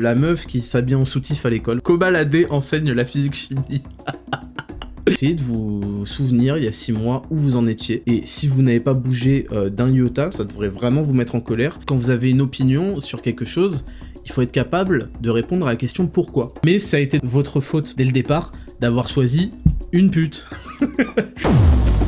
La meuf qui s'habille en soutif à l'école. Kobalade enseigne la physique-chimie. Essayez de vous souvenir il y a 6 mois où vous en étiez. Et si vous n'avez pas bougé euh, d'un iota, ça devrait vraiment vous mettre en colère. Quand vous avez une opinion sur quelque chose, il faut être capable de répondre à la question pourquoi. Mais ça a été votre faute dès le départ d'avoir choisi une pute.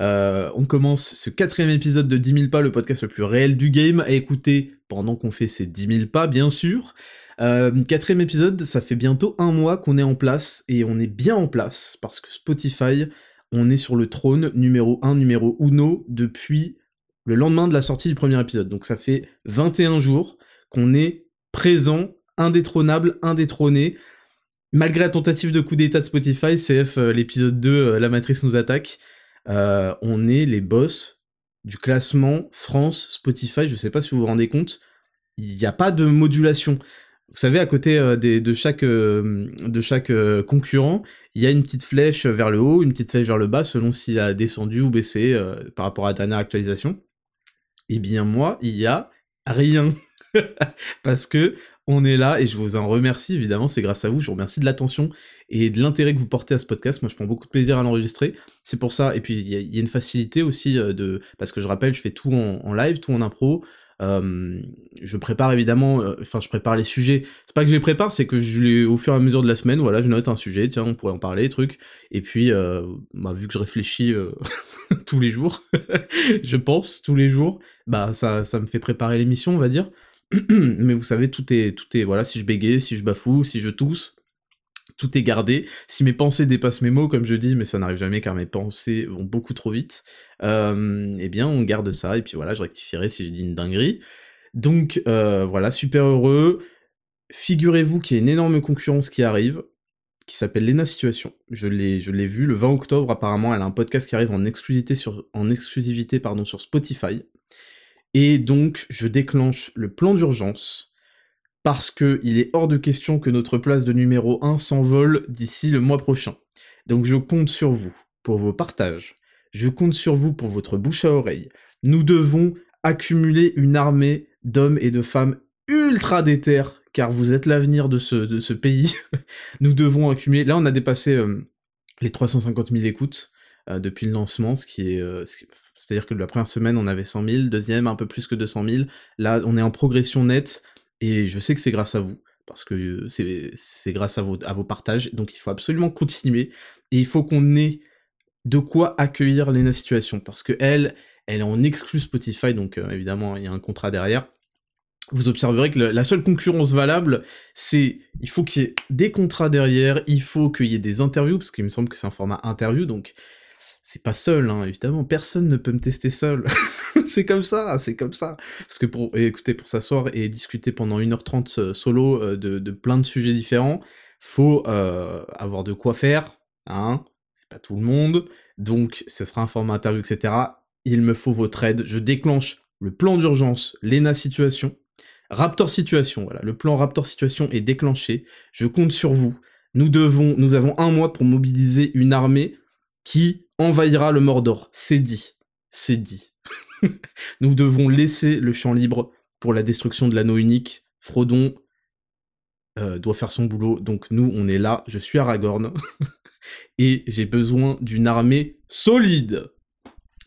euh, on commence ce quatrième épisode de 10 000 pas, le podcast le plus réel du game, à écouter pendant qu'on fait ces 10 000 pas, bien sûr. Euh, quatrième épisode, ça fait bientôt un mois qu'on est en place, et on est bien en place, parce que Spotify, on est sur le trône numéro 1, numéro uno, depuis le lendemain de la sortie du premier épisode. Donc ça fait 21 jours qu'on est présent, indétrônable, indétrôné, malgré la tentative de coup d'état de Spotify, CF euh, l'épisode 2, La Matrice nous attaque, euh, on est les boss du classement France Spotify. Je sais pas si vous vous rendez compte, il n'y a pas de modulation. Vous savez, à côté euh, de chaque, euh, de chaque concurrent, il y a une petite flèche vers le haut, une petite flèche vers le bas, selon s'il a descendu ou baissé par rapport à la dernière actualisation. Eh bien moi, il y a rien. Parce que on est là et je vous en remercie évidemment, c'est grâce à vous, je vous remercie de l'attention et de l'intérêt que vous portez à ce podcast. Moi je prends beaucoup de plaisir à l'enregistrer, c'est pour ça. Et puis il y, a une facilité aussi euh, de... Parce que je rappelle, je fais tout en, live, tout en impro. Euh, je prépare évidemment, euh, enfin je prépare les sujets. C'est pas que je les prépare, c'est que je les, au fur et à mesure de la semaine, voilà, je note un sujet, tiens, on pourrait en parler, truc. Et puis, bah, vu que je réfléchis tous les jours, je pense tous les jours, bah ça, ça me fait préparer l'émission, on va dire. mais vous savez, tout est, tout est, voilà, si je bégaye, si je bafoue, si je tousse, tout est gardé. Si mes pensées dépassent mes mots, comme je dis, mais ça n'arrive jamais car mes pensées vont beaucoup trop vite, euh, eh bien, on garde ça, et puis voilà, je rectifierai si j'ai dit une dinguerie. Donc, euh, voilà, super heureux. Figurez-vous qu'il y a une énorme concurrence qui arrive, qui s'appelle Lena Situation. Je l'ai, vu, le 20 octobre, apparemment, elle a un podcast qui arrive en exclusivité sur, sur Spotify. Et donc, je déclenche le plan d'urgence, parce que il est hors de question que notre place de numéro 1 s'envole d'ici le mois prochain. Donc je compte sur vous pour vos partages, je compte sur vous pour votre bouche à oreille. Nous devons accumuler une armée d'hommes et de femmes ultra déter, car vous êtes l'avenir de ce, de ce pays. Nous devons accumuler... Là, on a dépassé euh, les 350 000 écoutes euh, depuis le lancement, ce qui est... Euh, c'est-à-dire que la première semaine, on avait 100 000, deuxième, un peu plus que 200 000. Là, on est en progression nette, et je sais que c'est grâce à vous, parce que c'est grâce à vos, partages, donc il faut absolument continuer, et il faut qu'on ait de quoi accueillir Lena Situation, parce que elle, est en exclu Spotify, donc évidemment, il y a un contrat derrière. Vous observerez que la seule concurrence valable, c'est il faut qu'il y ait des contrats derrière, il faut qu'il y ait des interviews, parce qu'il me semble que c'est un format interview, donc c'est pas seul, hein, évidemment, personne ne peut me tester seul. c'est comme ça, c'est comme ça. Parce que pour, écoutez, pour s'asseoir et discuter pendant 1h30 euh, solo euh, de, plein de sujets différents, faut euh, avoir de quoi faire, hein, c'est pas tout le monde, donc ce sera un format interview, etc. Il me faut votre aide, je déclenche le plan d'urgence, Lena Situation, Raptor Situation, voilà, le plan Raptor Situation est déclenché, je compte sur vous, nous devons, nous avons un mois pour mobiliser une armée qui envahira le Mordor. C'est dit. C'est dit. Nous devons laisser le champ libre pour la destruction de l'anneau unique. Frodon euh, doit faire son boulot, donc nous, on est là. Je suis Aragorn. et j'ai besoin d'une armée solide.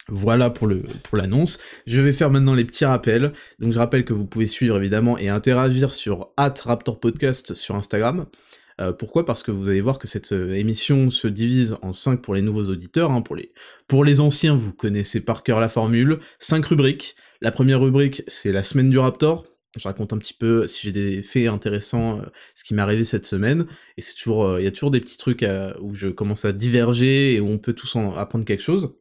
Voilà pour l'annonce. Je vais faire maintenant les petits rappels. Donc je rappelle que vous pouvez suivre évidemment et interagir sur @raptorpodcast sur Instagram. Euh, pourquoi? Parce que vous allez voir que cette euh, émission se divise en 5 pour les nouveaux auditeurs, hein, pour, les, pour les anciens, vous connaissez par cœur la formule, 5 rubriques. La première rubrique, c'est la semaine du Raptor. Je raconte un petit peu si j'ai des faits intéressants, euh, ce qui m'est arrivé cette semaine. Et c'est toujours, il y a toujours des petits trucs où je commence à diverger et où on peut tous en apprendre quelque chose.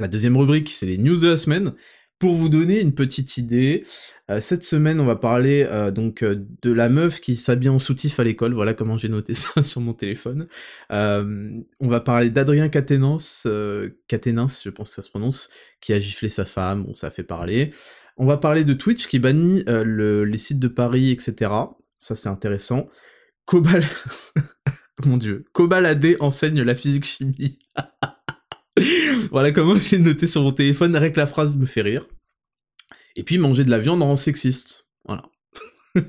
La deuxième rubrique, c'est les news de la semaine Pour vous donner une petite idée, euh, cette semaine, on va parler euh, donc euh, de la meuf qui s'habille en soutif à l'école. Voilà comment j'ai noté ça sur mon téléphone. on va parler d'Adrien Caténance, je pense que ça se prononce, qui a giflé sa femme. Bon, ça a fait parler. On va parler de Twitch qui bannit les sites de Paris, etc. Ça, c'est intéressant. Cobal... Mon dieu. Cobal AD enseigne la physique-chimie. voilà comment j'ai noté sur mon téléphone, avec la phrase me fait rire. Et puis manger de la viande rend sexiste. Voilà.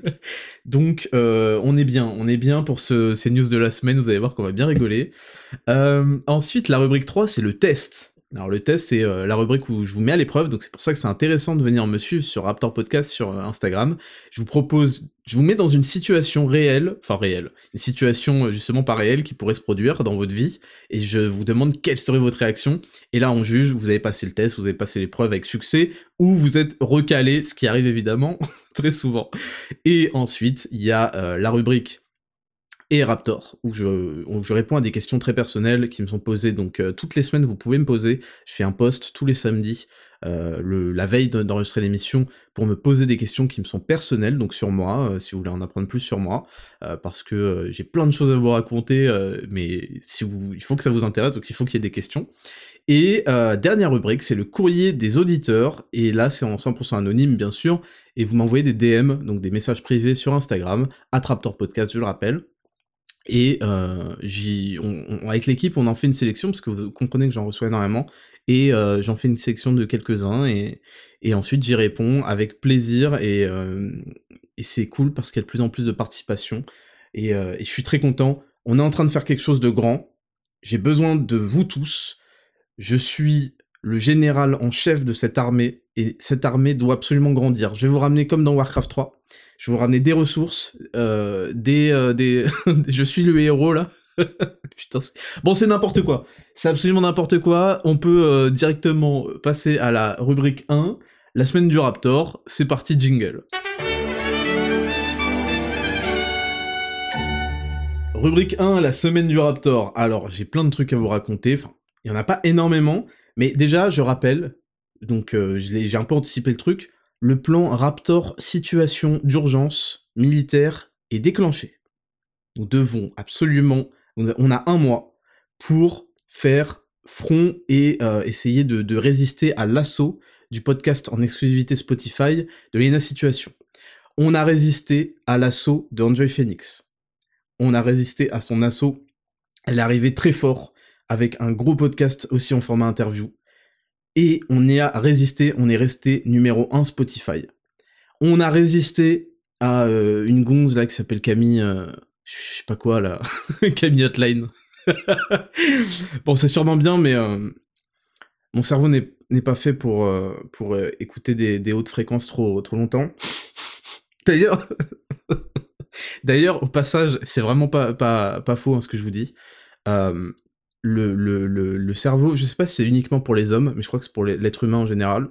Donc euh, on est bien, on est bien pour ce, ces news de la semaine, vous allez voir qu'on va bien rigoler. Euh, ensuite, la rubrique 3, c'est le test. Alors le test, c'est euh, la rubrique où je vous mets à l'épreuve, donc c'est pour ça que c'est intéressant de venir me suivre sur Raptor Podcast sur euh, Instagram. Je vous propose, je vous mets dans une situation réelle, enfin réelle, une situation euh, justement pas réelle qui pourrait se produire dans votre vie, et je vous demande quelle serait votre réaction. Et là, on juge, vous avez passé le test, vous avez passé l'épreuve avec succès, ou vous êtes recalé, ce qui arrive évidemment très souvent. Et ensuite, il y a la rubrique et Raptor, où je, réponds à des questions très personnelles qui me sont posées. Donc euh, toutes les semaines, vous pouvez me poser. Je fais un post tous les samedis, euh, la veille d'enregistrer l'émission, pour me poser des questions qui me sont personnelles, donc sur moi, euh, si vous voulez en apprendre plus sur moi, parce que j'ai plein de choses à vous raconter, mais il faut que ça vous intéresse, donc il faut qu'il y ait des questions. Et dernière rubrique, c'est le courrier des auditeurs, et là c'est en 100% anonyme bien sûr, et vous m'envoyez des DM, donc des messages privés sur Instagram, Attraptor Podcast, je le rappelle, et euh, avec l'équipe, on en fait une sélection, parce que vous comprenez que j'en reçois énormément, et euh, j'en fais une sélection de quelques-uns, et, et ensuite j'y réponds avec plaisir, et, euh, et c'est cool parce qu'il y a de plus en plus de participation, et, et, je suis très content. On est en train de faire quelque chose de grand, j'ai besoin de vous tous, je suis le général en chef de cette armée, et cette armée doit absolument grandir. Je vais vous ramener comme dans Warcraft 3, je vais vous ramener des ressources, euh, des, euh, je suis le héros là. Bon, c'est n'importe quoi. C'est absolument n'importe quoi. On peut euh, directement passer à la rubrique 1, la semaine du Raptor. C'est parti, jingle. Rubrique 1, la semaine du Raptor. Alors, j'ai plein de trucs à vous raconter. Enfin, il y en a pas énormément, mais déjà, je rappelle, donc j'ai un peu anticipé le truc, le plan Raptor situation d'urgence militaire est déclenché. Nous devons absolument, on a un mois pour faire front et euh, essayer de, résister à l'assaut du podcast en exclusivité Spotify de Lena Situation. On a résisté à l'assaut de Enjoy Phoenix. On a résisté à son assaut. Elle est arrivée très fort avec un gros podcast aussi en format interview et on est à résister, on est resté numéro 1 Spotify. On a résisté à euh, une gonze là qui s'appelle Camille, euh, je sais pas quoi là, Camille Hotline. bon, c'est sûrement bien, mais euh, mon cerveau n'est pas fait pour, pour écouter des, hautes fréquences trop, longtemps. D'ailleurs, d'ailleurs, au passage, c'est vraiment pas faux hein, ce que je vous dis le, le, le, cerveau, je sais pas si c'est uniquement pour les hommes, mais je crois que c'est pour l'être humain en général,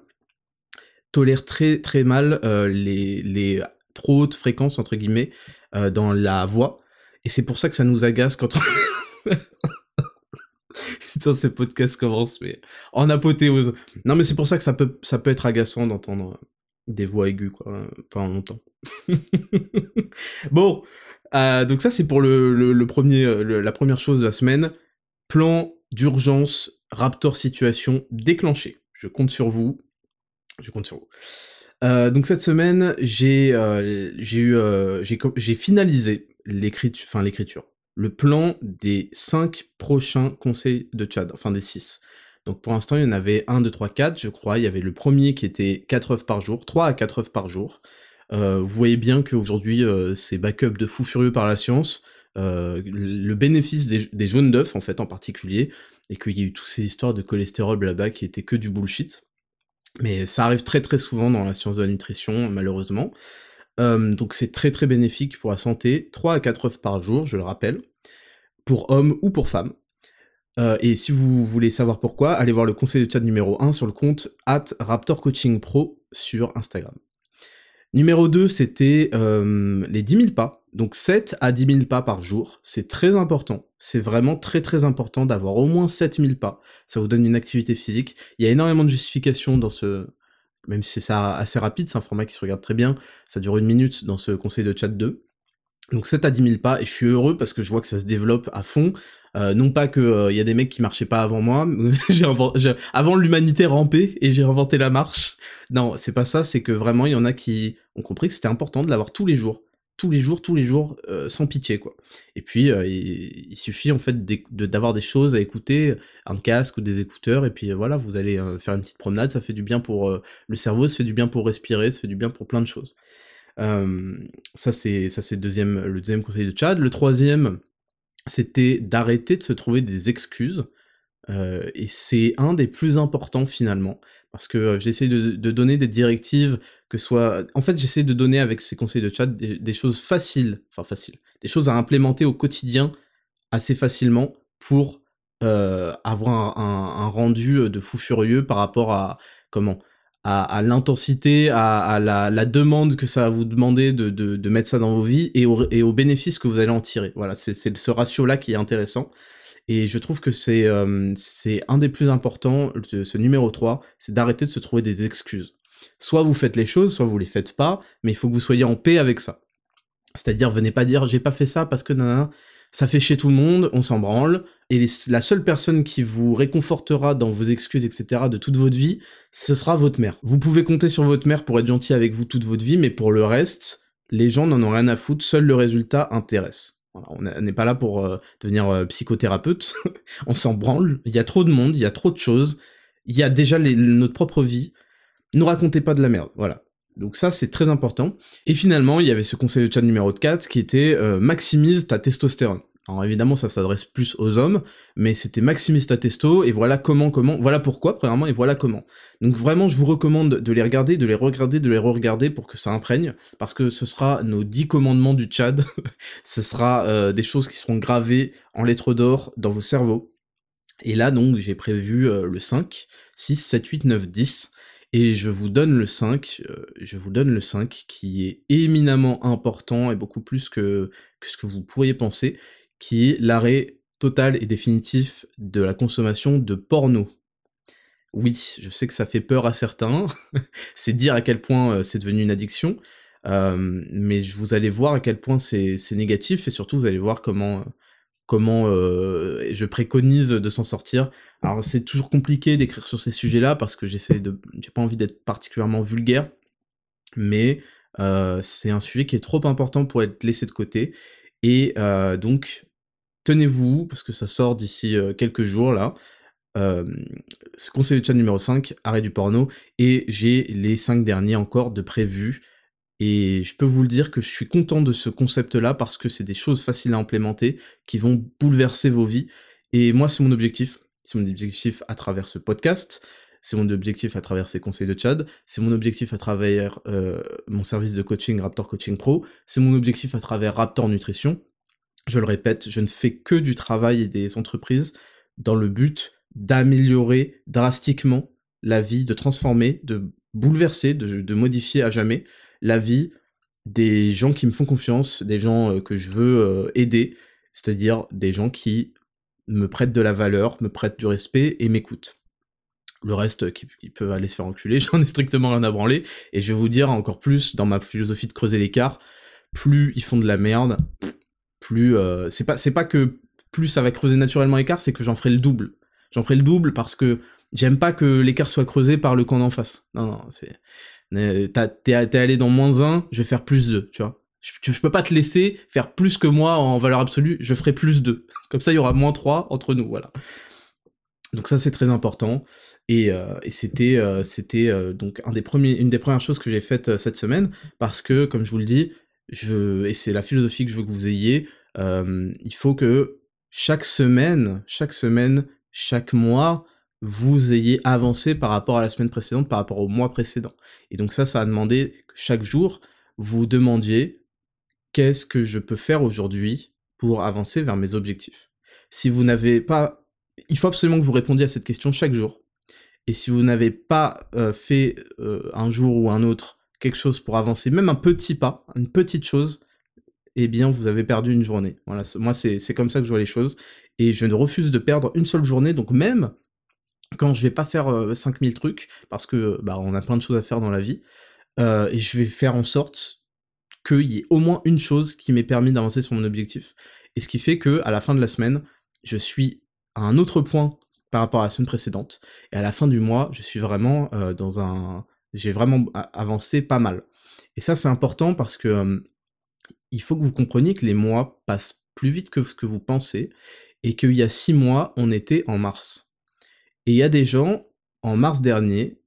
tolère très très mal euh, les, les trop hautes fréquences, entre guillemets, euh, dans la voix. Et c'est pour ça que ça nous agace quand on... Putain, ce podcast commence, mais en apothéose. Non, mais c'est pour ça que ça peut, ça peut être agaçant d'entendre des voix aiguës, quoi, pendant longtemps. bon, euh, donc ça c'est pour le, le, premier, la première chose de la semaine. Plan d'urgence Raptor situation déclenché. Je compte sur vous. Je compte sur vous. Euh, donc cette semaine, j'ai euh, eu euh, finalisé l'écriture, enfin l'écriture, le plan des 5 prochains conseils de Chad, enfin des 6. Donc pour l'instant, il y en avait 1, 2, 3, 4, je crois. Il y avait le premier qui était 4 œuvres par jour, 3 à 4 œuvres par jour. vous voyez bien qu'aujourd'hui, c'est backup de fou furieux par la science. Euh, le bénéfice des, jaunes d'œufs en fait en particulier, et qu'il y a eu toutes ces histoires de cholestérol blabla qui étaient que du bullshit. Mais ça arrive très très souvent dans la science de la nutrition, malheureusement. Euh, donc c'est très très bénéfique pour la santé, 3 à 4 œufs par jour, je le rappelle, pour hommes ou pour femmes. Euh, et si vous voulez savoir pourquoi, allez voir le conseil de chat numéro 1 sur le compte at Raptor Pro sur Instagram. Numéro 2, c'était les 10 000 pas. Donc 7 à 10 000 pas par jour, c'est très important. C'est vraiment très très important d'avoir au moins 7 000 pas. Ça vous donne une activité physique. Il y a énormément de justifications dans ce, même si c'est assez rapide, c'est un format qui se regarde très bien, ça dure une minute dans ce conseil de chat 2. Donc 7 à 10 000 pas, et je suis heureux parce que je vois que ça se développe à fond. Euh, non pas que il euh, y a des mecs qui marchaient pas avant moi, avant l'humanité rampait et j'ai inventé la marche. Non, c'est pas ça, c'est que vraiment il y en a qui ont compris que c'était important de l'avoir tous les jours tous les jours, tous les jours, euh, sans pitié, quoi. Et puis, euh, il, suffit, en fait, d'avoir des choses à écouter, un casque ou des écouteurs, et puis euh, voilà, vous allez faire une petite promenade, ça fait du bien pour le cerveau, ça fait du bien pour respirer, ça fait du bien pour plein de choses. ça, c'est c'est deuxième, le deuxième conseil de Chad. Le troisième, c'était d'arrêter de se trouver des excuses, et c'est un des plus importants, finalement, parce que j'essaie de, donner des directives que soit... En fait, j'essaie de donner avec ces conseils de chat des, choses faciles, enfin faciles, des choses à implémenter au quotidien assez facilement pour euh, avoir un, rendu de fou furieux par rapport à comment à, l'intensité, à, la, demande que ça va vous demander de, de, mettre ça dans vos vies et, et aux bénéfices que vous allez en tirer. Voilà, c'est ce ratio-là qui est intéressant. Et je trouve que c'est un des plus importants, ce, ce numéro 3, c'est d'arrêter de se trouver des excuses. Soit vous faites les choses, soit vous les faites pas, mais il faut que vous soyez en paix avec ça. C'est-à-dire, venez pas dire j'ai pas fait ça parce que nanana, ça fait chez tout le monde, on s'en branle, et la seule personne qui vous réconfortera dans vos excuses, etc., de toute votre vie, ce sera votre mère. Vous pouvez compter sur votre mère pour être gentil avec vous toute votre vie, mais pour le reste, les gens n'en ont rien à foutre, seul le résultat intéresse. On n'est pas là pour euh, devenir euh, psychothérapeute, on s'en branle, il y a trop de monde, il y a trop de choses, il y a déjà notre propre vie, nous racontez pas de la merde, voilà. Donc ça, c'est très important. Et finalement, il y avait ce conseil de chat numéro 4 qui était euh, maximise ta testostérone. Alors évidemment, ça s'adresse plus aux hommes, mais c'était maximise ta testo, et voilà comment, comment, voilà pourquoi, premièrement, et voilà comment. Donc vraiment, je vous recommande de les regarder, de les regarder, de les re-regarder pour que ça imprègne, parce que ce sera nos 10 commandements du Tchad, ce sera euh, des choses qui seront gravées en lettres d'or dans vos cerveaux. Et là, donc, j'ai prévu euh, le 5, 6, 7, 8, 9, 10, et je vous donne le 5, euh, je vous donne le 5 qui est éminemment important et beaucoup plus que, que ce que vous pourriez penser, qui est l'arrêt total et définitif de la consommation de porno. Oui, je sais que ça fait peur à certains, c'est dire à quel point euh, c'est devenu une addiction, mais vous allez voir à quel point c'est négatif et surtout vous allez voir comment comment euh, je préconise de s'en sortir. Alors c'est toujours compliqué d'écrire sur ces sujets-là parce que j'essaie de, j'ai pas envie d'être particulièrement vulgaire, mais euh, c'est un sujet qui est trop important pour être laissé de côté. Et euh, donc tenez-vous parce que ça sort d'ici quelques jours là. conseil de chat numéro 5, arrêt du porno, et j'ai les 5 derniers encore de prévus et je peux vous le dire que je suis content de ce concept-là parce que c'est des choses faciles à implémenter qui vont bouleverser vos vies. Et moi, c'est mon objectif. C'est mon objectif à travers ce podcast. C'est mon objectif à travers ces conseils de Chad. C'est mon objectif à travers euh, mon service de coaching Raptor Coaching Pro. C'est mon objectif à travers Raptor Nutrition. Je le répète, je ne fais que du travail et des entreprises dans le but d'améliorer drastiquement la vie, de transformer, de bouleverser, de modifier à jamais la vie des gens qui me font confiance, des gens euh, que je veux euh, aider, c'est-à-dire des gens qui me prêtent de la valeur, me prêtent du respect et m'écoutent. Le reste, qui, peuvent aller se faire enculer, j'en ai strictement rien à branler, et je vais vous dire encore plus, dans ma philosophie de creuser l'écart, plus ils font de la merde, plus... Euh, c'est pas, pas que plus ça va creuser naturellement l'écart, c'est que j'en ferai le double. J'en ferai le double parce que j'aime pas que l'écart soit creusé par le camp d'en face. Non, non, c'est... T'es allé dans moins 1, je vais faire plus 2, tu vois. Je, peux pas te laisser faire plus que moi en valeur absolue, je ferai plus 2. Comme ça, il y aura moins 3 entre nous, voilà. Donc ça, c'est très important. Et, euh, c'était euh, c'était euh, donc un des premiers, une des premières choses que j'ai faites cette semaine, parce que, comme je vous le dis, je, et c'est la philosophie que je veux que vous ayez, il faut que chaque semaine, chaque semaine, chaque mois, vous ayez avancé par rapport à la semaine précédente, par rapport au mois précédent. Et donc ça, ça a demandé que chaque jour, vous demandiez qu'est-ce que je peux faire aujourd'hui pour avancer vers mes objectifs. Si vous n'avez pas... Il faut absolument que vous répondiez à cette question chaque jour. Et si vous n'avez pas euh, fait euh, un jour ou un autre quelque chose pour avancer, même un petit pas, une petite chose, eh bien vous avez perdu une journée. Voilà, moi c'est comme ça que je vois les choses. Et je ne refuse de perdre une seule journée, donc même quand je vais pas faire 5000 trucs, parce que bah, on a plein de choses à faire dans la vie, et je vais faire en sorte qu'il y ait au moins une chose qui m'ait permis d'avancer sur mon objectif. Et ce qui fait que à la fin de la semaine, je suis un autre point par rapport à la semaine précédente. Et à la fin du mois, je suis vraiment dans un... J'ai vraiment avancé pas mal. Et ça, c'est important parce que il faut que vous compreniez que les mois passent plus vite que ce que vous pensez et qu'il y a six mois, on était en mars. Et il y a des gens, en mars dernier,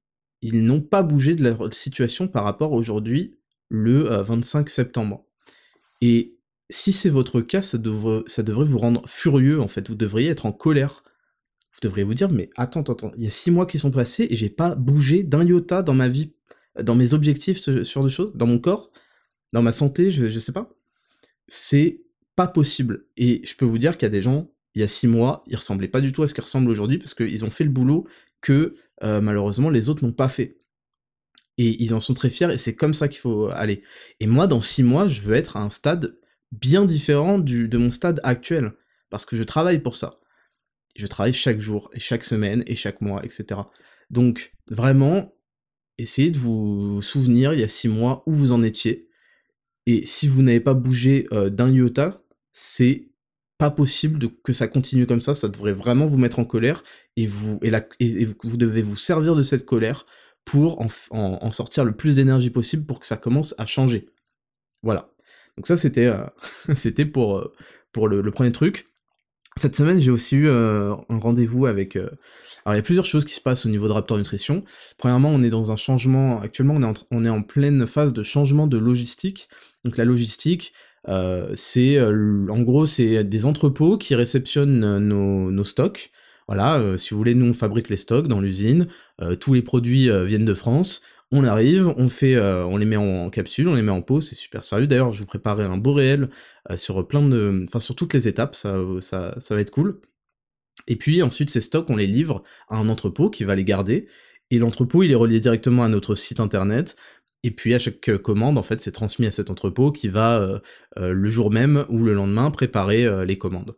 ils n'ont pas bougé de leur situation par rapport aujourd'hui, le 25 septembre. Et si c'est votre cas, ça devrait, vous rendre furieux, en fait. Vous devriez être en colère. Vous devriez vous dire, mais attends, attends, attends, il y a six mois qui sont passés et j'ai pas bougé d'un iota dans ma vie, dans mes objectifs, ce genre de choses, dans mon corps, dans ma santé, je, je sais pas. C'est pas possible. Et je peux vous dire qu'il y a des gens, il y a six mois, ils ressemblaient pas du tout à ce qu'ils ressemblent aujourd'hui parce qu'ils ont fait le boulot que euh, malheureusement les autres n'ont pas fait. Et ils en sont très fiers et c'est comme ça qu'il faut aller. Et moi, dans six mois, je veux être à un stade bien différent du, de mon stade actuel parce que je travaille pour ça. Je travaille chaque jour et chaque semaine et chaque mois, etc. Donc vraiment, essayez de vous souvenir il y a six mois où vous en étiez. Et si vous n'avez pas bougé euh, d'un iota, c'est pas possible que ça continue comme ça, ça devrait vraiment vous mettre en colère, et vous, et, la, et vous devez vous servir de cette colère pour en, en, sortir le plus d'énergie possible pour que ça commence à changer. Voilà. Donc ça, c'était euh, c'était pour, euh, le, premier truc. Cette semaine, j'ai aussi eu euh, un rendez-vous avec... alors, il y a plusieurs choses qui se passent au niveau de Raptor Nutrition. Premièrement, on est dans un changement... Actuellement, on est en, pleine phase de changement de logistique. Donc la logistique, c'est en gros c'est des entrepôts qui réceptionnent euh, nos, stocks. Voilà, si vous voulez, nous on fabrique les stocks dans l'usine, tous les produits viennent de France, on arrive, on fait, on les met en, capsule, on les met en pot, c'est super sérieux. D'ailleurs, je vous préparerai un beau réel sur plein de, enfin sur toutes les étapes, ça, ça, ça va être cool. Et puis ensuite, ces stocks, on les livre à un entrepôt qui va les garder. Et l'entrepôt, il est relié directement à notre site internet. Et puis à chaque euh, commande, en fait, c'est transmis à cet entrepôt qui va euh, euh, le jour même ou le lendemain préparer les commandes.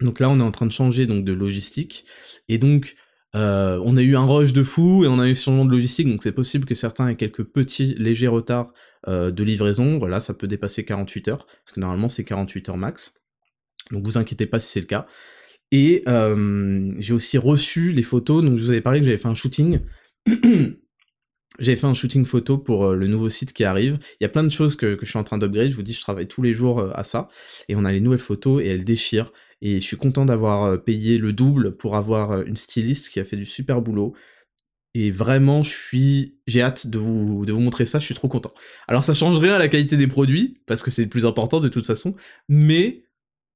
Donc là, on est en train de changer donc de logistique. Et donc, on a eu un rush de fou et on a eu changement de logistique. Donc c'est possible que certains aient quelques petits légers retards de livraison. Voilà, ça peut dépasser 48 heures parce que normalement c'est 48 heures max. Donc vous inquiétez pas si c'est le cas. Et j'ai aussi reçu les photos. Donc je vous avais parlé que j'avais fait un shooting. J'ai fait un shooting photo pour euh, le nouveau site qui arrive. Il y a plein de choses que, je suis en train d'upgrade. Je vous dis, je travaille tous les jours euh, à ça. Et on a les nouvelles photos et elles déchirent. Et je suis content d'avoir euh, payé le double pour avoir une styliste qui a fait du super boulot. Et vraiment, je suis, j'ai hâte de vous, de vous montrer ça. Je suis trop content. Alors, ça change rien à la qualité des produits parce que c'est le plus important de toute façon. Mais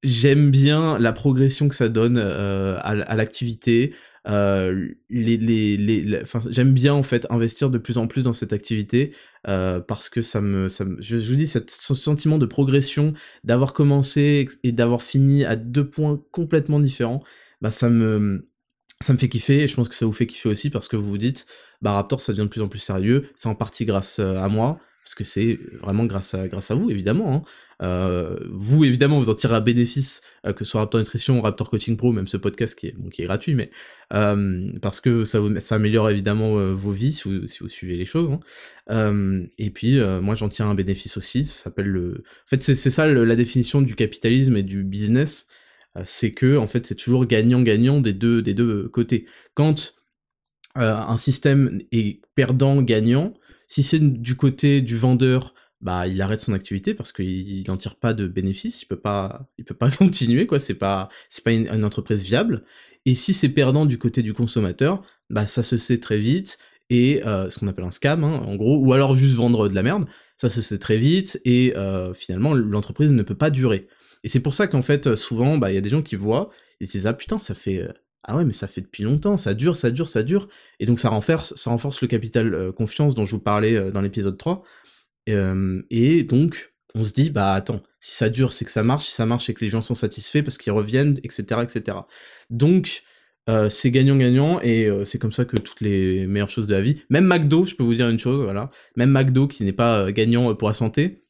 j'aime bien la progression que ça donne à l'activité. Euh, les, les, les, j'aime bien en fait investir de plus en plus dans cette activité euh, parce que ça me, ça me je, vous dis, ce sentiment de progression, d'avoir commencé et d'avoir fini à deux points complètement différents, bah ça me, ça me fait kiffer et je pense que ça vous fait kiffer aussi parce que vous vous dites, bah Raptor ça devient de plus en plus sérieux, c'est en partie grâce euh, à moi, parce que c'est vraiment grâce à, grâce à vous, évidemment. Hein. Vous, évidemment, vous en tirez un bénéfice, que ce soit Raptor Nutrition ou Raptor Coaching Pro, même ce podcast qui est, qui est gratuit, mais parce que ça, ça améliore évidemment vos vies si vous, si vous, suivez les choses. Hein. et puis, moi, j'en tire un bénéfice aussi, ça s'appelle le... En fait, c'est ça la définition du capitalisme et du business, c'est que, en fait, c'est toujours gagnant-gagnant des deux, des deux côtés. Quand un système est perdant-gagnant, si c'est du côté du vendeur, bah il arrête son activité parce qu'il n'en tire pas de bénéfice, il peut pas, il peut pas continuer quoi. C'est pas, c'est pas une, entreprise viable. Et si c'est perdant du côté du consommateur, bah ça se sait très vite et euh, ce qu'on appelle un scam hein, en gros, ou alors juste vendre de la merde, ça se sait très vite et euh, finalement l'entreprise ne peut pas durer. Et c'est pour ça qu'en fait souvent bah il y a des gens qui voient et se disent ah putain ça fait euh, ah ouais, mais ça fait depuis longtemps, ça dure, ça dure, ça dure. Et donc ça renforce, ça renforce le capital euh, confiance dont je vous parlais euh, dans l'épisode 3. Euh, et donc, on se dit, bah attends, si ça dure, c'est que ça marche, si ça marche, c'est que les gens sont satisfaits parce qu'ils reviennent, etc. etc. Donc, c'est gagnant-gagnant, et c'est comme ça que toutes les meilleures choses de la vie, même McDo, je peux vous dire une chose, voilà, même McDo qui n'est pas gagnant pour la santé,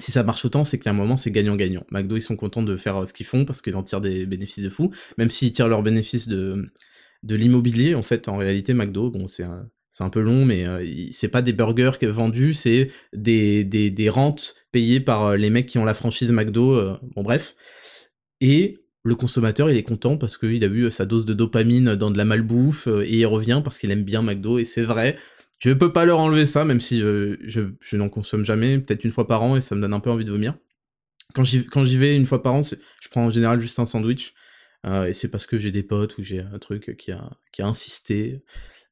si ça marche autant, c'est qu'à un moment, c'est gagnant-gagnant. McDo, ils sont contents de faire euh, ce qu'ils font parce qu'ils en tirent des bénéfices de fou, même s'ils tirent leurs bénéfices de, de l'immobilier en fait en réalité McDo. Bon c'est un, c'est un peu long, mais euh, c'est pas des burgers vendus, c'est des, des, des, rentes payées par euh, les mecs qui ont la franchise McDo. Euh, bon bref. Et le consommateur, il est content parce qu'il a eu sa dose de dopamine dans de la malbouffe et il revient parce qu'il aime bien McDo. Et c'est vrai, je peux pas leur enlever ça, même si je, je n'en consomme jamais, peut-être une fois par an et ça me donne un peu envie de vomir. Quand j'y vais une fois par an, je prends en général juste un sandwich. et c'est parce que j'ai des potes ou j'ai un truc qui a, qui a insisté.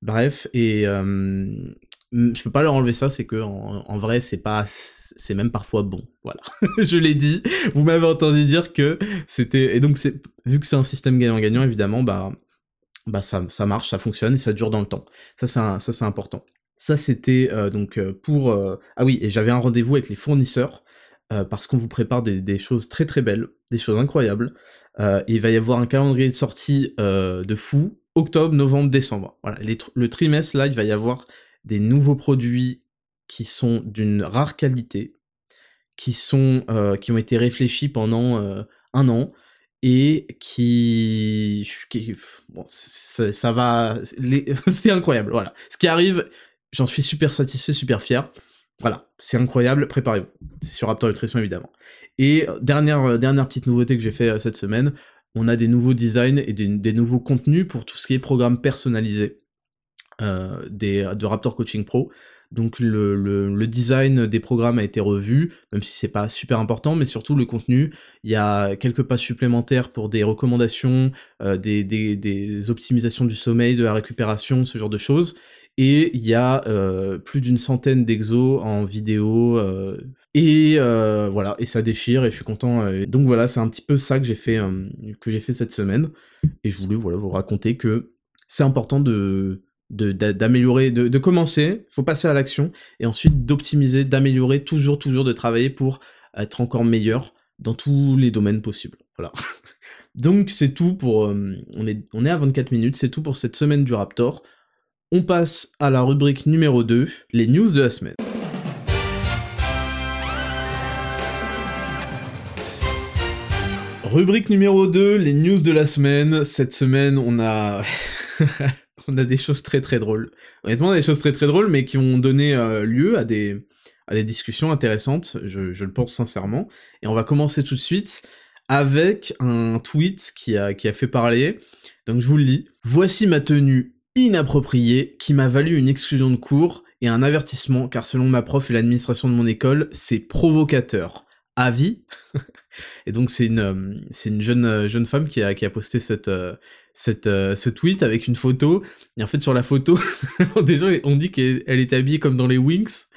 Bref, et je peux pas leur enlever ça, c'est que en, vrai, c'est pas, c'est même parfois bon. Voilà, je l'ai dit. Vous m'avez entendu dire que c'était, et donc c'est, vu que c'est un système gagnant-gagnant, évidemment, bah, bah ça, ça marche, ça fonctionne et ça dure dans le temps. Ça, c'est ça, c'est important. Ça, c'était donc pour, ah oui, et j'avais un rendez-vous avec les fournisseurs. parce qu'on vous prépare des, choses très très belles, des choses incroyables. il va y avoir un calendrier de sortie de fou, octobre, novembre, décembre. Le trimestre, là, il va y avoir des nouveaux produits qui sont d'une rare qualité, qui, euh, ont été réfléchis pendant euh, un an, et qui... bon, ça, va... c'est incroyable, voilà. Ce qui arrive, j'en suis super satisfait, super fier. Voilà, c'est incroyable, préparez-vous. C'est sur Raptor Nutrition, évidemment. Et dernière, dernière petite nouveauté que j'ai fait euh, cette semaine, on a des nouveaux designs et des, nouveaux contenus pour tout ce qui est programme personnalisé euh, de Raptor Coaching Pro. Donc le, design des programmes a été revu, même si c'est pas super important, mais surtout le contenu. Il y a quelques pages supplémentaires pour des recommandations, euh, des, optimisations du sommeil, de la récupération, ce genre de choses. Et il y a euh, plus d'une centaine d'exos en vidéo, et euh, voilà, et ça déchire, et je suis content. Euh, donc voilà, c'est un petit peu ça que j'ai fait, euh, que j'ai fait cette semaine. Et je voulais voilà, vous raconter que c'est important de d'améliorer, de, de, commencer, faut passer à l'action, et ensuite d'optimiser, d'améliorer, toujours, toujours de travailler pour être encore meilleur dans tous les domaines possibles. Voilà. Donc c'est tout pour... on, est, on est à 24 minutes, c'est tout pour cette semaine du Raptor. On passe à la rubrique numéro 2, les news de la semaine. Rubrique numéro 2, les news de la semaine. Cette semaine, on a... on a des choses très très drôles. Honnêtement, des choses très très drôles, mais qui ont donné euh, lieu à des, discussions intéressantes, je, le pense sincèrement. Et on va commencer tout de suite avec un tweet a, qui a fait parler. Donc je vous le lis. Voici ma tenue inappropriée qui m'a valu une exclusion de cours et un avertissement car selon ma prof et l'administration de mon école, c'est provocateur. Avis? Et donc c'est une, euh, c'est une jeune, euh, jeune femme qui a, qui a posté cette, euh, cette, ce tweet avec une photo. Et en fait sur la photo, déjà on dit qu'elle est habillée comme dans les Winx.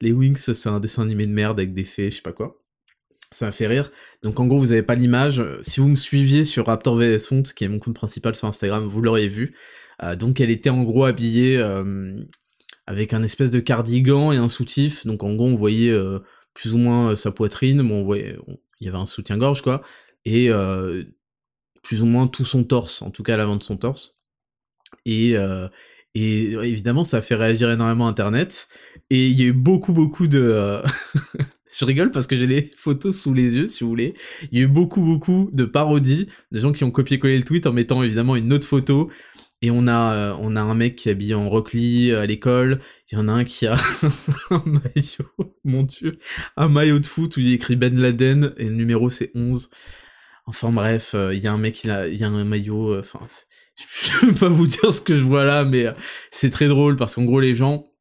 Les Winx c'est un dessin animé de merde avec des fées, je sais pas quoi. Ça m'a fait rire. Donc en gros vous avez pas l'image. Si vous me suiviez sur Raptor VS Font, qui est mon compte principal sur Instagram, vous l'auriez vu. Donc elle était en gros habillée avec un espèce de cardigan et un soutif. Donc en gros on voyait plus ou moins sa poitrine. On voyait, il y avait un soutien-gorge, quoi, et euh, plus ou moins tout son torse, en tout cas l'avant de son torse. Et, euh, et évidemment, ça a fait réagir énormément Internet, et il y a eu beaucoup, beaucoup de... Euh, je rigole parce que j'ai les photos sous les yeux, si vous voulez. Il y a eu beaucoup, beaucoup de parodies, de gens qui ont copié-collé le tweet en mettant évidemment une autre photo et on a, euh, on a un mec qui est habillé en Rock Lee à l'école. Il y en a un qui a un maillot, mon dieu, un maillot de foot où il écrit Ben Laden et le numéro c'est 11. Enfin bref, euh, il y a un mec, il a, y a un maillot, euh, enfin, je peux pas vous dire ce que je vois là, mais c'est très drôle parce qu'en gros les gens,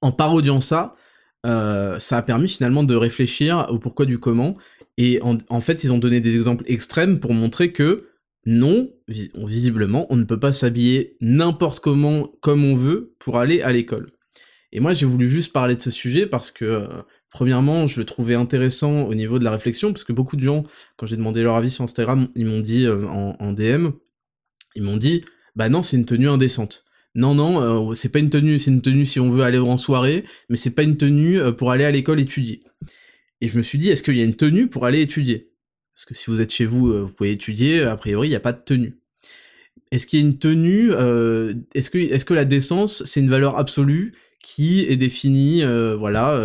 en parodiant ça, ça a permis finalement de réfléchir au pourquoi du comment. Et en fait, ils ont donné des exemples extrêmes pour montrer que non, visiblement, on ne peut pas s'habiller n'importe comment, comme on veut, pour aller à l'école. Et moi, j'ai voulu juste parler de ce sujet parce que, euh, premièrement, je le trouvais intéressant au niveau de la réflexion, parce que beaucoup de gens, quand j'ai demandé leur avis sur Instagram, ils m'ont dit euh, en, DM, ils m'ont dit, bah non, c'est une tenue indécente. Non, non, euh, c'est pas une tenue, c'est une tenue si on veut aller en soirée, mais c'est pas une tenue pour aller à l'école étudier. Et je me suis dit, est-ce qu'il y a une tenue pour aller étudier? Parce que si vous êtes chez vous, euh, vous pouvez étudier, a priori, il n'y a pas de tenue. Est-ce qu'il y a une tenue euh, Est-ce que, est que la décence, c'est une valeur absolue qui est définie, euh, voilà,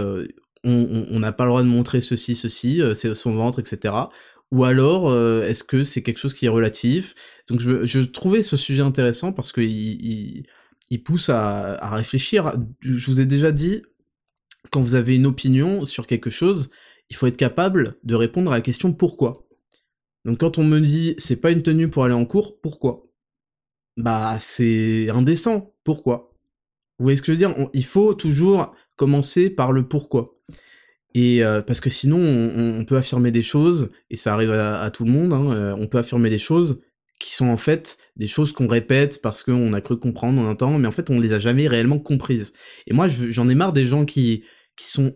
on n'a pas le droit de montrer ceci, ceci, c'est son ventre, etc. ou alors est-ce que c'est quelque chose qui est relatif? Donc je, trouvais ce sujet intéressant parce qu'il il, il, pousse à réfléchir. Je vous ai déjà dit, quand vous avez une opinion sur quelque chose, il faut être capable de répondre à la question pourquoi. Donc quand on me dit c'est pas une tenue pour aller en cours, pourquoi? Bah c'est indécent, pourquoi? Vous voyez ce que je veux dire? Il faut toujours commencer par le pourquoi. Et euh, parce que sinon on, peut affirmer des choses, et ça arrive à, tout le monde, hein, euh, on peut affirmer des choses qui sont en fait des choses qu'on répète parce qu'on a cru comprendre, on entend, mais en fait on les a jamais réellement comprises. Et moi j'en ai marre des gens qui, qui sont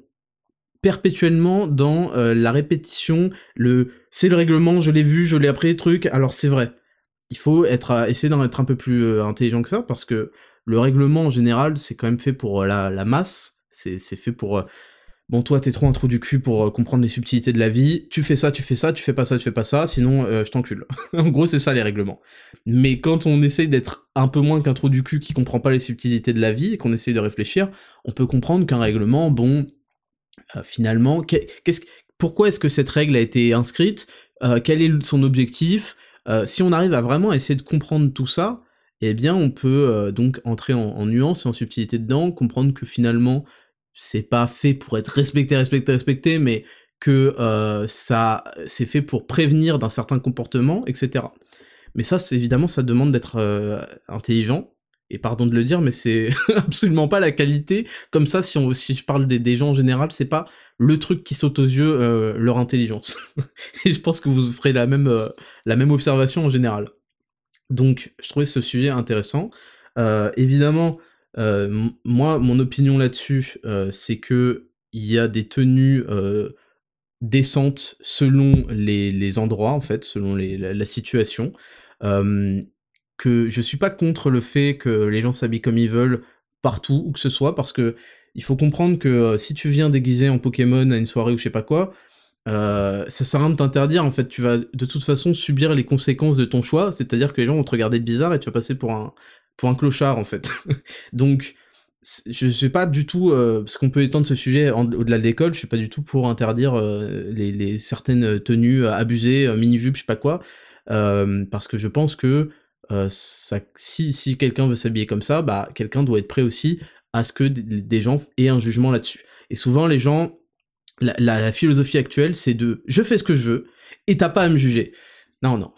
perpétuellement dans euh, la répétition, le c'est le règlement, je l'ai vu, je l'ai appris, truc, alors c'est vrai. Il faut être, essayer d'en être un peu plus euh, intelligent que ça, parce que le règlement en général, c'est quand même fait pour euh, la, la masse, c'est fait pour... bon, toi, t'es trop un trou du cul pour comprendre les subtilités de la vie, tu fais ça, tu fais ça, tu fais pas ça, tu fais pas ça, sinon je t'encule. en gros, c'est ça les règlements. Mais quand on essaye d'être un peu moins qu'un trou du cul qui comprend pas les subtilités de la vie, et qu'on essaye de réfléchir, on peut comprendre qu'un règlement, bon, euh, finalement, qu'est-ce, pourquoi est-ce que cette règle a été inscrite? Euh, Quel est son objectif? Euh, Si on arrive à vraiment essayer de comprendre tout ça, eh bien, on peut donc entrer en, nuance et en subtilité dedans, comprendre que finalement, c'est pas fait pour être respecté, respecté, respecté, mais que ça, c'est fait pour prévenir d'un certain comportement, etc. Mais ça, évidemment, ça demande d'être intelligent, et pardon de le dire, mais c'est absolument pas la qualité. Comme ça, si, on, si je parle des, gens en général, c'est pas le truc qui saute aux yeux, euh, leur intelligence. et je pense que vous ferez la même, euh, la même observation en général. Donc, je trouvais ce sujet intéressant. Euh, évidemment, moi, mon opinion là-dessus, c'est que il y a des tenues décentes selon les, endroits, en fait, selon la, la, situation que je suis pas contre le fait que les gens s'habillent comme ils veulent partout, où que ce soit, parce que il faut comprendre que euh, si tu viens déguisé en Pokémon à une soirée ou je sais pas quoi, euh, ça sert à rien de t'interdire, en fait, tu vas de toute façon subir les conséquences de ton choix, c'est-à-dire que les gens vont te regarder bizarre et tu vas passer pour un, pour un clochard, en fait. Donc, je sais pas du tout, euh, parce qu'on peut étendre ce sujet au-delà de l'école, je suis pas du tout pour interdire les, les, certaines tenues abusées, mini-jupes, je sais pas quoi, parce que je pense que euh, ça, si, si quelqu'un veut s'habiller comme ça, bah quelqu'un doit être prêt aussi à ce que des gens aient un jugement là-dessus. Et souvent les gens, la, philosophie actuelle, c'est de je fais ce que je veux et t'as pas à me juger. Non, non.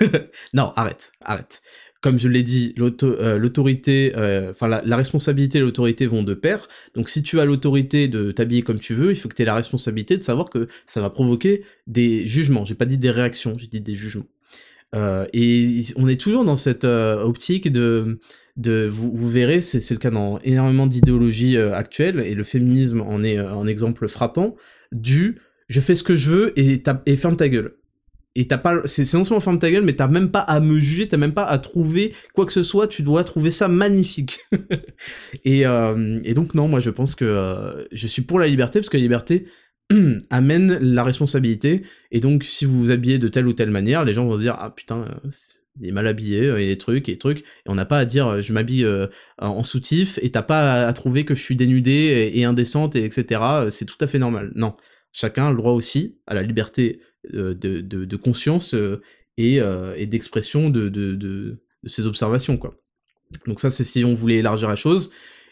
non, arrête, arrête. Comme je l'ai dit, euh, l'autorité, euh, enfin la, la, responsabilité et l'autorité vont de pair. Donc si tu as l'autorité de t'habiller comme tu veux, il faut que tu aies la responsabilité de savoir que ça va provoquer des jugements. J'ai pas dit des réactions, j'ai dit des jugements. Euh, et on est toujours dans cette euh, optique de, de vous, vous verrez, c'est le cas dans énormément d'idéologies euh, actuelles, et le féminisme en est un exemple frappant, du je fais ce que je veux et, ferme ta gueule. Et t'as pas, c'est non seulement ferme ta gueule, mais t'as même pas à me juger, t'as même pas à trouver quoi que ce soit, tu dois trouver ça magnifique. et, et, donc non, moi je pense que je suis pour la liberté, parce que la liberté, amène la responsabilité, et donc si vous vous habillez de telle ou telle manière, les gens vont se dire, ah putain, euh, il est mal habillé, euh, il y a des trucs, et des trucs, et on n'a pas à dire, euh, je m'habille en soutif, et t'as pas à, trouver que je suis dénudée et, indécente, et etc., c'est tout à fait normal. Non, chacun a le droit aussi à la liberté de, conscience et, et d'expression de, de, ses observations, quoi. Donc ça, c'est si on voulait élargir la chose,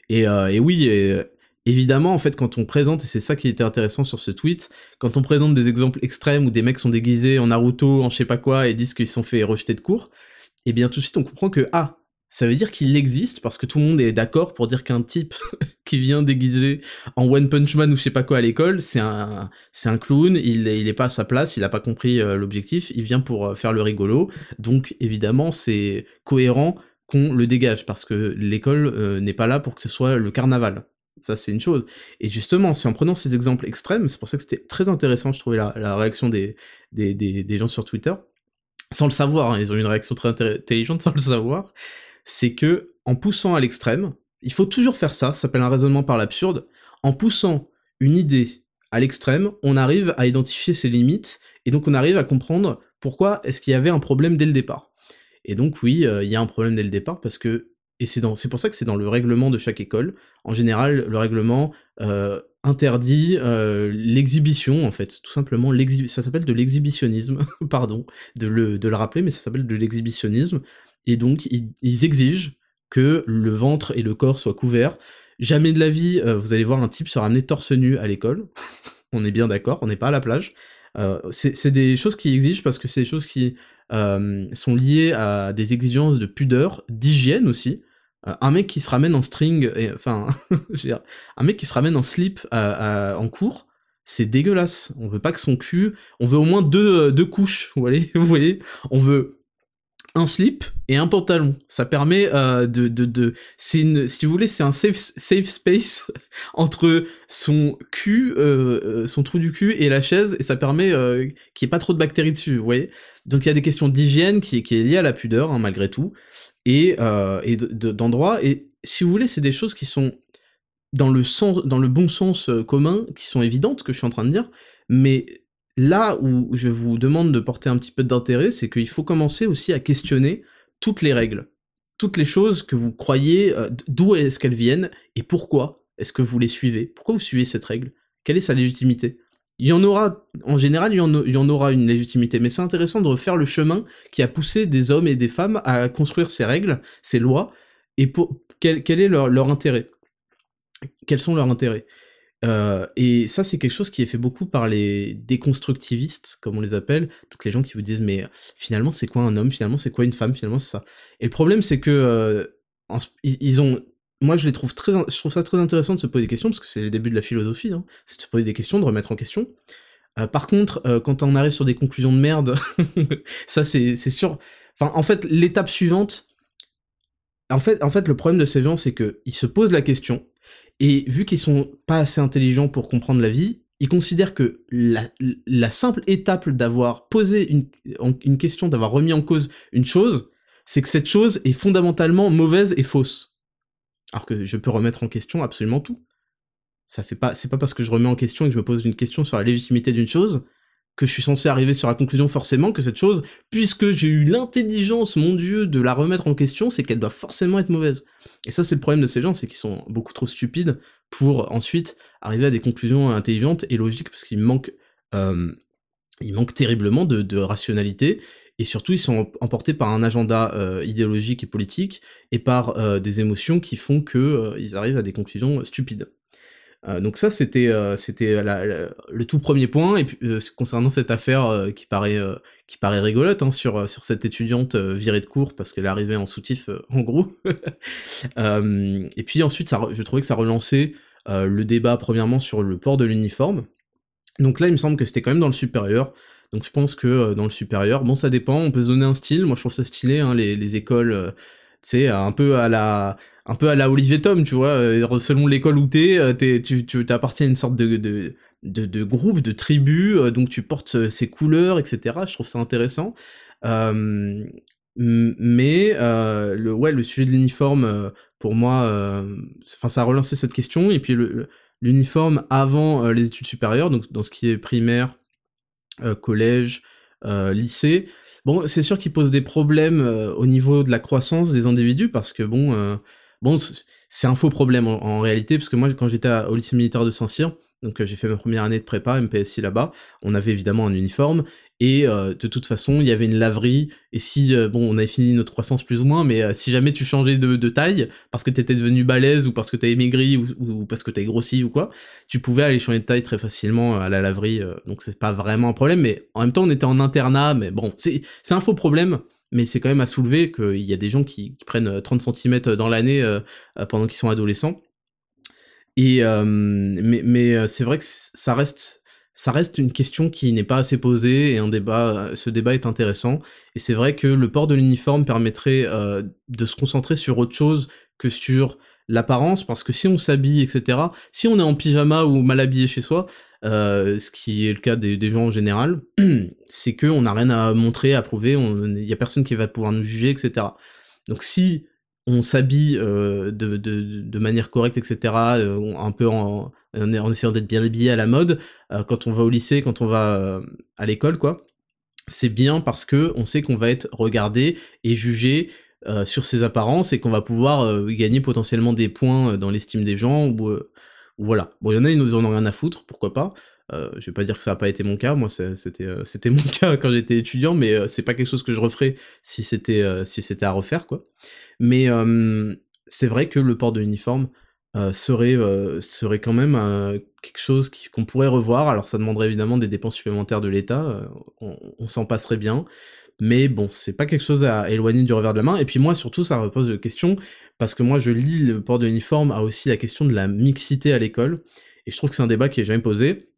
et, et oui, et, évidemment, en fait, quand on présente, et c'est ça qui était intéressant sur ce tweet, quand on présente des exemples extrêmes où des mecs sont déguisés en Naruto, en je sais pas quoi, et disent qu'ils sont fait rejeter de cours, eh bien tout de suite on comprend que, ah, ça veut dire qu'il existe parce que tout le monde est d'accord pour dire qu'un type qui vient déguisé en One Punch Man ou je sais pas quoi à l'école, c'est un, c'est un clown, il, il est pas à sa place, il a pas compris euh, l'objectif, il vient pour euh, faire le rigolo, donc évidemment c'est cohérent qu'on le dégage parce que l'école euh, n'est pas là pour que ce soit le carnaval. Ça, c'est une chose. Et justement, si en prenant ces exemples extrêmes, c'est pour ça que c'était très intéressant, je trouvais, la, réaction des, des, gens sur Twitter, sans le savoir, hein, ils ont eu une réaction très intelligente sans le savoir, c'est que en poussant à l'extrême, il faut toujours faire ça, ça s'appelle un raisonnement par l'absurde, en poussant une idée à l'extrême, on arrive à identifier ses limites, et donc on arrive à comprendre pourquoi est-ce qu'il y avait un problème dès le départ. Et donc oui, euh, il y a un problème dès le départ, parce que et c'est pour ça que c'est dans le règlement de chaque école. En général, le règlement, euh, interdit l'exhibition, en fait, tout simplement. Ça s'appelle de l'exhibitionnisme, pardon de le, de le rappeler, mais ça s'appelle de l'exhibitionnisme. Et donc, ils, exigent que le ventre et le corps soient couverts. Jamais de la vie, vous allez voir un type se ramener torse nu à l'école. on est bien d'accord, on n'est pas à la plage. c'est des choses qui exigent parce que c'est des choses qui sont liées à des exigences de pudeur, d'hygiène aussi. Euh, un mec qui se ramène en string, enfin, un mec qui se ramène en slip en cours, c'est dégueulasse. On veut pas que son cul, on veut au moins deux, euh, deux couches, vous voyez, vous voyez, on veut un slip et un pantalon. Ça permet euh, de, de, de c'est une, si vous voulez, c'est un safe, safe space entre son cul, son trou du cul et la chaise, et ça permet qu'il n'y ait pas trop de bactéries dessus, vous voyez. Donc il y a des questions d'hygiène qui, qui est liée à la pudeur, hein, malgré tout et, euh, et d'endroits. Et si vous voulez, c'est des choses qui sont dans le, sens, dans le bon sens euh, commun, qui sont évidentes, que je suis en train de dire, mais là où je vous demande de porter un petit peu d'intérêt, c'est qu'il faut commencer aussi à questionner toutes les règles, toutes les choses que vous croyez, euh, d'où est-ce qu'elles viennent, et pourquoi est-ce que vous les suivez, pourquoi vous suivez cette règle, quelle est sa légitimité? Il y en aura, en général, il y en, aura une légitimité, mais c'est intéressant de refaire le chemin qui a poussé des hommes et des femmes à construire ces règles, ces lois, et pour, quel, est leur, intérêt? Quels sont leurs intérêts? Euh, et ça, c'est quelque chose qui est fait beaucoup par les déconstructivistes, comme on les appelle, toutes les gens qui vous disent mais finalement c'est quoi un homme, finalement c'est quoi une femme, finalement c'est ça. Et le problème c'est que euh, ils ont moi je les trouve très, ça très intéressant de se poser des questions parce que c'est le début de la philosophie, hein, c'est de se poser des questions, de remettre en question. Euh, par contre, euh, quand on arrive sur des conclusions de merde, ça c'est sûr. En fait, l'étape suivante, en fait, le problème de ces gens, c'est que ils se posent la question et vu qu'ils sont pas assez intelligents pour comprendre la vie, ils considèrent que la, simple étape d'avoir posé une question, d'avoir remis en cause une chose, c'est que cette chose est fondamentalement mauvaise et fausse. Alors que je peux remettre en question absolument tout. Ça fait pas, c'est pas parce que je remets en question et que je me pose une question sur la légitimité d'une chose que je suis censé arriver sur la conclusion forcément que cette chose, puisque j'ai eu l'intelligence, mon dieu, de la remettre en question, c'est qu'elle doit forcément être mauvaise. Et ça, c'est le problème de ces gens, c'est qu'ils sont beaucoup trop stupides pour ensuite arriver à des conclusions intelligentes et logiques, parce qu'ils manquent, euh, terriblement de rationalité, et surtout ils sont emportés par un agenda euh, idéologique et politique et par euh, des émotions qui font que euh, ils arrivent à des conclusions stupides. donc ça c'était le tout premier point. Et puis concernant cette affaire qui paraît qui paraît rigolote hein, sur sur cette étudiante virée de cours parce qu'elle arrivée en soutif en gros. Et puis ensuite je trouvais que ça relançait le débat premièrement sur le port de l'uniforme. Donc là il me semble que c'était quand même dans le supérieur donc je pense que euh, dans le supérieur, bon ça dépend, on peut se donner un style, moi je trouve ça stylé, hein, les, écoles, euh, tu sais, un peu à la un peu à la Olivier Tom, tu vois, euh, selon l'école où t'es, tu, tu appartiens à une sorte de, de, de, groupe, de tribu, donc tu portes ces couleurs, etc. Je trouve ça intéressant. mais le, ouais, le sujet de l'uniforme, pour moi, ça a relancé cette question, et puis l'uniforme avant les études supérieures, donc dans ce qui est primaire, collège, euh, lycée. Bon, c'est sûr qu'il pose des problèmes euh, au niveau de la croissance des individus parce que bon, bon, c'est un faux problème en, réalité parce que moi, quand j'étais au lycée militaire de Saint-Cyr, donc j'ai fait ma première année de prépa MPSI là-bas, on avait évidemment un uniforme et de toute façon, il y avait une laverie, et si, bon, on avait fini notre croissance plus ou moins, mais si jamais tu changeais de, taille, parce que t'étais devenu balèze, ou parce que t'avais maigri, ou, parce que t'avais grossi, ou quoi, tu pouvais aller changer de taille très facilement à la laverie, donc c'est pas vraiment un problème, mais en même temps, on était en internat, mais bon, c'est un faux problème, mais c'est quand même à soulever qu'il y a des gens qui, prennent 30 cm dans l'année pendant qu'ils sont adolescents, et mais, mais c'est vrai que ça reste ça reste une question qui n'est pas assez posée et un débat, ce débat est intéressant. Et c'est vrai que le port de l'uniforme permettrait euh, de se concentrer sur autre chose que sur l'apparence, parce que si on s'habille, etc., si on est en pyjama ou mal habillé chez soi, euh, ce qui est le cas des, gens en général, c'est qu'on n'a rien à montrer, à prouver, il y a personne qui va pouvoir nous juger, etc. Donc si on s'habille euh, de, manière correcte, etc., un peu en, essayant d'être bien habillé à la mode, euh, quand on va au lycée, quand on va euh, à l'école, quoi. C'est bien parce que on sait qu'on va être regardé et jugé euh, sur ses apparences et qu'on va pouvoir gagner potentiellement des points dans l'estime des gens ou, Voilà. Bon, il y en a, ils nous en ont rien à foutre, pourquoi pas. Euh, je vais pas dire que ça n'a pas été mon cas, moi c'était euh, c'était mon cas quand j'étais étudiant, mais euh, c'est pas quelque chose que je referais si c'était c'était à refaire quoi. Mais c'est vrai que le port de l'uniforme serait serait quand même quelque chose qu'on pourrait revoir. Alors ça demanderait évidemment des dépenses supplémentaires de l'État, on, s'en passerait bien, mais bon c'est pas quelque chose à éloigner du revers de la main. Et puis moi surtout ça repose de question parce que moi je lis le port de l'uniforme a aussi la question de la mixité à l'école et je trouve que c'est un débat qui est jamais posé.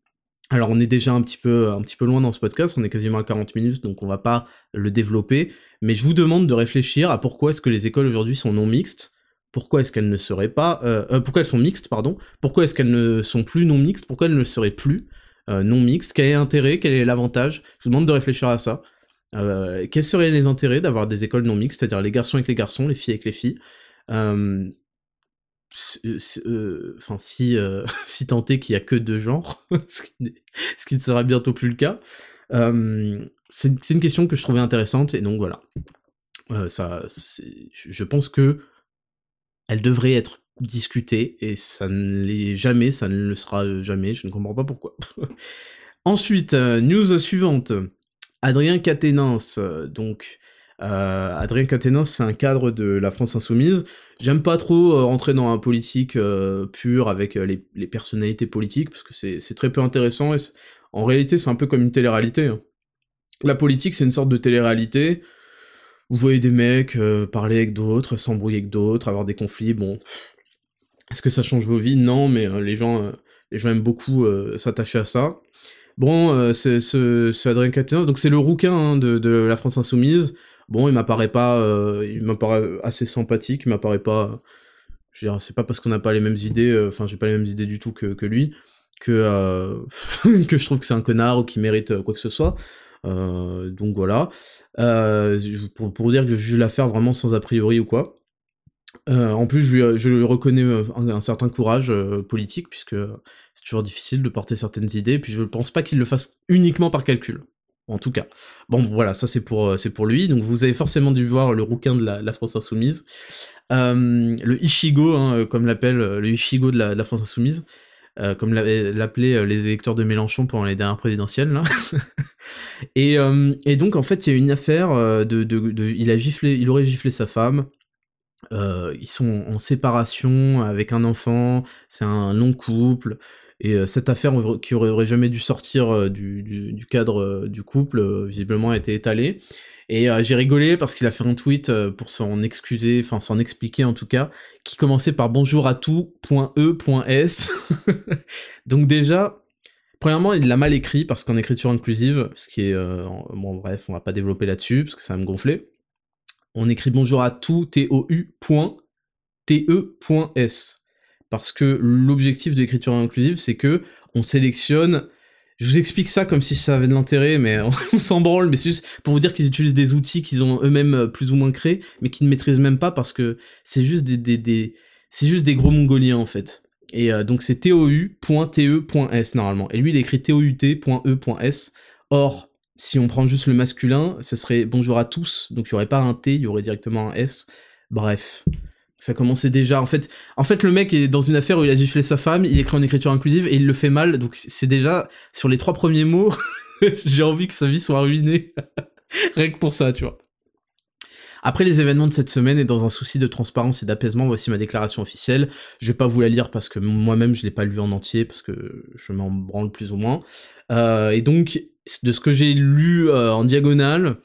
Alors on est déjà un petit peu loin dans ce podcast, on est quasiment à 40 minutes donc on va pas le développer, mais je vous demande de réfléchir à pourquoi est-ce que les écoles aujourd'hui sont non mixtes, pourquoi est-ce qu'elles ne seraient pas euh, euh, pourquoi elles sont mixtes pardon, pourquoi est-ce qu'elles ne sont plus non mixtes, pourquoi elles ne seraient plus euh, non mixtes, quel est l'intérêt, quel est l'avantage? Je vous demande de réfléchir à ça. quels seraient les intérêts d'avoir des écoles non mixtes, c'est-à-dire les garçons avec les garçons, les filles avec les filles? Euh, euh, si euh, si tant qu'il y a que deux genres, ce, qui, ne sera bientôt plus le cas. c'est une question que je trouvais intéressante et donc voilà. ça, je pense que elle devrait être discutée et ça ne l'est jamais, ça ne le sera jamais. Je ne comprends pas pourquoi. Ensuite, news suivante. Adrien Caténins, donc Adrien Caténins, c'est un cadre de la France Insoumise. J'aime pas trop euh, rentrer dans un politique euh, pur avec euh, les, personnalités politiques, parce que c'est très peu intéressant, et en réalité c'est un peu comme une télé-réalité. Hein. La politique c'est une sorte de télé-réalité, vous voyez des mecs parler avec d'autres, s'embrouiller avec d'autres, avoir des conflits, bon... Est-ce que ça change vos vies? Non, mais les, gens, gens aiment beaucoup s'attacher à ça. Bon, c'est Adrien Caténins, donc c'est le rouquin hein, de la France Insoumise, Bon, il m'apparaît pas, euh, il m'apparaît assez sympathique, il m'apparaît pas, je veux dire, c'est pas parce qu'on n'a pas les mêmes idées, euh, enfin, j'ai pas les mêmes idées du tout que, lui, que, euh, que je trouve que c'est un connard ou qu'il mérite quoi que ce soit. donc voilà. Pour, pour, dire que je juge l'affaire vraiment sans a priori ou quoi. en plus, je lui, reconnais un, un, certain courage politique, puisque c'est toujours difficile de porter certaines idées, puis je ne pense pas qu'il le fasse uniquement par calcul en tout cas. Bon, voilà, ça c'est pour, euh, c'est pour lui. Donc vous avez forcément dû voir le rouquin de la, France Insoumise. Euh, le Ichigo, hein, euh, comme l'appelle le Ichigo de la, France Insoumise, comme l'appelaient les électeurs de Mélenchon pendant les dernières présidentielles. Et, donc en fait, il y a une affaire de, il a giflé, il aurait giflé sa femme. ils sont en séparation avec un enfant, c'est un long couple. Et euh, cette affaire qui aurait, jamais dû sortir euh, du, cadre euh, du couple, visiblement a été étalée. Et j'ai rigolé parce qu'il a fait un tweet pour s'en excuser, enfin s'en expliquer en tout cas, qui commençait par bonjour à tout.e.s. Donc déjà, premièrement, il l'a mal écrit parce qu'en écriture inclusive, ce qui est... bon bref, on va pas développer là-dessus parce que ça va me gonfler. On écrit bonjour à tout, T-E.S parce que l'objectif de l'écriture inclusive, c'est que on sélectionne. Je vous explique ça comme si ça avait de l'intérêt, mais on s'en branle. Mais c'est juste pour vous dire qu'ils utilisent des outils qu'ils ont eux-mêmes euh, plus ou moins créés, mais qu'ils ne maîtrisent même pas parce que c'est juste des, c'est juste des gros mongoliens en fait. Et euh, donc c'est tou.te.s normalement. Et lui il écrit tout.e.s. Or, si on prend juste le masculin, ce serait bonjour à tous. Donc il n'y aurait pas un T, il y aurait directement un S. Bref ça commençait déjà. En fait, en fait, le mec est dans une affaire où il a giflé sa femme, il écrit en écriture inclusive et il le fait mal. Donc c'est déjà sur les trois premiers mots, j'ai envie que sa vie soit ruinée. Rien que pour ça, tu vois. Après les événements de cette semaine et dans un souci de transparence et d'apaisement, voici ma déclaration officielle. Je vais pas vous la lire parce que moi-même je l'ai pas lu en entier parce que je m'en branle plus ou moins. Euh, et donc de ce que j'ai lu euh, en diagonale,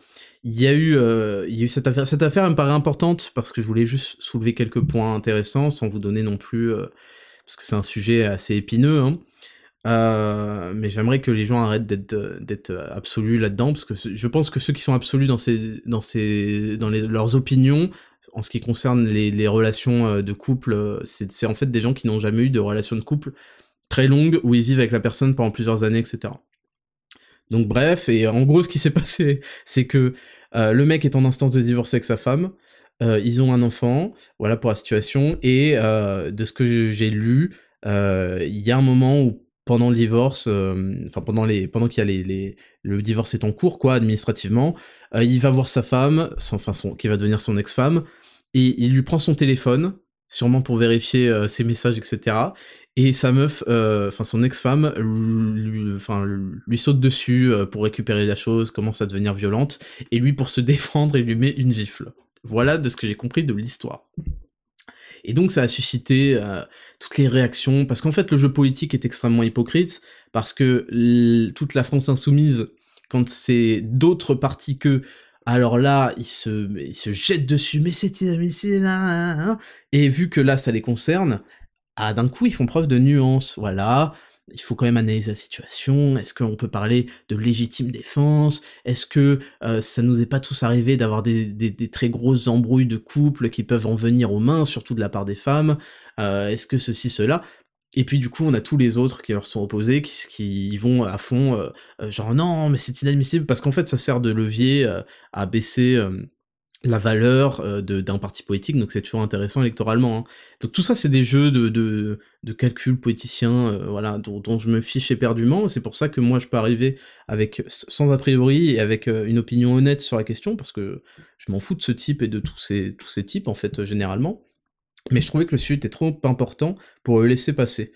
il y a eu, euh, il y a eu cette affaire. Cette affaire me paraît importante parce que je voulais juste soulever quelques points intéressants sans vous donner non plus, euh, parce que c'est un sujet assez épineux. Hein. Euh, mais j'aimerais que les gens arrêtent d'être d'être absolus là-dedans parce que je pense que ceux qui sont absolus dans ces dans ces dans leurs opinions en ce qui concerne les, les relations de couple, c'est en fait des gens qui n'ont jamais eu de relation de couple très longue où ils vivent avec la personne pendant plusieurs années, etc. Donc bref, et en gros ce qui s'est passé, c'est que euh, le mec est en instance de divorce avec sa femme, euh, ils ont un enfant, voilà pour la situation, et euh, de ce que j'ai lu, il y a un moment où pendant le divorce, enfin pendant les, pendant qu'il y a les, les, le divorce est en cours quoi, administrativement, il va voir sa femme, enfin son, qui va devenir son ex-femme, et il lui prend son téléphone, sûrement pour vérifier ses messages, etc. Et sa meuf, enfin son ex-femme, lui, lui saute dessus pour récupérer la chose, commence à devenir violente, et lui, pour se défendre, il lui met une gifle. Voilà de ce que j'ai compris de l'histoire. Et donc ça a suscité euh, toutes les réactions, parce qu'en fait le jeu politique est extrêmement hypocrite, parce que toute la France insoumise, quand c'est d'autres partis que, alors là, ils se, jettent dessus, mais c'est inadmissible, hein, hein, hein. et vu que là ça les concerne, ah, d'un coup ils font preuve de nuance, voilà, il faut quand même analyser la situation. Est-ce qu'on peut parler de légitime défense? Est-ce que euh, ça nous est pas tous arrivé d'avoir des, très grosses embrouilles de couple qui peuvent en venir aux mains, surtout de la part des femmes? Euh, Est-ce que ceci, cela et puis du coup, on a tous les autres qui leur sont opposés, qui, vont à fond, euh, genre non, mais c'est inadmissible, parce qu'en fait, ça sert de levier à baisser la valeur euh, d'un parti politique, donc c'est toujours intéressant électoralement. Hein. Donc tout ça, c'est des jeux de, de, de calcul politicien, euh, voilà, dont, je me fiche éperdument. C'est pour ça que moi, je peux arriver avec sans a priori et avec euh, une opinion honnête sur la question, parce que je m'en fous de ce type et de tous ces, tous ces types, en fait, généralement. Mais je trouvais que le sujet était trop important pour le laisser passer.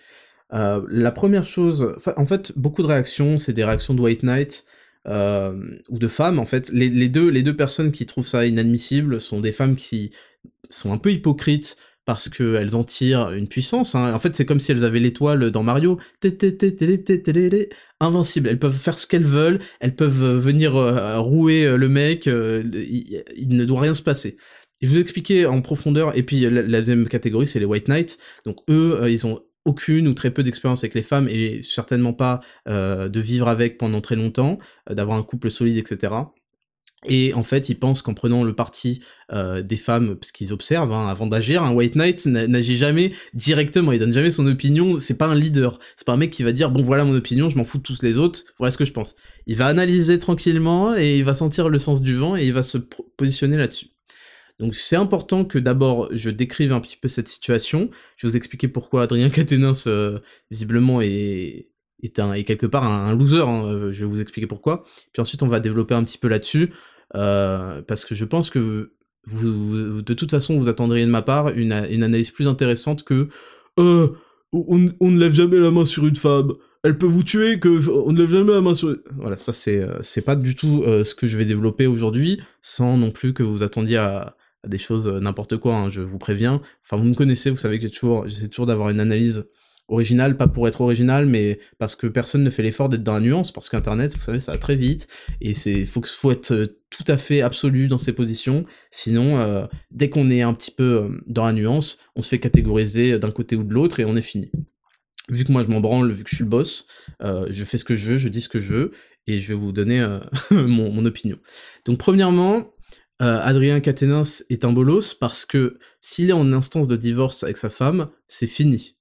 la première chose, en fait, beaucoup de réactions, c'est des réactions de White Knight, euh, ou de femmes en fait. Les, deux, les deux personnes qui trouvent ça inadmissible sont des femmes qui sont un peu hypocrites parce qu'elles en tirent une puissance. Hein. En fait, c'est comme si elles avaient l'étoile dans Mario. Invincible. Elles peuvent faire ce qu'elles veulent. Elles peuvent venir rouer le mec. il, ne doit rien se passer. Je vous expliquer en profondeur. Et puis la, deuxième catégorie, c'est les White Knights. Donc eux, ils ont aucune ou très peu d'expérience avec les femmes et certainement pas euh, de vivre avec pendant très longtemps, euh, d'avoir un couple solide, etc. Et en fait, ils pensent qu'en prenant le parti euh, des femmes, parce qu'ils observent, hein, avant d'agir, un White Knight n'agit jamais directement, il donne jamais son opinion, c'est pas un leader, c'est pas un mec qui va dire, bon voilà mon opinion, je m'en fous de tous les autres, voilà ce que je pense. Il va analyser tranquillement, et il va sentir le sens du vent, et il va se positionner là-dessus. Donc c'est important que d'abord je décrive un petit peu cette situation. Je vais vous expliquer pourquoi Adrien Caténins euh, visiblement est, est, un, est quelque part un, loser. Hein. Euh, je vais vous expliquer pourquoi. Puis ensuite on va développer un petit peu là-dessus euh, parce que je pense que vous, de toute façon vous attendriez de ma part une, une analyse plus intéressante que on, ne lève jamais la main sur une femme. Elle peut vous tuer, que on ne lève jamais la main sur. Voilà, ça c'est c'est pas du tout ce que je vais développer aujourd'hui, sans non plus que vous attendiez à, des choses euh, n'importe quoi, hein, je vous préviens. Enfin, vous me connaissez, vous savez que toujours, j'essaie toujours d'avoir une analyse originale, pas pour être original, mais parce que personne ne fait l'effort d'être dans la nuance, parce qu'Internet, vous savez, ça va très vite, et c'est faut, faut être euh, tout à fait absolu dans ses positions, sinon, euh, dès qu'on est un petit peu dans la nuance, on se fait catégoriser d'un côté ou de l'autre, et on est fini. Vu que moi je m'en branle, vu que je suis le boss, je fais ce que je veux, je dis ce que je veux, et je vais vous donner mon, mon opinion. Donc premièrement, euh, Adrien Caténins est un bolos parce que s'il est en instance de divorce avec sa femme, c'est fini.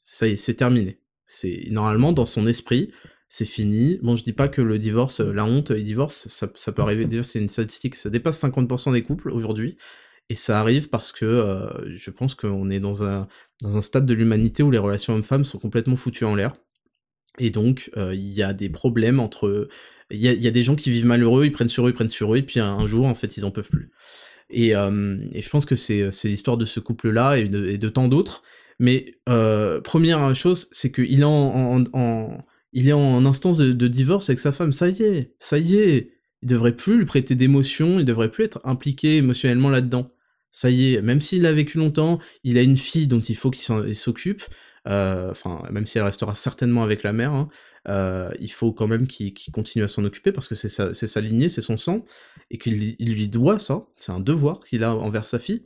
Ça y est, c'est terminé. C'est normalement dans son esprit, c'est fini. Bon, je dis pas que le divorce, euh, la honte, les divorces, ça, peut arriver. Déjà, c'est une statistique, ça dépasse 50% des couples aujourd'hui. Et ça arrive parce que euh, je pense qu'on est dans un, dans un stade de l'humanité où les relations hommes-femmes sont complètement foutues en l'air. Et donc, il y a des problèmes entre il y a, des gens qui vivent malheureux, ils prennent sur eux, ils prennent sur eux, et puis un, jour, en fait, ils en peuvent plus. Et, euh, je pense que c'est l'histoire de ce couple-là et de, tant d'autres. Mais euh, première chose, c'est qu'il est en, il est en instance de, divorce avec sa femme. Ça y est, ça y est. Il devrait plus lui prêter d'émotions, il devrait plus être impliqué émotionnellement là-dedans. Ça y est, même s'il a vécu longtemps, il a une fille dont il faut qu'il s'occupe. Euh, même si elle restera certainement avec la mère. Hein. Euh, il faut quand même qu'il continue à s'en occuper parce que c'est sa, lignée, c'est son sang, et qu'il lui doit ça, c'est un devoir qu'il a envers sa fille.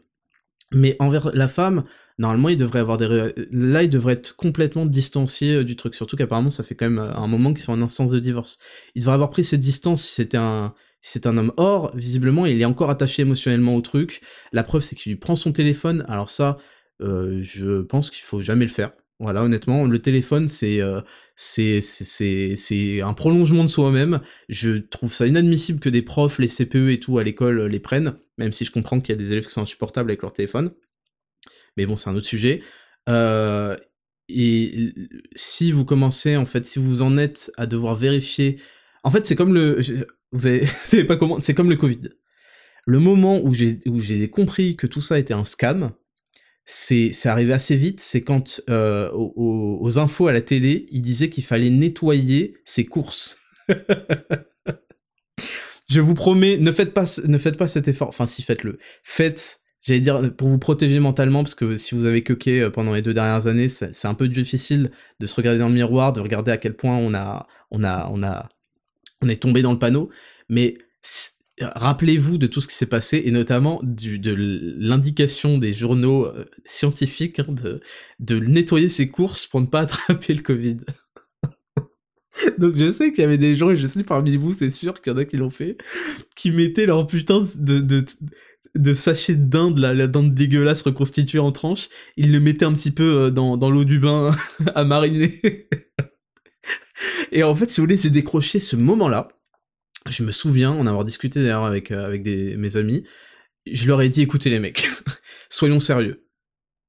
Mais envers la femme, normalement, il devrait avoir des... Là, il devrait être complètement distancié euh, du truc, surtout qu'apparemment, ça fait quand même euh, un moment qu'ils sont en instance de divorce. Il devrait avoir pris cette distance si c'était un... c'est un homme. Or, visiblement, il est encore attaché émotionnellement au truc. La preuve, c'est qu'il lui prend son téléphone. Alors ça, je pense qu'il faut jamais le faire. Voilà, honnêtement, le téléphone, c'est euh, c'est un prolongement de soi-même. Je trouve ça inadmissible que des profs, les CPE et tout à l'école les prennent, même si je comprends qu'il y a des élèves qui sont insupportables avec leur téléphone. Mais bon, c'est un autre sujet. Euh, et si vous commencez, en fait, si vous en êtes à devoir vérifier... En fait, c'est comme le... Vous savez pas comment... C'est comme le Covid. Le moment où j'ai compris que tout ça était un scam, c'est arrivé assez vite, c'est quand euh, aux, infos à la télé, il disait qu'il fallait nettoyer ses courses. Je vous promets, ne faites pas, ne faites pas cet effort. Enfin, si faites-le. Faites, j'allais dire, pour vous protéger mentalement, parce que si vous avez coqué euh, pendant les deux dernières années, c'est un peu difficile de se regarder dans le miroir, de regarder à quel point on a, on a, on a, on est tombé dans le panneau. Mais rappelez-vous de tout ce qui s'est passé et notamment du, de l'indication des journaux euh, scientifiques hein, de, de nettoyer ses courses pour ne pas attraper le Covid. Donc je sais qu'il y avait des gens, et je sais parmi vous, c'est sûr qu'il y en a qui l'ont fait, qui mettaient leur putain de, de, de sachet de dinde, la, dinde dégueulasse reconstituée en tranches, ils le mettaient un petit peu euh, dans, dans l'eau du bain à mariner. et en fait, si vous voulez, j'ai décroché ce moment-là, je me souviens en avoir discuté d'ailleurs avec, euh, avec des, mes amis, je leur ai dit écoutez les mecs, soyons sérieux.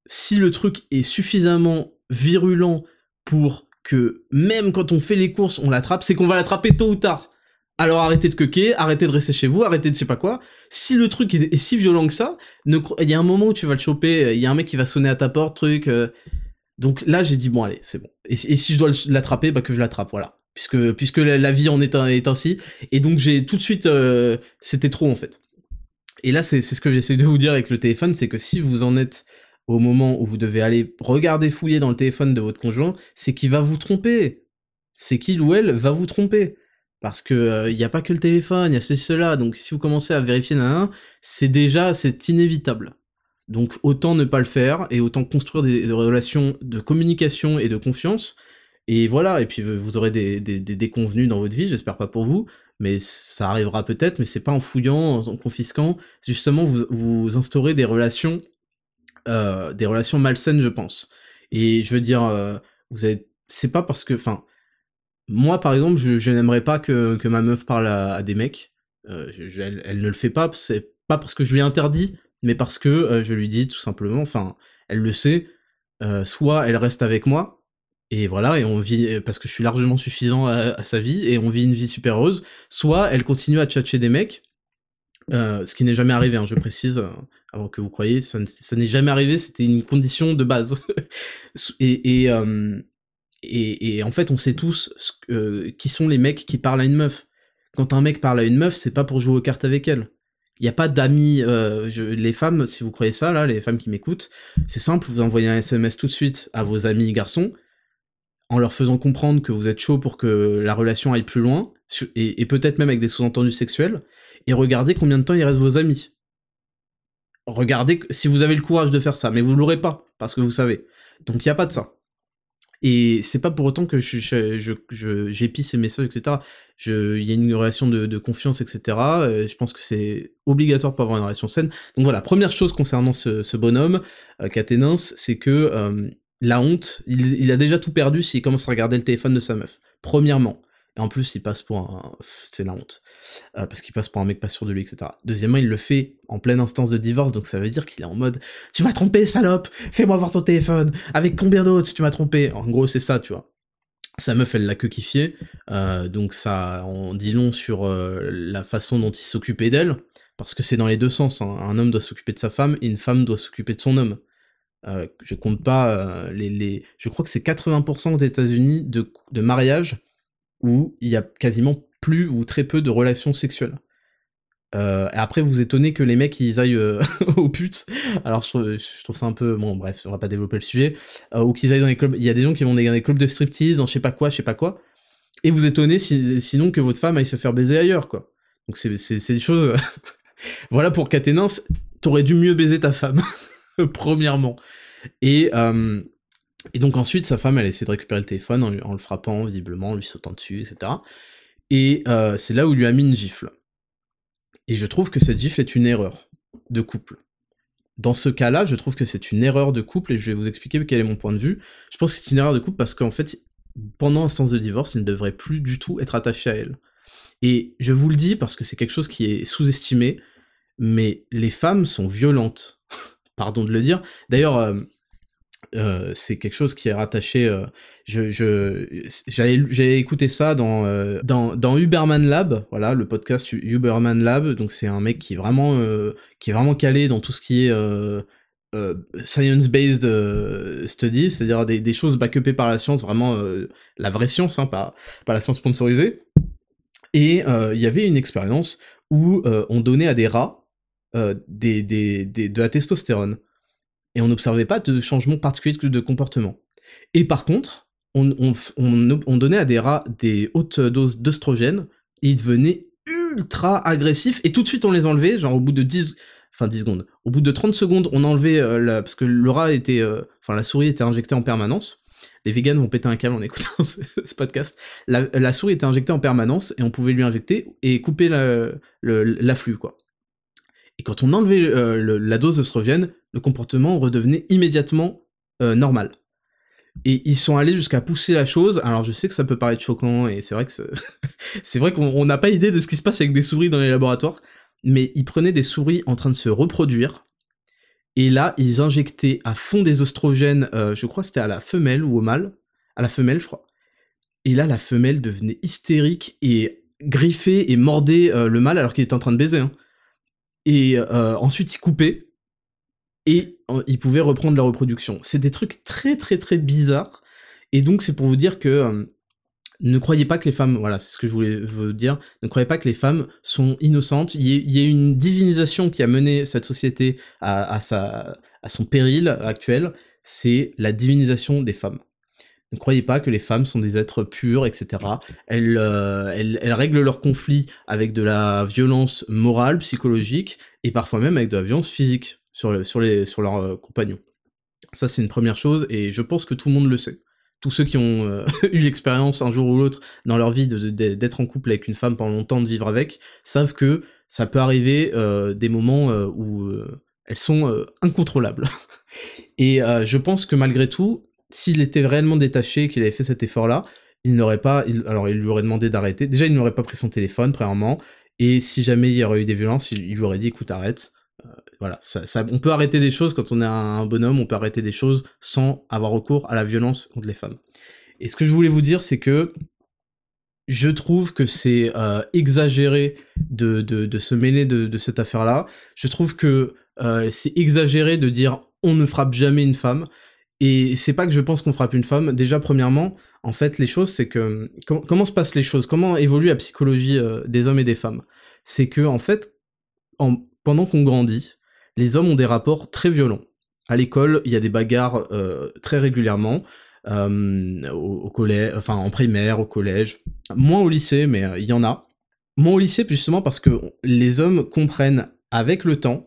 Si le truc est suffisamment virulent pour que même quand on fait les courses, on l'attrape, c'est qu'on va l'attraper tôt ou tard. Alors arrêtez de coquer, arrêtez de rester chez vous, arrêtez de je sais pas quoi. Si le truc est, si violent que ça, il y a un moment où tu vas le choper, il y a un mec qui va sonner à ta porte, truc. Euh. Donc là j'ai dit bon allez, c'est bon. Et, si je dois l'attraper, bah que je l'attrape, voilà puisque puisque la, vie en est, est ainsi. Et donc j'ai tout de suite, euh, c'était trop en fait. Et là, c'est ce que j'essaie de vous dire avec le téléphone, c'est que si vous en êtes au moment où vous devez aller regarder, fouiller dans le téléphone de votre conjoint, c'est qu'il va vous tromper. C'est qu'il ou elle va vous tromper. Parce que il euh, n'y a pas que le téléphone, il y a ceci, cela. Donc si vous commencez à vérifier nan, c'est déjà, c'est inévitable. Donc autant ne pas le faire et autant construire des relations de communication et de confiance et voilà, et puis vous aurez des, des, des déconvenus dans votre vie, j'espère pas pour vous, mais ça arrivera peut-être, mais c'est pas en fouillant, en confisquant, justement vous, vous instaurez des relations, euh, des relations malsaines, je pense. Et je veux dire, euh, vous avez, c'est pas parce que, enfin, moi par exemple, je, je n'aimerais pas que, que ma meuf parle à, des mecs, euh, elle, elle, ne le fait pas, c'est pas parce que je lui ai interdit, mais parce que euh, je lui dis tout simplement, enfin, elle le sait, euh, soit elle reste avec moi, et voilà, et on vit, parce que je suis largement suffisant à, sa vie, et on vit une vie super heureuse, soit elle continue à tchatcher des mecs, euh, ce qui n'est jamais arrivé, hein, je précise, euh, avant que vous croyez, ça, n'est jamais arrivé, c'était une condition de base. et, euh, et, et, en fait, on sait tous qui sont les mecs qui parlent à une meuf. Quand un mec parle à une meuf, c'est pas pour jouer aux cartes avec elle. Il n'y a pas d'amis, les femmes, si vous croyez ça, là, les femmes qui m'écoutent, c'est simple, vous envoyez un SMS tout de suite à vos amis garçons, en leur faisant comprendre que vous êtes chaud pour que la relation aille plus loin, et, peut-être même avec des sous-entendus sexuels, et regardez combien de temps il reste vos amis. Regardez si vous avez le courage de faire ça, mais vous l'aurez pas, parce que vous savez. Donc il n'y a pas de ça. Et c'est pas pour autant que je, j'épie ces messages, etc. Il y a une relation de, confiance, etc. Euh, je pense que c'est obligatoire pour avoir une relation saine. Donc voilà, première chose concernant ce, bonhomme, euh, c'est que euh, la honte, il, a déjà tout perdu s'il commence à regarder le téléphone de sa meuf. Premièrement. Et en plus, il passe pour un... C'est la honte. Euh, parce qu'il passe pour un mec pas sûr de lui, etc. Deuxièmement, il le fait en pleine instance de divorce, donc ça veut dire qu'il est en mode « Tu m'as trompé, salope Fais-moi voir ton téléphone Avec combien d'autres tu m'as trompé ?» En gros, c'est ça, tu vois. Sa meuf, elle l'a que kiffé, euh, donc ça on dit long sur euh, la façon dont il s'occupait d'elle, parce que c'est dans les deux sens. Hein. Un homme doit s'occuper de sa femme, et une femme doit s'occuper de son homme. Euh, je compte pas euh, les, les, Je crois que c'est 80% aux États-Unis de, de mariages où il y a quasiment plus ou très peu de relations sexuelles. Euh, et après, vous étonnez que les mecs ils aillent euh, aux putes. Alors, je trouve, ça un peu. Bon, bref, on va pas développer le sujet. Ou qu'ils aillent dans les clubs. Il y a des gens qui vont dans des clubs de striptease, dans je sais pas quoi, je sais pas quoi. Et vous étonnez si, sinon que votre femme aille se faire baiser ailleurs, quoi. Donc, c'est des choses. voilà pour Caténance, t'aurais dû mieux baiser ta femme. premièrement. Et, euh, et donc ensuite, sa femme, elle a essayé de récupérer le téléphone en, le frappant, visiblement, en lui sautant dessus, etc. Et euh, c'est là où lui a mis une gifle. Et je trouve que cette gifle est une erreur de couple. Dans ce cas-là, je trouve que c'est une erreur de couple, et je vais vous expliquer quel est mon point de vue. Je pense que c'est une erreur de couple parce qu'en fait, pendant l'instance de divorce, il ne devrait plus du tout être attaché à elle. Et je vous le dis parce que c'est quelque chose qui est sous-estimé, mais les femmes sont violentes pardon de le dire. D'ailleurs, euh, euh, c'est quelque chose qui est rattaché. Euh, je, j'ai écouté ça dans, dans dans Uberman Lab, voilà le podcast Uberman Lab. Donc c'est un mec qui est vraiment qui est vraiment calé dans tout ce qui est science-based studies, c'est-à-dire des, choses backupées par la science, vraiment la vraie science, hein, pas, pas la science sponsorisée. Et il y avait une expérience où on donnait à des rats des, de la testostérone. Et on n'observait pas de changement particulier de comportement. Et par contre, on, on, on, donnait à des rats des hautes doses d'œstrogène, et ils devenaient ultra agressifs, et tout de suite on les enlevait, genre au bout de 10, enfin 10 secondes, au bout de 30 secondes, on enlevait, euh, parce que le rat était, euh, enfin la souris était injectée en permanence, les vegans vont péter un câble en écoutant ce, podcast, la, souris était injectée en permanence, et on pouvait lui injecter et couper l'afflux, quoi. Et quand on enlevait euh, la dose d'œstrogène, le comportement redevenait immédiatement normal. Et ils sont allés jusqu'à pousser la chose. Alors je sais que ça peut paraître choquant et c'est vrai que c'est vrai qu'on n'a pas idée de ce qui se passe avec des souris dans les laboratoires, mais ils prenaient des souris en train de se reproduire et là ils injectaient à fond des oestrogènes. Euh, je crois que c'était à la femelle ou au mâle, à la femelle je crois. Et là la femelle devenait hystérique et griffait et mordait euh, le mâle alors qu'il était en train de baiser. Hein. Et euh, ensuite ils coupaient et ils pouvaient reprendre la reproduction. C'est des trucs très très très bizarres. Et donc c'est pour vous dire que euh, ne croyez pas que les femmes, voilà, c'est ce que je voulais vous dire, ne croyez pas que les femmes sont innocentes. Il y, a, une divinisation qui a mené cette société à son péril actuel, c'est la divinisation des femmes. Ne croyez pas que les femmes sont des êtres purs, etc. Elles, euh, elles, elles, règlent leurs conflits avec de la violence morale, psychologique, et parfois même avec de la violence physique sur, sur, les, sur leurs euh, compagnons. Ça, c'est une première chose, et je pense que tout le monde le sait. Tous ceux qui ont euh, eu l'expérience un jour ou l'autre dans leur vie d'être en couple avec une femme pendant longtemps, de vivre avec, savent que ça peut arriver des moments où elles sont incontrôlables. et je pense que malgré tout, s'il était réellement détaché, qu'il avait fait cet effort-là, il n'aurait pas, alors il lui aurait demandé d'arrêter. Déjà, il n'aurait pas pris son téléphone, premièrement, et si jamais il y aurait eu des violences, il, lui aurait dit, écoute, arrête, voilà, ça, on peut arrêter des choses quand on est un bonhomme, on peut arrêter des choses sans avoir recours à la violence contre les femmes. Et ce que je voulais vous dire, c'est que je trouve que c'est euh, exagéré de, de, se mêler de, cette affaire-là. Je trouve que euh, c'est exagéré de dire on ne frappe jamais une femme. Et c'est pas que je pense qu'on frappe une femme. Déjà, premièrement, en fait, les choses, c'est que comment se passent les choses? Comment évolue la psychologie euh, des hommes et des femmes? C'est que en fait, en, pendant qu'on grandit, les hommes ont des rapports très violents. À l'école, il y a des bagarres euh, très régulièrement. Euh, au, collège, enfin en primaire, au collège, moins au lycée, mais il y en a. Moins au lycée justement parce que les hommes comprennent avec le temps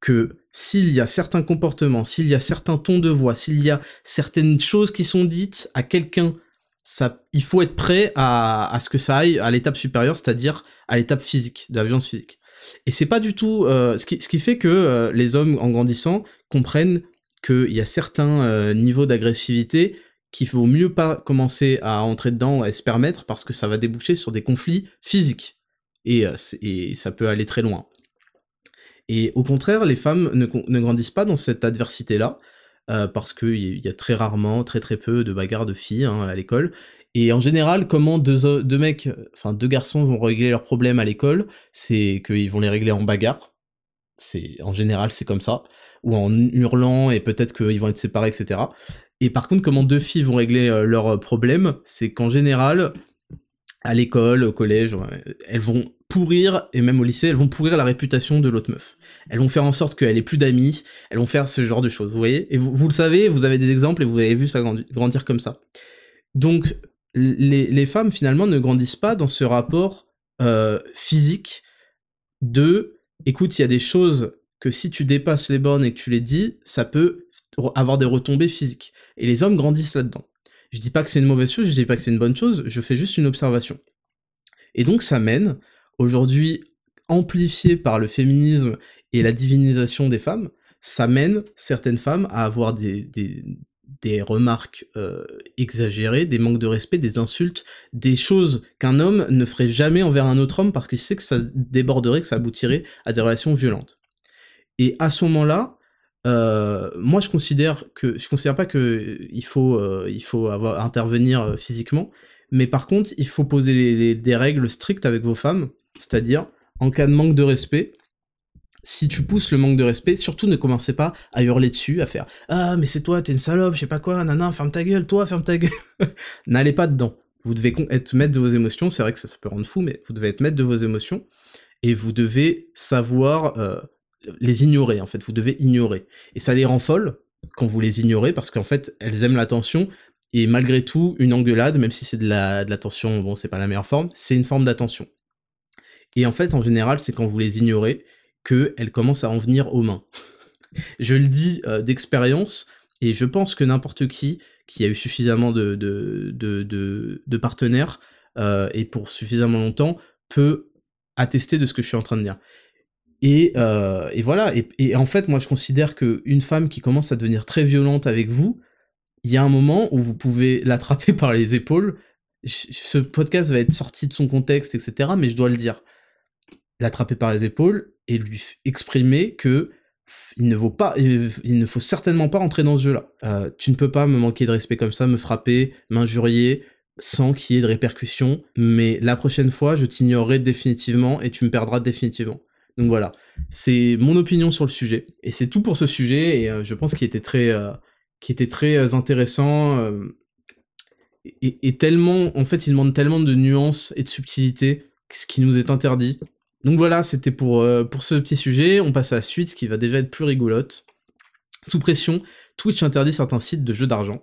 que s'il y a certains comportements, s'il y a certains tons de voix, s'il y a certaines choses qui sont dites à quelqu'un, il faut être prêt à, ce que ça aille à l'étape supérieure, c'est-à-dire à l'étape physique, de la violence physique. Et c'est pas du tout euh, ce, qui, fait que euh, les hommes en grandissant comprennent qu'il y a certains euh, niveaux d'agressivité qu'il vaut mieux pas commencer à entrer dedans et se permettre parce que ça va déboucher sur des conflits physiques et ça peut aller très loin. Et au contraire, les femmes ne, ne grandissent pas dans cette adversité-là, parce qu'il y a très rarement, très très peu de bagarres de filles hein, à l'école, et en général, comment deux, deux mecs, enfin deux garçons vont régler leurs problèmes à l'école, c'est qu'ils vont les régler en bagarre. C'est en général c'est comme ça, ou en hurlant et peut-être qu'ils vont être séparés, etc. Et par contre, comment deux filles vont régler euh, leurs problèmes, c'est qu'en général, à l'école, au collège, elles vont pourrir, et même au lycée, elles vont pourrir la réputation de l'autre meuf. Elles vont faire en sorte qu'elle ait plus d'amis, elles vont faire ce genre de choses, vous voyez? Et vous, le savez, vous avez des exemples et vous avez vu ça grandir comme ça. Donc, les, femmes finalement ne grandissent pas dans ce rapport euh, physique de écoute, il y a des choses que si tu dépasses les bornes et que tu les dis, ça peut avoir des retombées physiques. Et les hommes grandissent là-dedans. Je dis pas que c'est une mauvaise chose, je dis pas que c'est une bonne chose, je fais juste une observation. Et donc ça mène, aujourd'hui amplifié par le féminisme et la divinisation des femmes, ça mène certaines femmes à avoir des, des remarques euh, exagérées, des manques de respect, des insultes, des choses qu'un homme ne ferait jamais envers un autre homme parce qu'il sait que ça déborderait, que ça aboutirait à des relations violentes. Et à ce moment-là, euh, moi je considère que je considère pas que il faut euh, il faut avoir intervenir physiquement, mais par contre il faut poser des règles strictes avec vos femmes, c'est-à-dire en cas de manque de respect, si tu pousses le manque de respect, surtout ne commencez pas à hurler dessus, à faire Ah, mais c'est toi, t'es une salope, je sais pas quoi, nana, ferme ta gueule, toi, ferme ta gueule. N'allez pas dedans. Vous devez être maître de vos émotions, c'est vrai que ça, peut rendre fou, mais vous devez être maître de vos émotions, et vous devez savoir euh, les ignorer, en fait, vous devez ignorer. Et ça les rend folles quand vous les ignorez, parce qu'en fait, elles aiment l'attention, et malgré tout, une engueulade, même si c'est de l'attention, bon, c'est pas la meilleure forme, c'est une forme d'attention. Et en fait, en général, c'est quand vous les ignorez qu'elles commencent à en venir aux mains. je le dis euh, d'expérience, et je pense que n'importe qui qui a eu suffisamment de, partenaires, euh, et pour suffisamment longtemps, peut attester de ce que je suis en train de dire. Et, euh, et voilà, et, et, en fait, moi je considère qu'une femme qui commence à devenir très violente avec vous, il y a un moment où vous pouvez l'attraper par les épaules. Ce podcast va être sorti de son contexte, etc., mais je dois le dire. L'attraper par les épaules et lui exprimer que il ne vaut pas, il ne faut certainement pas rentrer dans ce jeu-là. Euh, tu ne peux pas me manquer de respect comme ça, me frapper, m'injurier, sans qu'il y ait de répercussions, mais la prochaine fois, je t'ignorerai définitivement et tu me perdras définitivement. Donc voilà, c'est mon opinion sur le sujet. Et c'est tout pour ce sujet, et euh, je pense qu'il était très, euh, était très intéressant, et, tellement, en fait, il demande tellement de nuances et de subtilité, ce qui nous est interdit, donc voilà, c'était pour, euh, pour ce petit sujet. On passe à la suite qui va déjà être plus rigolote. Sous pression, Twitch interdit certains sites de jeux d'argent.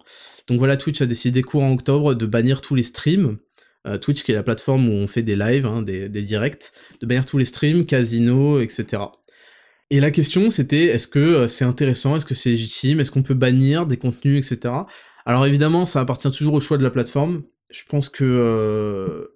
Donc voilà, Twitch a décidé courant octobre de bannir tous les streams. Euh, Twitch qui est la plateforme où on fait des lives, hein, des, directs, de bannir tous les streams, casinos, etc. Et la question c'était est-ce que euh, c'est intéressant, est-ce que c'est légitime, est-ce qu'on peut bannir des contenus, etc. Alors évidemment, ça appartient toujours au choix de la plateforme. Je pense que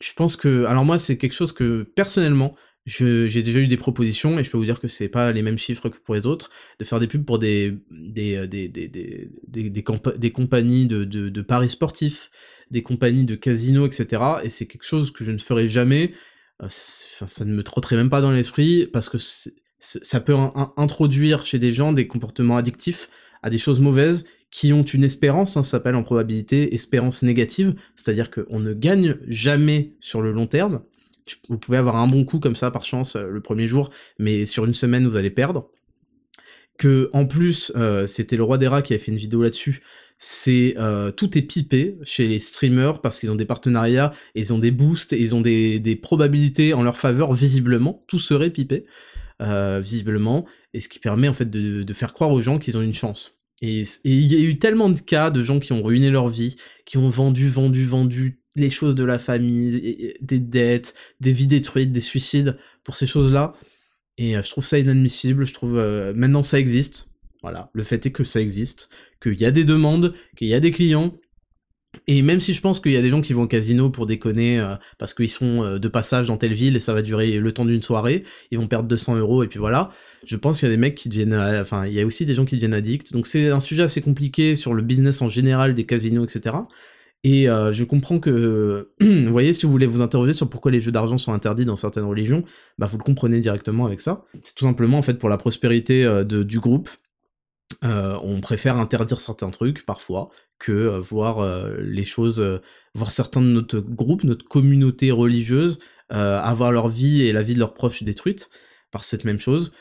je pense que, alors moi, c'est quelque chose que personnellement, j'ai déjà eu des propositions et je peux vous dire que c'est pas les mêmes chiffres que pour les autres de faire des pubs pour des des euh, des des des, des, des, compagnies de, de, de, paris sportifs, des compagnies de casinos, etc. Et c'est quelque chose que je ne ferai jamais. Euh, ça ne me trotterait même pas dans l'esprit parce que ça peut introduire chez des gens des comportements addictifs à des choses mauvaises qui ont une espérance, hein, ça s'appelle en probabilité espérance négative, c'est-à-dire qu'on ne gagne jamais sur le long terme. Vous pouvez avoir un bon coup comme ça par chance euh, le premier jour, mais sur une semaine vous allez perdre. Que en plus, euh, c'était le roi des rats qui avait fait une vidéo là-dessus. C'est euh, tout est pipé chez les streamers parce qu'ils ont des partenariats, ils ont des boosts, ils ont des, probabilités en leur faveur visiblement. Tout serait pipé visiblement, et ce qui permet en fait de faire croire aux gens qu'ils ont une chance. Et il y a eu tellement de cas de gens qui ont ruiné leur vie, qui ont vendu, vendu, vendu les choses de la famille, des dettes, des vies détruites, des suicides pour ces choses-là. Et euh, je trouve ça inadmissible. Je trouve euh, maintenant ça existe. Voilà, le fait est que ça existe, qu'il y a des demandes, qu'il y a des clients, et même si je pense qu'il y a des gens qui vont au casino pour déconner euh, parce qu'ils sont euh, de passage dans telle ville et ça va durer le temps d'une soirée, ils vont perdre 200 euros et puis voilà. Je pense qu'il y a des mecs qui deviennent, euh, enfin, il y a aussi des gens qui deviennent addicts. Donc c'est un sujet assez compliqué sur le business en général des casinos, etc. Et je comprends que, vous voyez, si vous voulez vous interroger sur pourquoi les jeux d'argent sont interdits dans certaines religions, bah vous le comprenez directement avec ça. C'est tout simplement en fait pour la prospérité du groupe. On préfère interdire certains trucs parfois que euh, voir euh, les choses, euh, voir certains de notre groupe, notre communauté religieuse, avoir leur vie et la vie de leurs proches détruite par cette même chose.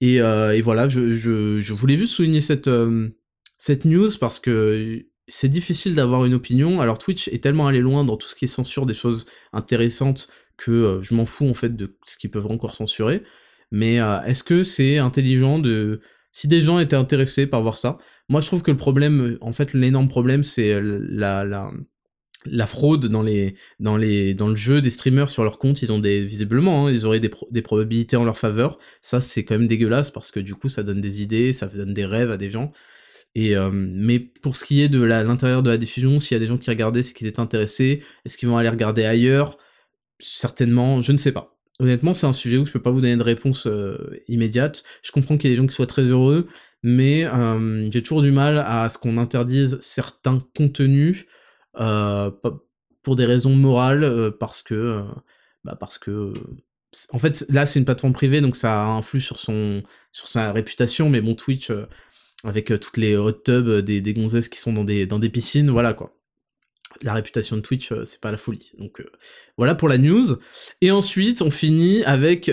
Et, voilà, je, voulais juste souligner cette, cette news parce que c'est difficile d'avoir une opinion. Alors Twitch est tellement allé loin dans tout ce qui est censure des choses intéressantes que je m'en fous en fait de ce qu'ils peuvent encore censurer. Mais est-ce que c'est intelligent de... Si des gens étaient intéressés par voir ça, moi, je trouve que le problème, en fait, l'énorme problème, c'est euh, la, fraude dans, le jeu des streamers sur leur compte. Ils ont des, visiblement, hein, ils auraient des, probabilités en leur faveur. Ça, c'est quand même dégueulasse parce que du coup, ça donne des idées, ça donne des rêves à des gens. Euh, mais pour ce qui est de l'intérieur de la diffusion, s'il y a des gens qui regardaient, c'est qu'ils étaient intéressés, est-ce qu'ils vont aller regarder ailleurs? Certainement, je ne sais pas. Honnêtement, c'est un sujet où je peux pas vous donner de réponse euh, immédiate. Je comprends qu'il y ait des gens qui soient très heureux, mais euh, j'ai toujours du mal à ce qu'on interdise certains contenus euh, pour des raisons morales, parce que, bah en fait, là c'est une plateforme privée, donc ça influe sur son, sur sa réputation, mais bon Twitch avec toutes les hot tubs des, des gonzesses qui sont dans des, dans des piscines, voilà quoi. La réputation de Twitch, c'est pas la folie. Donc voilà pour la news. Et ensuite, on finit avec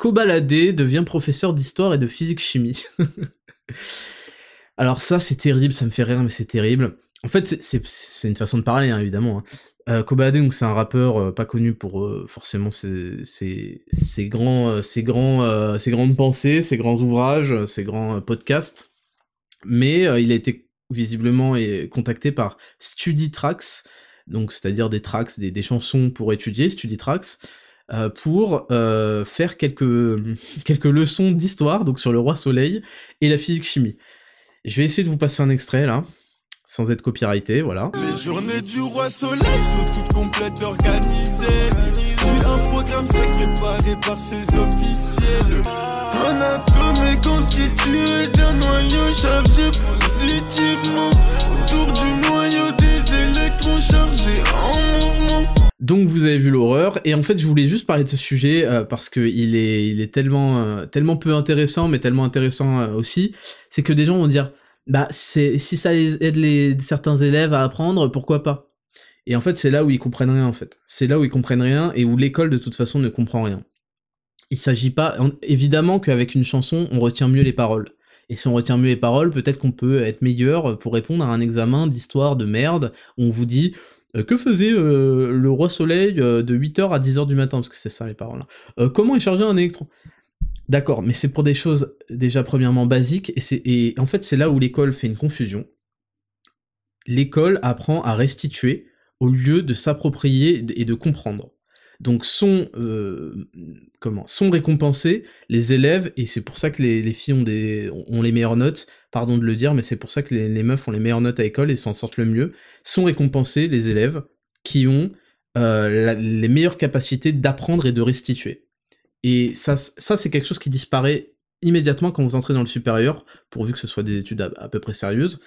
Cobaladé devient professeur d'histoire et de physique-chimie. Alors ça, c'est terrible, ça me fait rire, mais c'est terrible. En fait, c'est une façon de parler, hein, évidemment. Hein. Euh, donc c'est un rappeur euh, pas connu pour euh, forcément ses, ses, grands, ses, grands, ses grandes pensées, ses grands ouvrages, ses grands podcasts. Mais il a été visiblement contacté par StudyTracks, donc c'est-à-dire des tracks, des, des, chansons pour étudier, StudyTracks, pour faire quelques, quelques leçons d'histoire, donc sur le roi soleil et la physique-chimie. Je vais essayer de vous passer un extrait là, sans être copyrighté, voilà. Les journées du roi soleil sont toutes complètes organisées. Un programme préparé par ses officiels. Un atome est constitué d'un noyau chargé Donc vous avez vu l'horreur, et en fait je voulais juste parler de ce sujet euh, parce que il est, il est tellement, euh, tellement peu intéressant, mais tellement intéressant euh, aussi, c'est que des gens vont dire, bah c'est si ça aide les, certains élèves à apprendre, pourquoi pas? Et en fait c'est là où ils comprennent rien en fait, c'est là où ils comprennent rien et où l'école de toute façon ne comprend rien. Il s'agit pas, évidemment qu'avec une chanson on retient mieux les paroles. Et si on retient mieux les paroles, peut-être qu'on peut être meilleur pour répondre à un examen d'histoire de merde où on vous dit euh, que faisait euh, le roi soleil euh, de 8h à 10h du matin? Parce que c'est ça les paroles. Hein. comment il chargeait un électron? D'accord, mais c'est pour des choses déjà premièrement basiques, et, et en fait c'est là où l'école fait une confusion. L'école apprend à restituer au lieu de s'approprier et de comprendre. Donc sont euh, comment sont récompensés les élèves et c'est pour ça que les, filles ont des ont les meilleures notes. Pardon de le dire, mais c'est pour ça que les, meufs ont les meilleures notes à l'école et s'en sortent le mieux. Sont récompensés les élèves qui ont euh, les meilleures capacités d'apprendre et de restituer. Et ça, ça c'est quelque chose qui disparaît immédiatement quand vous entrez dans le supérieur, pourvu que ce soit des études à peu près sérieuses.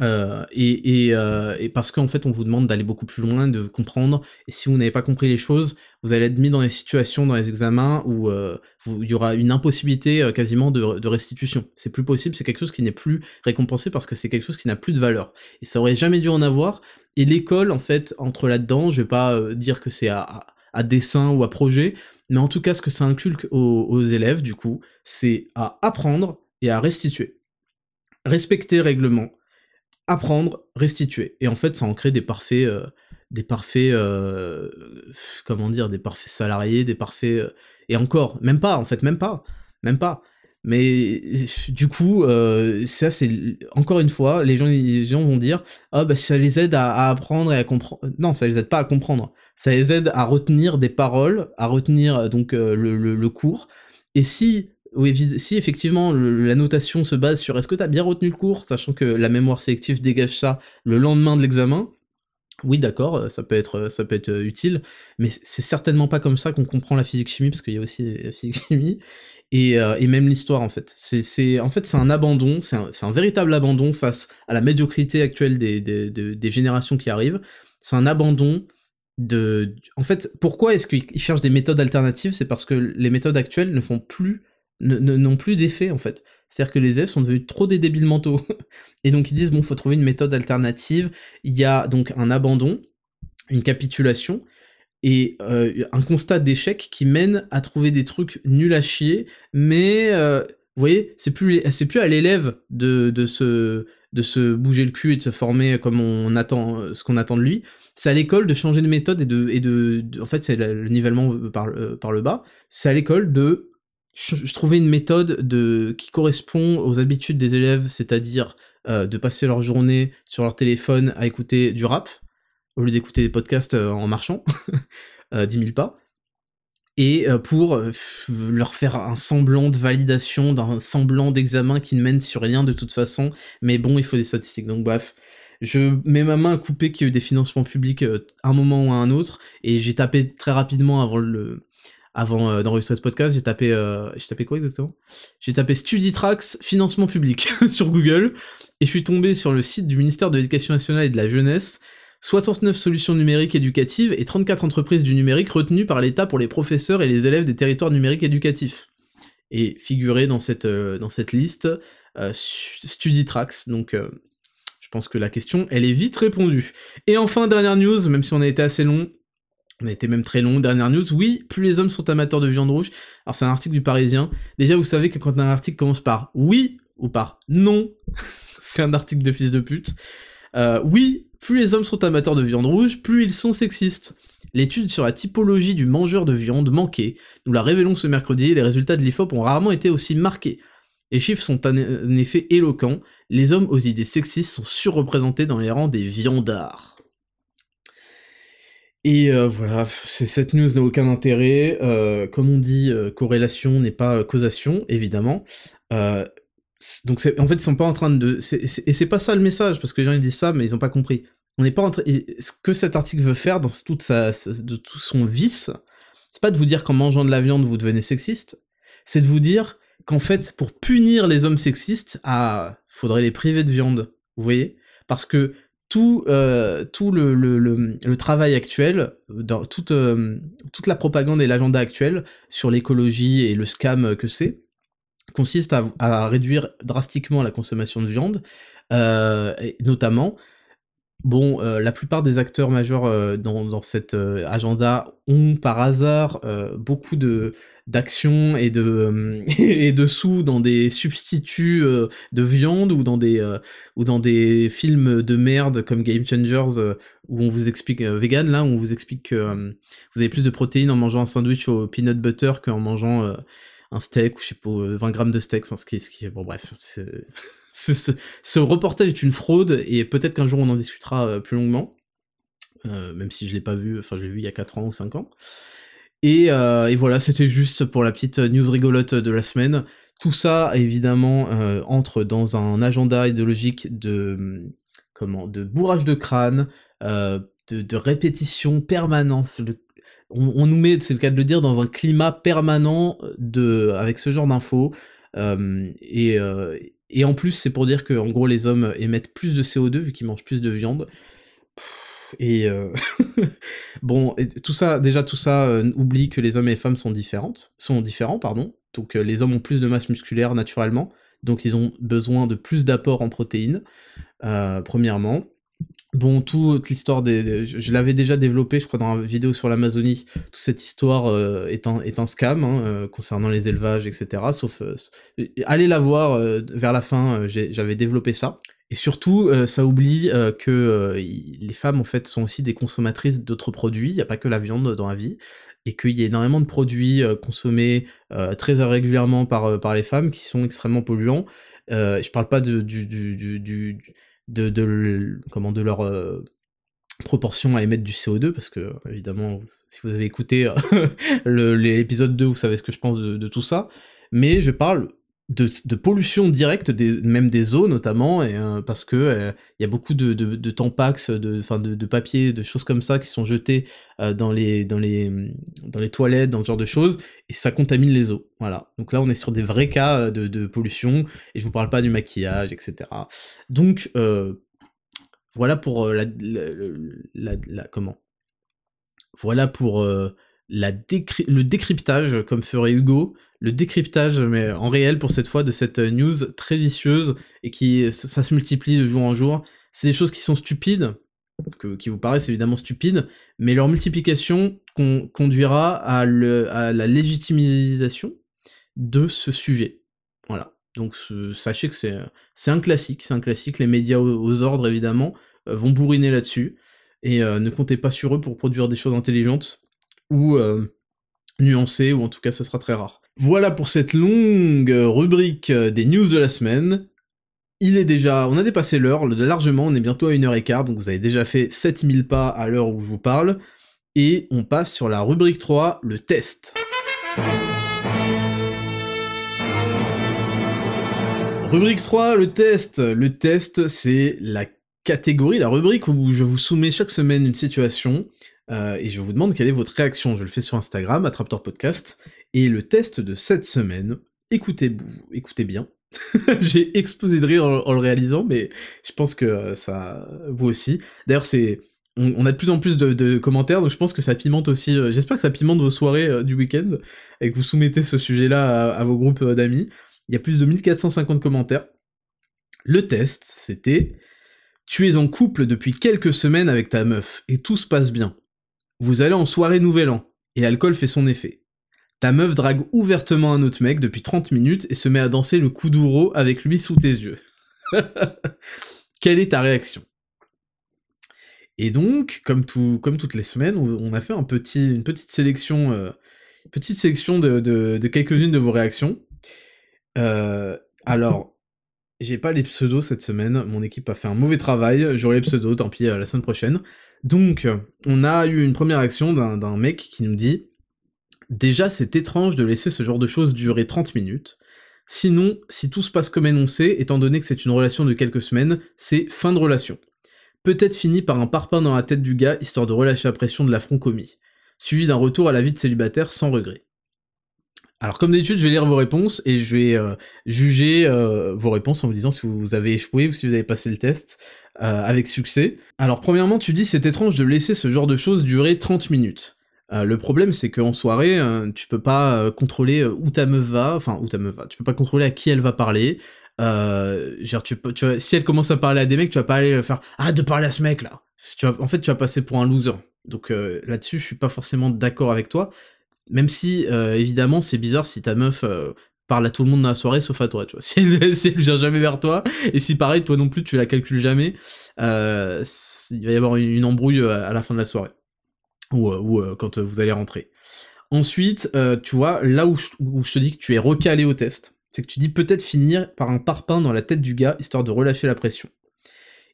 Euh, et, euh, et, parce qu'en fait, on vous demande d'aller beaucoup plus loin, de comprendre. Et si vous n'avez pas compris les choses, vous allez être mis dans des situations, dans les examens où euh, il y aura une impossibilité quasiment de, restitution. C'est plus possible, c'est quelque chose qui n'est plus récompensé parce que c'est quelque chose qui n'a plus de valeur. Et ça aurait jamais dû en avoir. Et l'école, en fait, entre là-dedans. Je vais pas dire que c'est à, à, dessin ou à projet, mais en tout cas, ce que ça inculque aux, aux élèves, du coup, c'est à apprendre et à restituer. Respecter le règlement, apprendre, restituer. Et en fait, ça en crée des parfaits, euh, des parfaits, euh, comment dire, des parfaits salariés, des parfaits, euh, et encore, même pas, en fait, même pas, même pas. Mais du coup, ça c'est encore une fois, les gens, vont dire, ah bah ça les aide à, apprendre et à comprendre. Non, ça les aide pas à comprendre. Ça les aide à retenir des paroles, à retenir donc le, le cours. Et si oui, si effectivement la notation se base sur est-ce que tu as bien retenu le cours, sachant que la mémoire sélective dégage ça le lendemain de l'examen, oui d'accord, euh, ça peut être, euh, ça peut être euh, utile, mais c'est certainement pas comme ça qu'on comprend la physique-chimie, parce qu'il y a aussi la physique-chimie, et, et, même l'histoire en fait. C'est, en fait c'est un abandon, c'est un, un, véritable abandon face à la médiocrité actuelle des, des, des générations qui arrivent, c'est un abandon de... En fait, pourquoi est-ce qu'ils cherchent des méthodes alternatives? C'est parce que les méthodes actuelles ne font plus n'ont plus d'effet en fait. C'est-à-dire que les élèves sont devenus trop des débiles mentaux. Et donc ils disent bon, faut trouver une méthode alternative. Il y a donc un abandon, une capitulation et euh, un constat d'échec qui mène à trouver des trucs nuls à chier. Mais euh, vous voyez, c'est plus c'est plus à l'élève de, de se de se bouger le cul et de se former comme on attend ce qu'on attend de lui. C'est à l'école de changer de méthode et de et de, en fait c'est le nivellement par, euh, par le bas. C'est à l'école de je, trouvais une méthode de, qui correspond aux habitudes des élèves, c'est-à-dire euh, de passer leur journée sur leur téléphone à écouter du rap, au lieu d'écouter des podcasts euh, en marchant, euh, 10 000 pas, et euh, pour leur faire un semblant de validation, d'un semblant d'examen qui ne mène sur rien de toute façon, mais bon, il faut des statistiques, donc bref. Je mets ma main à couper qu'il y a eu des financements publics à un moment ou à un autre, et j'ai tapé très rapidement avant le, avant euh, d'enregistrer ce podcast, j'ai tapé, euh, j'ai tapé quoi exactement? J'ai tapé StudyTracks financement public sur Google et je suis tombé sur le site du ministère de l'Éducation nationale et de la jeunesse. 69 solutions numériques éducatives et 34 entreprises du numérique retenues par l'État pour les professeurs et les élèves des territoires numériques éducatifs. Et figuré dans cette, euh, dans cette liste, StudyTracks. Donc je pense que la question, elle est vite répondue. Et enfin, dernière news, même si on a été assez long, On été même très long. Dernière news, oui, plus les hommes sont amateurs de viande rouge. Alors c'est un article du Parisien. Déjà, vous savez que quand un article commence par oui ou par non, c'est un article de fils de pute. Euh, oui, plus les hommes sont amateurs de viande rouge, plus ils sont sexistes. L'étude sur la typologie du mangeur de viande manquait. Nous la révélons ce mercredi les résultats de l'IFOP ont rarement été aussi marqués. Les chiffres sont en effet éloquents. Les hommes aux idées sexistes sont surreprésentés dans les rangs des viandards. Et euh, voilà, cette news n'a aucun intérêt. Euh, comme on dit, euh, corrélation n'est pas causation, évidemment. donc en fait, ils sont pas en train de... et c'est pas ça le message, parce que les gens ils disent ça, mais ils ont pas compris. On n'est pas en train... Ce que cet article veut faire, dans toute sa, de tout son vice, c'est pas de vous dire qu'en mangeant de la viande, vous devenez sexiste, c'est de vous dire qu'en fait, pour punir les hommes sexistes, ah, faudrait les priver de viande. Vous voyez? Parce que tout, euh, le, travail actuel, euh, toute la propagande et l'agenda actuel sur l'écologie et le scam que c'est, consiste à, réduire drastiquement la consommation de viande, euh, notamment Bon, euh, la plupart des acteurs majeurs euh, dans, dans, cet euh, agenda ont par hasard beaucoup de d'actions et de et de sous dans des substituts de viande ou dans des ou dans des films de merde comme Game Changers où on vous explique vegan là où on vous explique que vous avez plus de protéines en mangeant un sandwich au peanut butter qu'en mangeant un steak ou je sais pas 20 grammes de steak enfin ce qui ce qui bon bref ce, reportage est une fraude, et peut-être qu'un jour on en discutera euh, plus longuement, euh, même si je l'ai pas vu, enfin je l'ai vu il y a 4 ans ou 5 ans. Euh, et, voilà, c'était juste pour la petite news rigolote de la semaine. Tout ça, évidemment, entre dans un agenda idéologique de, comment, de bourrage de crâne, de, répétition permanente. On, nous met, c'est le cas de le dire, dans un climat permanent de, avec ce genre d'infos. et, et en plus, c'est pour dire que en gros, les hommes émettent plus de CO2 vu qu'ils mangent plus de viande. Et euh, bon, tout ça, déjà tout ça euh, oublie que les hommes et les femmes sont différentes, sont différents, pardon. Donc euh, les hommes ont plus de masse musculaire naturellement, donc ils ont besoin de plus d'apports en protéines, premièrement. Bon, toute l'histoire des, je, l'avais déjà développé, je crois, dans la vidéo sur l'Amazonie. Toute cette histoire euh, est, un, scam hein, euh, concernant les élevages, etc. Sauf, euh, allez la voir vers la fin. J'avais développé ça. Et surtout, ça oublie que les femmes, en fait, sont aussi des consommatrices d'autres produits. Il n'y a pas que la viande dans la vie, et qu'il y a énormément de produits consommés très régulièrement par par les femmes qui sont extrêmement polluants. je parle pas de, du, du, du de, leur euh, proportion à émettre du CO2, parce que, évidemment, si vous avez écouté euh, l'épisode 2, vous savez ce que je pense de, tout ça, mais je parle de, pollution directe, même des eaux notamment, euh, parce que il y a beaucoup de, de, tampax, de, de, de papier, de choses comme ça qui sont jetés dans, les, dans, les, dans les toilettes, dans ce genre de choses, et ça contamine les eaux. Voilà. Donc là, on est sur des vrais cas de, pollution, et je vous parle pas du maquillage, etc. Donc, voilà pour la, la, comment? Voilà pour le décryptage, comme ferait Hugo, le décryptage, mais en réel pour cette fois, de cette news très vicieuse et qui ça, se multiplie de jour en jour. C'est des choses qui sont stupides, qui vous paraissent évidemment stupides, mais leur multiplication conduira à, la légitimisation de ce sujet. Voilà. Donc sachez que c'est un classique, c'est un classique. Les médias aux, ordres évidemment euh, vont bourriner là-dessus et euh, ne comptez pas sur eux pour produire des choses intelligentes ou euh, nuancées, ou en tout cas ça sera très rare. Voilà pour cette longue rubrique des news de la semaine. Il est déjà, on a dépassé l'heure, largement, on est bientôt à 1h15, donc vous avez déjà fait 7000 pas à l'heure où je vous parle, et on passe sur la rubrique 3, le test. Rubrique 3, le test. Le test, c'est la catégorie, la rubrique où je vous soumets chaque semaine une situation, euh, et je vous demande quelle est votre réaction. Je le fais sur Instagram, Attraptor Podcast, et le test de cette semaine, écoutez, écoutez bien, J'ai explosé de rire en, le réalisant, mais je pense que euh, ça, vous aussi. D'ailleurs, c'est, on, a de plus en plus de, commentaires, donc je pense que ça pimente aussi. Euh, j'espère que ça pimente vos soirées du week-end et que vous soumettez ce sujet-là à, vos groupes d'amis. Il y a plus de 1450 commentaires. Le test, c'était tu es en couple depuis quelques semaines avec ta meuf et tout se passe bien. Vous allez en soirée nouvel an, et l'alcool fait son effet. Ta meuf drague ouvertement un autre mec depuis 30 minutes et se met à danser le kuduro avec lui sous tes yeux. Quelle est ta réaction? Et donc, comme, tout, comme toutes les semaines, on, a fait une petite sélection, euh, de, quelques-unes de vos réactions. Euh, alors, j'ai pas les pseudos cette semaine, mon équipe a fait un mauvais travail, j'aurai les pseudos, tant pis, euh, la semaine prochaine. Donc, on a eu une première action d'un mec qui nous dit Déjà, c'est étrange de laisser ce genre de choses durer 30 minutes. Sinon, si tout se passe comme énoncé, étant donné que c'est une relation de quelques semaines, c'est fin de relation. Peut-être fini par un parpaing dans la tête du gars, histoire de relâcher la pression de l'affront commis. Suivi d'un retour à la vie de célibataire sans regret. Alors comme d'habitude, je vais lire vos réponses et je vais euh, juger euh, vos réponses en vous disant si vous avez échoué ou si vous avez passé le test euh, avec succès. Alors premièrement, tu dis c'est étrange de laisser ce genre de choses durer 30 minutes. le problème c'est qu'en soirée, tu peux pas contrôler où ta meuf va, enfin où ta meuf va, tu peux pas contrôler à qui elle va parler. genre si elle commence à parler à des mecs, tu vas pas aller faire arrête de parler à ce mec là. En fait, tu vas passer pour un loser. Donc là-dessus, je suis pas forcément d'accord avec toi. Même si, euh, évidemment, c'est bizarre si ta meuf euh, parle à tout le monde dans la soirée, sauf à toi, tu vois. Si elle, si vient jamais vers toi, et si pareil, toi non plus, tu la calcules jamais, euh, il va y avoir une, embrouille à la fin de la soirée. Ou, ou quand vous allez rentrer. Ensuite, tu vois, là où je, te dis que tu es recalé au test, c'est que tu dis peut-être finir par un parpaing dans la tête du gars, histoire de relâcher la pression.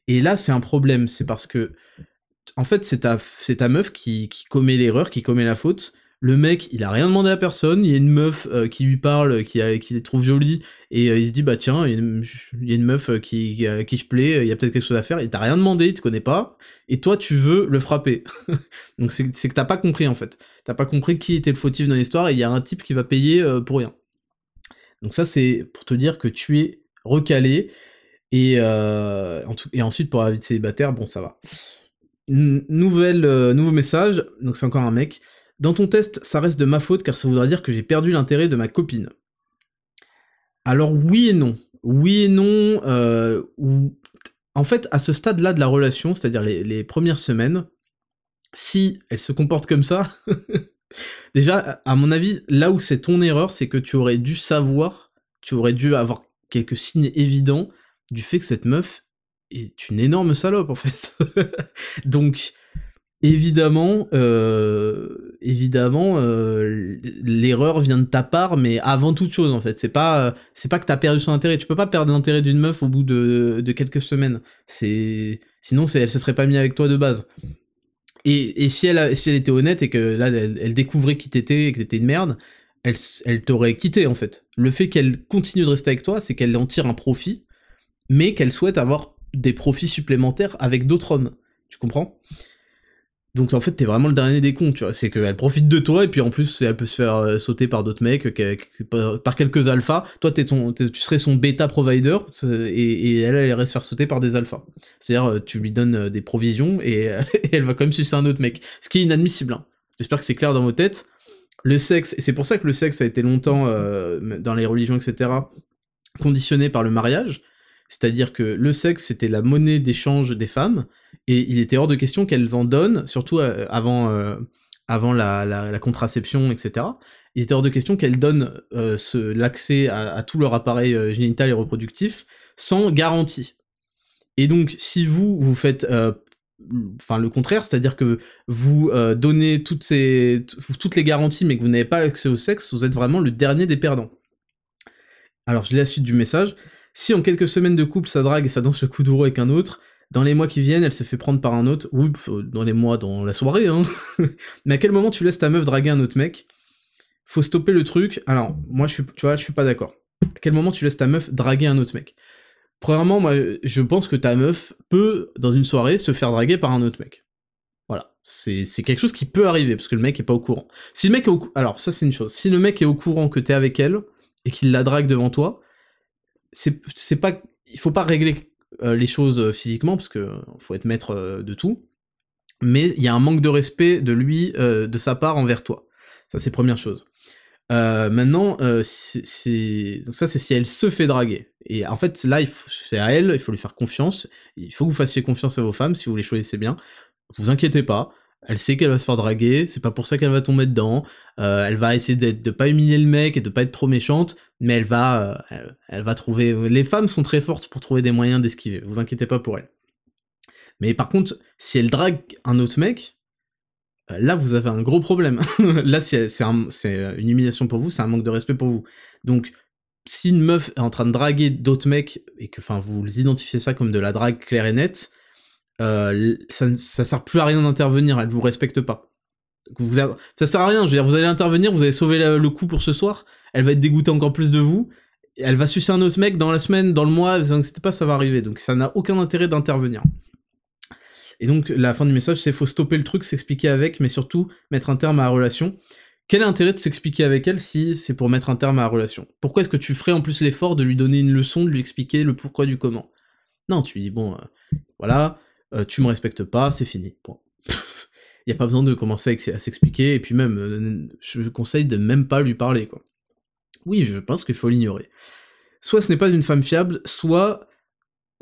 Et là, c'est un problème, c'est parce que, en fait, c'est ta, ta meuf qui commet l'erreur, qui commet la faute, le mec, il a rien demandé à personne, il y a une meuf euh, qui lui parle, qui, qui les trouve jolie, et euh, il se dit, bah tiens, il y, a une, meuf euh, qui, qui je il y a peut-être quelque chose à faire, il t'a rien demandé, il te connaît pas, et toi, tu veux le frapper. Donc c'est que t'as pas compris, en fait. T'as pas compris qui était le fautif dans l'histoire, et il y a un type qui va payer pour rien. Donc ça, c'est pour te dire que tu es recalé, et, ensuite, pour la vie de célibataire, bon, ça va. nouveau message, donc c'est encore un mec. Dans ton test, ça reste de ma faute car ça voudra dire que j'ai perdu l'intérêt de ma copine. Alors oui et non. Oui et non. Euh, en fait, à ce stade-là de la relation, c'est-à-dire les, premières semaines, si elle se comporte comme ça, déjà, à mon avis, là où c'est ton erreur, c'est que tu aurais dû savoir, tu aurais dû avoir quelques signes évidents du fait que cette meuf est une énorme salope en fait. Donc, évidemment, euh, évidemment, euh, l'erreur vient de ta part, mais avant toute chose en fait. C'est pas, c'est pas que t'as perdu son intérêt. Tu peux pas perdre l'intérêt d'une meuf au bout de, quelques semaines. C'est, sinon, c'est, elle se serait pas mise avec toi de base. Et, si elle, était honnête et que là, elle, découvrait qui t'étais et que t'étais une merde, elle t'aurait quitté en fait. Le fait qu'elle continue de rester avec toi, c'est qu'elle en tire un profit, mais qu'elle souhaite avoir des profits supplémentaires avec d'autres hommes. Tu comprends? Donc en fait, t'es vraiment le dernier des cons, tu vois. C'est qu'elle profite de toi et puis en plus, elle peut se faire euh, sauter par d'autres mecs, par quelques alphas. Toi, t'es ton, tu serais son bêta provider et, elle, elle irait se faire sauter par des alphas. C'est-à-dire, euh, tu lui donnes euh, des provisions et, elle va quand même sucer un autre mec. Ce qui est inadmissible. Hein. J'espère que c'est clair dans vos têtes. Le sexe, et c'est pour ça que le sexe a été longtemps dans les religions, etc., conditionné par le mariage. C'est-à-dire que le sexe, c'était la monnaie d'échange des femmes, et il était hors de question qu'elles en donnent, surtout euh, avant, euh, avant la, contraception, etc. Il était hors de question qu'elles donnent euh, l'accès à, tout leur appareil génital et reproductif sans garantie. Et donc, si vous, vous faites le contraire, c'est-à-dire que vous donnez toutes, toutes les garanties mais que vous n'avez pas accès au sexe, vous êtes vraiment le dernier des perdants. Alors je lis la suite du message. Si en quelques semaines de couple ça drague et ça danse le coup d'ouro avec un autre, dans les mois qui viennent, elle se fait prendre par un autre, ou dans les mois, dans la soirée, hein. Mais à quel moment tu laisses ta meuf draguer un autre mec? Faut stopper le truc. Alors, moi, je suis, tu vois, je suis pas d'accord. À quel moment tu laisses ta meuf draguer un autre mec? Premièrement, moi, je pense que ta meuf peut, dans une soirée, se faire draguer par un autre mec. Voilà. C'est quelque chose qui peut arriver, parce que le mec est pas au courant. Si le mec est au Alors, ça, c'est une chose. Si le mec est au courant que t'es avec elle, et qu'il la drague devant toi, c'est pas, il faut pas régler euh, les choses euh, physiquement parce que faut être maître euh, de tout, mais il y a un manque de respect de lui, de sa part envers toi. Ça c'est première chose. maintenant, ça c'est si elle se fait draguer. Et en fait là, c'est à elle, il faut lui faire confiance. Il faut que vous fassiez confiance à vos femmes si vous les choisissez bien. Vous inquiétez pas, Elle sait qu'elle va se faire draguer, c'est pas pour ça qu'elle va tomber dedans. Euh, elle va essayer d'être, de pas humilier le mec et de pas être trop méchante, mais elle va, euh, elle, va trouver. Les femmes sont très fortes pour trouver des moyens d'esquiver. Vous inquiétez pas pour elle. Mais par contre, si elle drague un autre mec, euh, là vous avez un gros problème. là c'est, une humiliation pour vous, c'est un manque de respect pour vous. Donc si une meuf est en train de draguer d'autres mecs et que, enfin, vous identifiez ça comme de la drague claire et nette, euh, ça, ça sert plus à rien d'intervenir, elle vous respecte pas. Vous Ça sert à rien, je veux dire, vous allez intervenir, vous allez sauver le coup pour ce soir, elle va être dégoûtée encore plus de vous, elle va sucer un autre mec dans la semaine, dans le mois, vous inquiétez pas, ça va arriver, donc ça n'a aucun intérêt d'intervenir. Et donc la fin du message, c'est faut stopper le truc, s'expliquer avec, mais surtout mettre un terme à la relation. Quel est l'intérêt de s'expliquer avec elle si c'est pour mettre un terme à la relation? Pourquoi est-ce que tu ferais en plus l'effort de lui donner une leçon, de lui expliquer le pourquoi du comment? Non, tu lui dis bon, euh, voilà, euh, tu me respectes pas, c'est fini. Point. Il y a pas besoin de commencer à s'expliquer, et puis même, euh, je conseille de même pas lui parler, quoi. Oui, je pense qu'il faut l'ignorer. Soit ce n'est pas une femme fiable, soit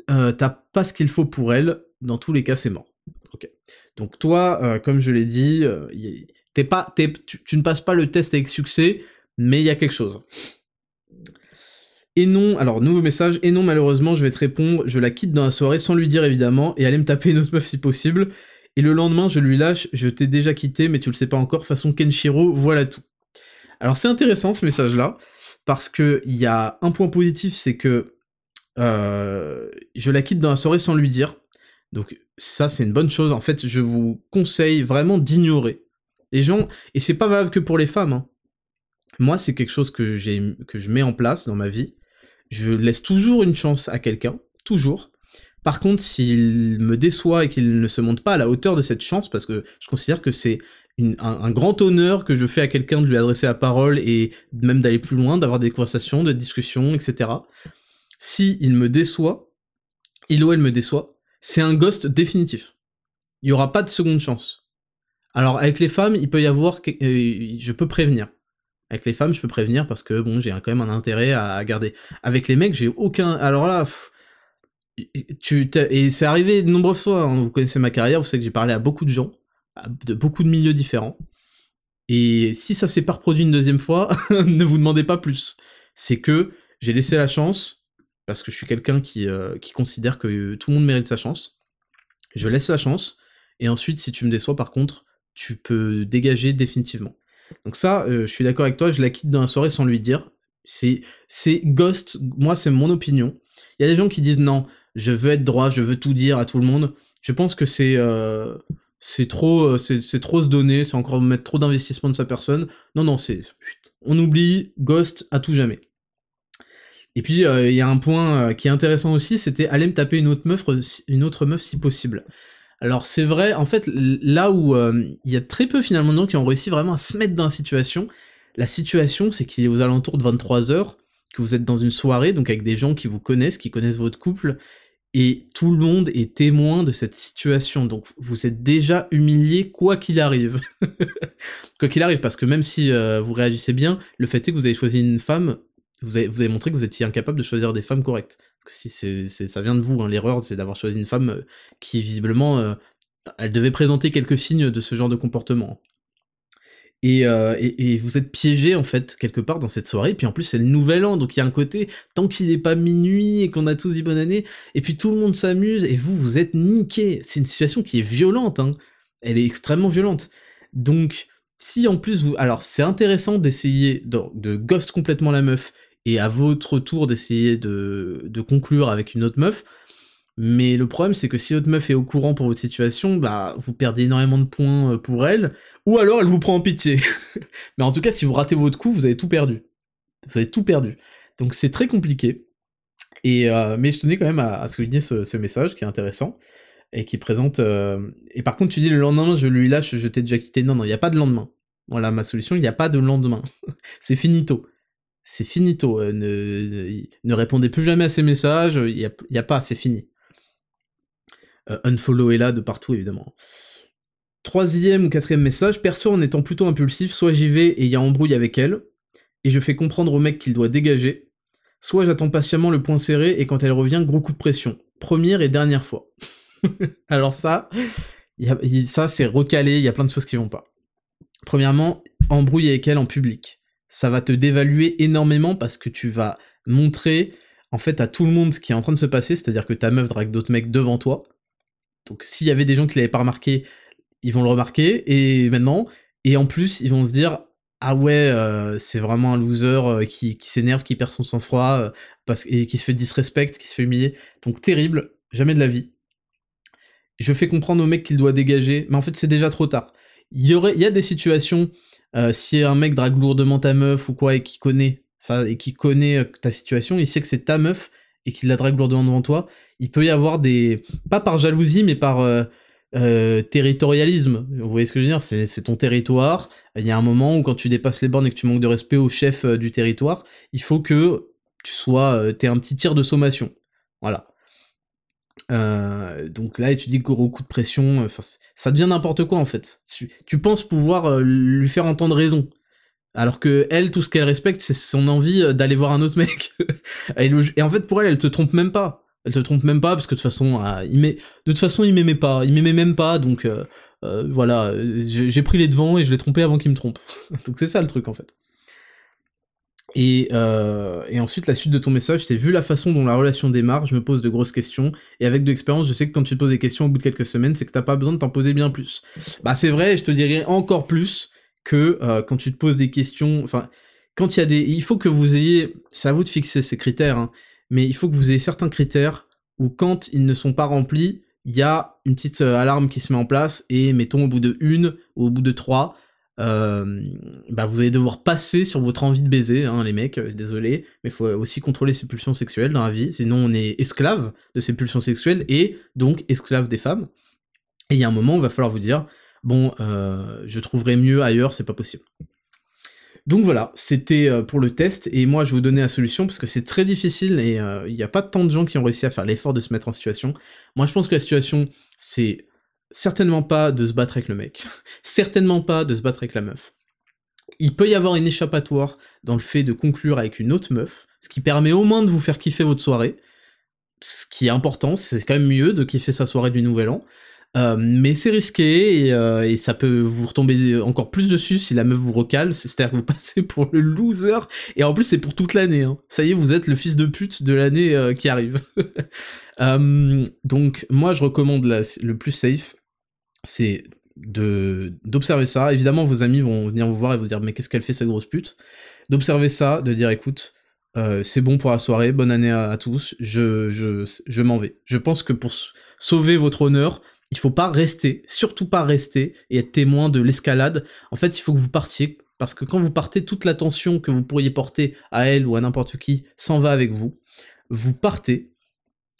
t'as pas ce qu'il faut pour elle, dans tous les cas c'est mort. Ok. Donc toi, comme je l'ai dit, pas, tu, ne passes pas le test avec succès, mais il y a quelque chose. Et non, alors nouveau message, et non malheureusement je vais te répondre, je la quitte dans la soirée sans lui dire évidemment, et aller me taper une autre meuf si possible, et le lendemain je lui lâche, je t'ai déjà quitté mais tu le sais pas encore, façon Kenshiro, voilà tout. Alors c'est intéressant ce message là, parce que il y a un point positif, c'est que euh, je la quitte dans la soirée sans lui dire, donc ça c'est une bonne chose, en fait je vous conseille vraiment d'ignorer les gens, et c'est pas valable que pour les femmes, hein. moi c'est quelque chose que, je mets en place dans ma vie, je laisse toujours une chance à quelqu'un, toujours. Par contre, s'il me déçoit et qu'il ne se monte pas à la hauteur de cette chance, parce que je considère que c'est un, grand honneur que je fais à quelqu'un de lui adresser la parole et même d'aller plus loin, d'avoir des conversations, des discussions, etc. Si il me déçoit, il ou elle me déçoit, c'est un ghost définitif. Il n'y aura pas de seconde chance. Alors avec les femmes, il peut y avoir, euh, je peux prévenir. Avec les femmes, je peux prévenir parce que bon, j'ai quand même un intérêt à, garder. Avec les mecs, j'ai aucun. Alors là, tu et c'est arrivé de nombreuses fois. Hein. Vous connaissez ma carrière, vous savez que j'ai parlé à beaucoup de gens, de beaucoup de milieux différents. Et si ça s'est pas reproduit une deuxième fois, ne vous demandez pas plus. C'est que j'ai laissé la chance parce que je suis quelqu'un qui, euh, qui considère que tout le monde mérite sa chance. Je laisse la chance. Et ensuite, si tu me déçois, par contre, tu peux dégager définitivement. Donc ça, euh, je suis d'accord avec toi, je la quitte dans la soirée sans lui dire. C'est, Ghost, moi c'est mon opinion. Il y a des gens qui disent non, je veux être droit, je veux tout dire à tout le monde. Je pense que c'est euh, trop euh, trop se donner, c'est encore mettre trop d'investissement de sa personne. Non non, c'est on oublie Ghost à tout jamais. Et puis il y a un point qui est intéressant aussi, c'était aller me taper une autre une autre meuf si possible. Alors c'est vrai, en fait, là où euh, il y a très peu finalement de gens qui ont réussi vraiment à se mettre dans la situation, la situation c'est qu'il est aux alentours de 23h, que vous êtes dans une soirée, donc avec des gens qui vous connaissent, qui connaissent votre couple, et tout le monde est témoin de cette situation, donc vous êtes déjà humilié quoi qu'il arrive. quoi qu'il arrive, parce que même si euh, vous réagissez bien, le fait est que vous avez choisi une femme, vous avez, montré que vous étiez incapable de choisir des femmes correctes ça vient de vous, hein, l'erreur, c'est d'avoir choisi une femme euh, qui visiblement, euh, elle devait présenter quelques signes de ce genre de comportement. Euh, et, et, vous êtes piégé en fait quelque part dans cette soirée, puis en plus c'est le nouvel an, donc il y a un côté, tant qu'il n'est pas minuit et qu'on a tous dit bonne année, et puis tout le monde s'amuse, et vous, vous êtes niqué. C'est une situation qui est violente, hein. elle est extrêmement violente. Donc, si en plus vous... Alors c'est intéressant d'essayer de, de ghost complètement la meuf, et à votre tour d'essayer de, conclure avec une autre meuf. Mais le problème, c'est que si votre meuf est au courant pour votre situation, bah, vous perdez énormément de points euh, pour elle, ou alors elle vous prend en pitié. Mais en tout cas, si vous ratez votre coup, vous avez tout perdu. Vous avez tout perdu. Donc c'est très compliqué. Et, euh, mais je tenais quand même à, souligner ce, message qui est intéressant et qui présente. Euh, et par contre, tu dis le lendemain, je lui lâche, je t'ai déjà quitté. Non, non, il n'y a pas de lendemain. Voilà ma solution, il n'y a pas de lendemain. c'est finito c'est finito. Euh, ne, ne, répondez plus jamais à ces messages, il n'y a, pas, c'est fini. Euh, unfollow est là de partout, évidemment. Troisième ou quatrième message, perso en étant plutôt impulsif, soit j'y vais et il y a embrouille avec elle, et je fais comprendre au mec qu'il doit dégager, soit j'attends patiemment le point serré et quand elle revient, gros coup de pression. Première et dernière fois. Alors ça, ça, c'est recalé, il y a plein de choses qui vont pas. Premièrement, embrouille avec elle en public. Ça va te dévaluer énormément parce que tu vas montrer en fait à tout le monde ce qui est en train de se passer, c'est-à-dire que ta meuf drague d'autres mecs devant toi. Donc s'il y avait des gens qui l'avaient pas remarqué, ils vont le remarquer et maintenant et en plus ils vont se dire ah ouais euh, c'est vraiment un loser euh, qui, s'énerve, qui perd son sang-froid euh, et qui se fait disrespect, qui se fait humilier. Donc terrible, jamais de la vie. Je fais comprendre au mec qu'il doit dégager, mais en fait c'est déjà trop tard. Il y aurait il y a des situations si un mec drague lourdement ta meuf ou quoi et qui connaît ça et qui connaît ta situation, il sait que c'est ta meuf et qu'il la drague lourdement devant toi, il peut y avoir des pas par jalousie mais par euh, territorialisme. Vous voyez ce que je veux dire? C'est ton territoire. Il y a un moment où quand tu dépasses les bornes et que tu manques de respect au chef euh, du territoire, il faut que tu sois, euh, t'aies un petit tir de sommation. Voilà. Donc là, tu dis gros coup de pression, ça devient n'importe quoi en fait. Tu, penses pouvoir lui faire entendre raison, alors que elle, tout ce qu'elle respecte, c'est son envie d'aller voir un autre mec. et en fait, pour elle, elle te trompe même pas. Elle te trompe même pas parce que de toute façon, ah, il de toute façon, il m'aimait pas, il m'aimait même pas, donc euh, euh, voilà, j'ai pris les devants et je l'ai trompé avant qu'il me trompe. donc c'est ça le truc en fait. Et, euh, et, ensuite, la suite de ton message, c'est vu la façon dont la relation démarre, je me pose de grosses questions, et avec de l'expérience, je sais que quand tu te poses des questions au bout de quelques semaines, c'est que t'as pas besoin de t'en poser bien plus. Bah c'est vrai, je te dirais encore plus que quand tu te poses des questions, enfin, quand il y a des... Il faut que vous ayez... C'est à vous de fixer ces critères, hein mais il faut que vous ayez certains critères où quand ils ne sont pas remplis, il y a une petite euh, alarme qui se met en place et mettons au bout de une ou au bout de trois, euh, bah vous allez devoir passer sur votre envie de baiser, hein, les mecs, euh, désolé, mais il faut aussi contrôler ses pulsions sexuelles dans la vie, sinon on est esclave de ses pulsions sexuelles et donc esclave des femmes. Et il y a un moment où il va falloir vous dire, bon, je trouverai mieux ailleurs, c'est pas possible. Donc voilà, c'était euh, pour le test, et moi je vais vous donner la solution, parce que c'est très difficile, et euh, il n'y a pas tant de gens qui ont réussi à faire l'effort de se mettre en situation. Moi je pense que la situation, c'est certainement pas de se battre avec le mec, certainement pas de se battre avec la meuf. Il peut y avoir une échappatoire dans le fait de conclure avec une autre meuf, ce qui permet au moins de vous faire kiffer votre soirée, ce qui est important, c'est quand même mieux de kiffer sa soirée du nouvel an, euh, mais c'est risqué euh, et, ça peut vous retomber encore plus dessus si la meuf vous recale, c'est-à-dire que vous passez pour le loser et en plus c'est pour toute l'année. Hein. Ça y est, vous êtes le fils de pute de l'année euh, qui arrive. donc moi je recommande le plus safe, c'est d'observer ça. Évidemment vos amis vont venir vous voir et vous dire mais qu'est-ce qu'elle fait cette grosse pute? D'observer ça, de dire écoute c'est bon pour la soirée, bonne année à, à tous, je, je, je m'en vais. Je pense que pour sauver votre honneur, il faut pas rester, surtout pas rester et être témoin de l'escalade. En fait, il faut que vous partiez parce que quand vous partez, toute l'attention que vous pourriez porter à elle ou à n'importe qui s'en va avec vous. Vous partez,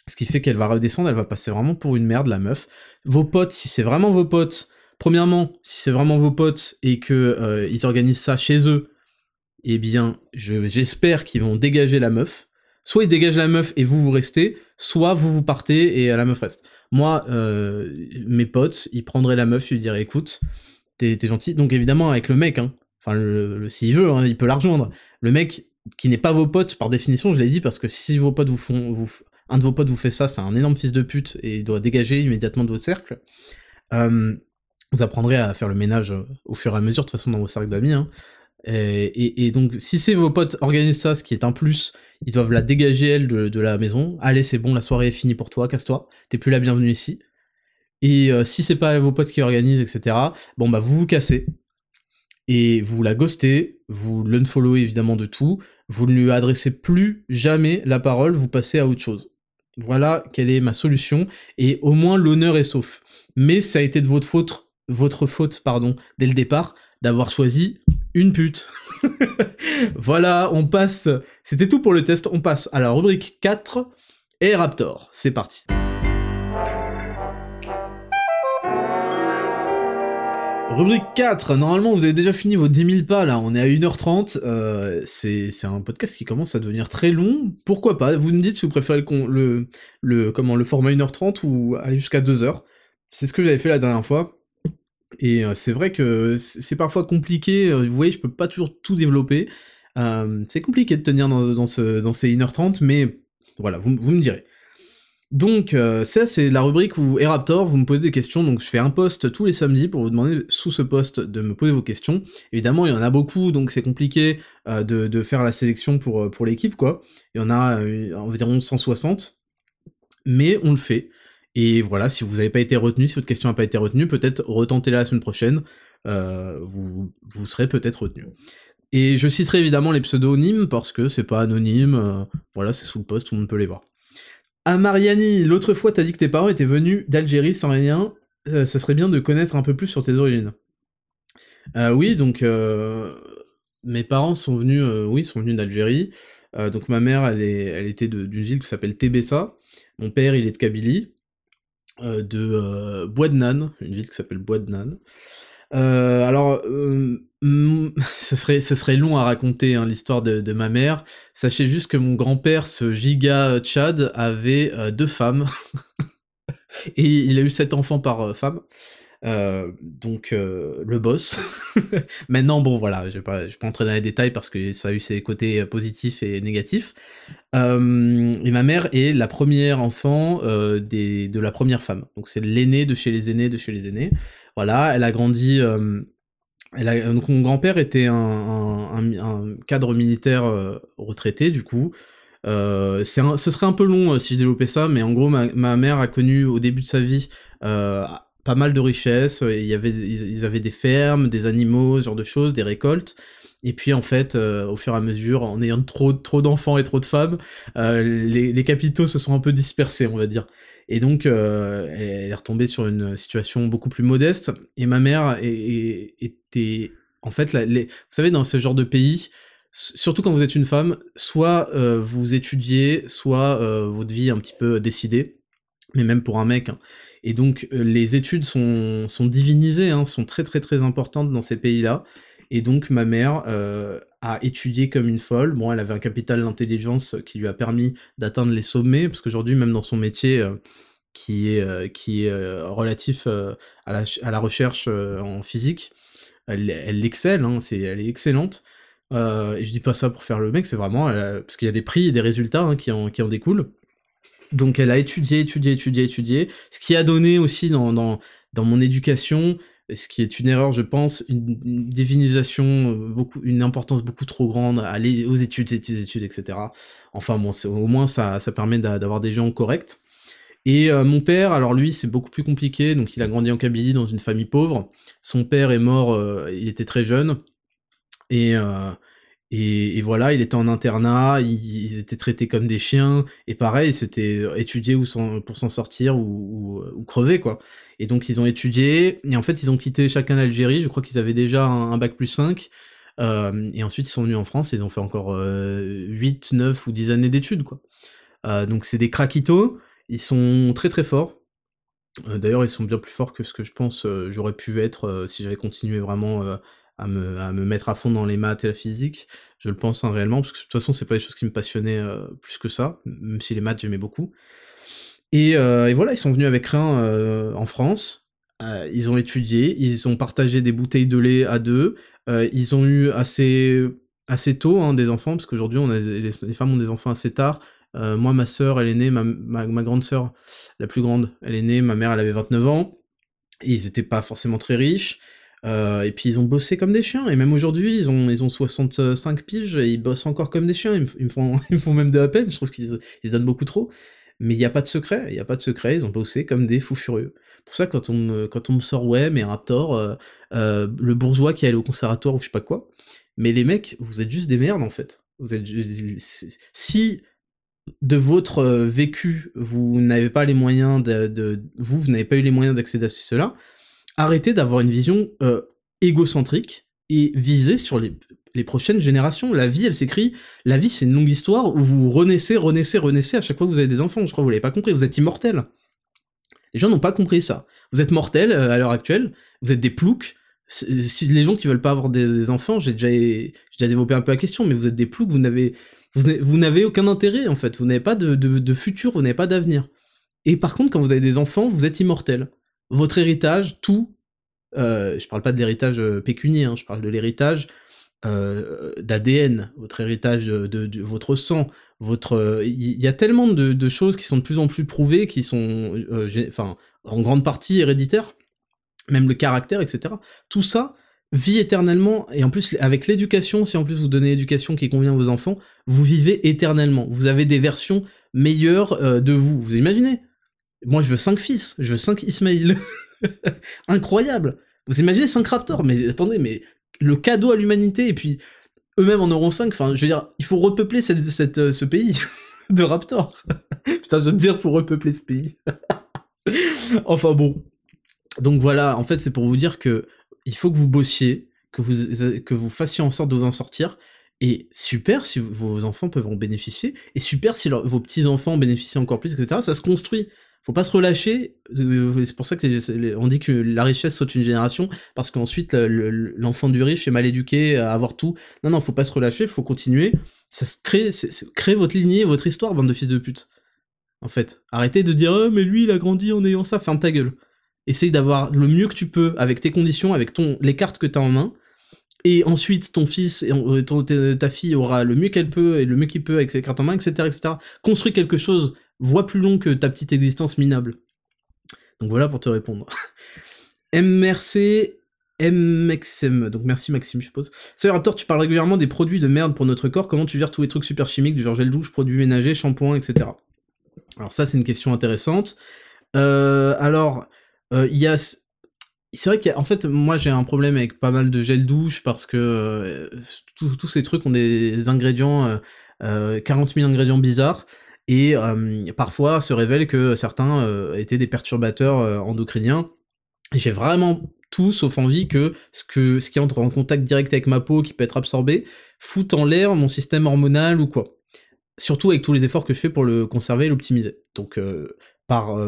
ce qui fait qu'elle va redescendre, elle va passer vraiment pour une merde, la meuf. Vos potes, si c'est vraiment vos potes, premièrement, si c'est vraiment vos potes et que euh, organisent ça chez eux, eh bien, j'espère qu'ils vont dégager la meuf. Soit ils dégagent la meuf et vous vous restez, soit vous vous partez et la meuf reste. Moi, euh, mes potes, ils prendraient la meuf, ils lui diraient écoute, t'es gentil. Donc évidemment avec le mec, hein. Enfin, le, s'il veut, hein, il peut la rejoindre. Le mec qui n'est pas vos potes par définition, je l'ai dit parce que si vos potes vous font, un de vos potes vous fait ça, c'est un énorme fils de pute et il doit dégager immédiatement de votre cercle. Euh, vous apprendrez à faire le ménage euh, au fur et à mesure, de toute façon, dans vos cercles d'amis. Hein. Et, et, donc, si c'est vos potes organisent ça, ce qui est un plus, ils doivent la dégager, elle, de, la maison. Allez, c'est bon, la soirée est finie pour toi, casse-toi, t'es plus la bienvenue ici. Et euh, si c'est pas vos potes qui organisent, etc., bon bah vous vous cassez. Et vous la ghostez, vous l'unfollow évidemment de tout, vous ne lui adressez plus jamais la parole, vous passez à autre chose. Voilà quelle est ma solution, et au moins l'honneur est sauf. Mais ça a été de votre faute, votre faute, pardon, dès le départ, d'avoir choisi une pute. voilà, on passe. C'était tout pour le test, on passe à la rubrique 4 et Raptor. C'est parti. Rubrique 4, normalement vous avez déjà fini vos 10 000 pas là, on est à 1h30, euh, c'est un podcast qui commence à devenir très long, pourquoi pas, vous me dites si vous préférez le, comment, le format 1h30 ou aller jusqu'à 2h, c'est ce que j'avais fait la dernière fois, et c'est vrai que c'est parfois compliqué, vous voyez, je peux pas toujours tout développer. C'est compliqué de tenir dans, dans ces 1h30, mais voilà, vous, me direz. Donc ça c'est la rubrique où Eraptor vous me posez des questions, donc je fais un post tous les samedis pour vous demander sous ce post de me poser vos questions. Évidemment il y en a beaucoup donc c'est compliqué euh, de, faire la sélection pour, pour l'équipe quoi. Il y en a environ 160, mais on le fait. Et voilà, si vous n'avez pas été retenu, si votre question n'a pas été retenue, peut-être retentez-la la semaine prochaine, vous, vous serez peut-être retenu. Et je citerai évidemment les pseudonymes parce que c'est pas anonyme, voilà, c'est sous le post, tout le monde peut les voir. Ah Mariani, l'autre fois t'as dit que tes parents étaient venus d'Algérie sans rien, euh, ça serait bien de connaître un peu plus sur tes origines. Euh, oui, donc euh, mes parents sont venus, oui, sont venus d'Algérie. donc ma mère, elle, est, elle était d'une ville qui s'appelle Tébessa. Mon père, il est de Kabylie, de Bois de une ville qui s'appelle Bois de Nan. alors, ce serait, ce serait long à raconter hein, l'histoire de, ma mère. Sachez juste que mon grand-père, ce giga Chad, avait euh, deux femmes. et il a eu sept enfants par euh, femme. Euh, donc le boss. Maintenant, bon voilà, je vais pas, vais pas entrer dans les détails parce que ça a eu ses côtés positifs et négatifs. et ma mère est la première enfant des, de la première femme. Donc c'est l'aîné de chez les aînés de chez les aînés. Voilà, elle a grandi donc mon grand-père était un, cadre militaire euh, retraité, du coup. Euh, ce serait un peu long euh, si je développais ça, mais en gros, ma, mère a connu au début de sa vie pas mal de richesses. Il y avait, ils, avaient des fermes, des animaux, ce genre de choses, des récoltes. Et puis en fait, au fur et à mesure, en ayant trop, trop d'enfants et trop de femmes, les, les, capitaux se sont un peu dispersés, on va dire. Et donc, euh, elle est retombée sur une situation beaucoup plus modeste. Et ma mère était, en fait, vous savez, dans ce genre de pays, surtout quand vous êtes une femme, soit euh, vous étudiez, soit euh, votre vie est un petit peu décidée, mais même pour un mec. Hein. Et donc, les études sont, divinisées, hein, sont très très très importantes dans ces pays-là. Et donc ma mère euh, a étudié comme une folle. Bon, elle avait un capital d'intelligence qui lui a permis d'atteindre les sommets, parce qu'aujourd'hui, même dans son métier, euh, qui est, euh, qui est relatif à la, recherche en physique, elle, elle excelle, hein, elle est excellente. et je dis pas ça pour faire le mec, c'est vraiment parce qu'il y a des prix et des résultats hein, qui, en, qui en découlent. Donc elle a étudié, étudié, étudié, étudié, ce qui a donné aussi dans, dans, mon éducation ce qui est une erreur, je pense, une, divinisation, euh, beaucoup, une importance beaucoup trop grande, aller aux études, études, études, etc. Enfin bon, au moins ça, ça permet d'avoir des gens corrects. Et euh, mon père, alors lui, c'est beaucoup plus compliqué, donc il a grandi en Kabylie dans une famille pauvre. Son père est mort, euh, il était très jeune, et, et, voilà, il était en internat, ils, étaient traités comme des chiens, et pareil, c'était étudier ou pour s'en sortir ou, crever, quoi. Et donc ils ont étudié, et en fait ils ont quitté chacun l'Algérie, je crois qu'ils avaient déjà un, bac plus 5, euh, et ensuite ils sont venus en France, ils ont fait encore euh, 8, 9 ou 10 années d'études, quoi. Euh, donc c'est des craquitos, ils sont très très forts, euh, D'ailleurs, ils sont bien plus forts que ce que je pense j'aurais pu être si j'avais continué vraiment à me, mettre à fond dans les maths et la physique. Je le pense hein, réellement, parce que de toute façon, c'est pas des choses qui me passionnaient euh, plus que ça, même si les maths j'aimais beaucoup. Et, euh, voilà, ils sont venus avec rien euh, en France. ils ont étudié, ils ont partagé des bouteilles de lait à deux. ils ont eu assez assez tôt hein, des enfants, parce qu'aujourd'hui les, femmes ont des enfants assez tard. moi, ma sœur, elle est née, ma, grande sœur, la plus grande, elle est née, ma mère, elle avait 29 ans. Ils étaient pas forcément très riches. Euh, et puis ils ont bossé comme des chiens, et même aujourd'hui, ils ont, ils ont 65 piges, et ils bossent encore comme des chiens, ils me, font, ils font même de la peine, je trouve qu'ils se donnent beaucoup trop. Mais il n'y a pas de secret, il n'y a pas de secret, ils ont bossé comme des fous furieux. Pour ça, quand on me, quand on me sort, ouais, mais Raptor, euh, euh, le bourgeois qui est allé au conservatoire ou je sais pas quoi, mais les mecs, vous êtes juste des merdes en fait. Vous êtes si de votre vécu, vous n'avez pas les moyens de, de vous, vous n'avez pas eu les moyens d'accéder à cela, arrêtez d'avoir une vision euh, égocentrique et viser sur les, prochaines générations. La vie, elle s'écrit, la vie c'est une longue histoire où vous renaissez, renaissez, renaissez à chaque fois que vous avez des enfants. Je crois que vous l'avez pas compris, vous êtes immortel. Les gens n'ont pas compris ça. Vous êtes mortel euh, à l'heure actuelle, vous êtes des ploucs. Si les gens qui veulent pas avoir des, enfants, j'ai déjà, déjà développé un peu la question, mais vous êtes des ploucs, vous n'avez vous n'avez aucun intérêt en fait, vous n'avez pas de, de futur, vous n'avez pas d'avenir. Et par contre, quand vous avez des enfants, vous êtes immortel votre héritage, tout, euh, je parle pas de l'héritage euh, pécunier, hein, je parle de l'héritage, d'ADN, votre héritage de, votre sang, votre, il y, a tellement de, choses qui sont de plus en plus prouvées, qui sont, en grande partie héréditaires, même le caractère, etc. Tout ça vit éternellement, et en plus, avec l'éducation, si en plus vous donnez l'éducation qui convient à vos enfants, vous vivez éternellement. Vous avez des versions meilleures de vous. Vous imaginez? Moi, je veux cinq fils, je veux cinq Ismaïl. Incroyable Vous imaginez 5 Raptors? Mais attendez, mais le cadeau à l'humanité, et puis eux-mêmes en auront 5, enfin, je veux dire, il faut repeupler cette, euh, ce pays de Raptors. Putain, je veux te dire, faut repeupler ce pays. enfin bon. Donc voilà, en fait, c'est pour vous dire que il faut que vous bossiez, que vous, que vous fassiez en sorte de vous en sortir, et super si vos enfants peuvent en bénéficier, et super si vos petits-enfants en bénéficient encore plus, etc. Ça se construit faut pas se relâcher. Euh, c'est pour ça qu'on dit que la richesse saute une génération, parce qu'ensuite l'enfant du riche est mal éduqué à avoir tout. Non, non, faut pas se relâcher, faut continuer. Ça se crée, crée votre lignée, votre histoire, bande de fils de pute. En fait, arrêtez de dire oh, mais lui il a grandi en ayant ça, ferme ta gueule. Essaye d'avoir le mieux que tu peux avec tes conditions, avec ton les cartes que tu as en main. Et ensuite, ton fils, euh, ta fille aura le mieux qu'elle peut et le mieux qu'il peut avec ses cartes en main, etc., etc. Construis quelque chose Vois plus long que ta petite existence minable. Donc voilà pour te répondre. MRC MXM, donc merci Maxime, je suppose. Salut Raptor, tu parles régulièrement des produits de merde pour notre corps, comment tu gères tous les trucs super chimiques, du genre gel douche, produits ménagers, shampoing, etc. Alors ça, c'est une question intéressante. Euh, alors, euh, il y a... C'est vrai qu'en fait, moi j'ai un problème avec pas mal de gel douche parce que euh, tous ces trucs ont des ingrédients, 40 000 ingrédients bizarres et parfois se révèle que certains étaient des perturbateurs endocriniens. J'ai vraiment tout sauf envie que ce, qui entre en contact direct avec ma peau, qui peut être absorbé, foute en l'air mon système hormonal ou quoi. Surtout avec tous les efforts que je fais pour le conserver et l'optimiser. Donc par,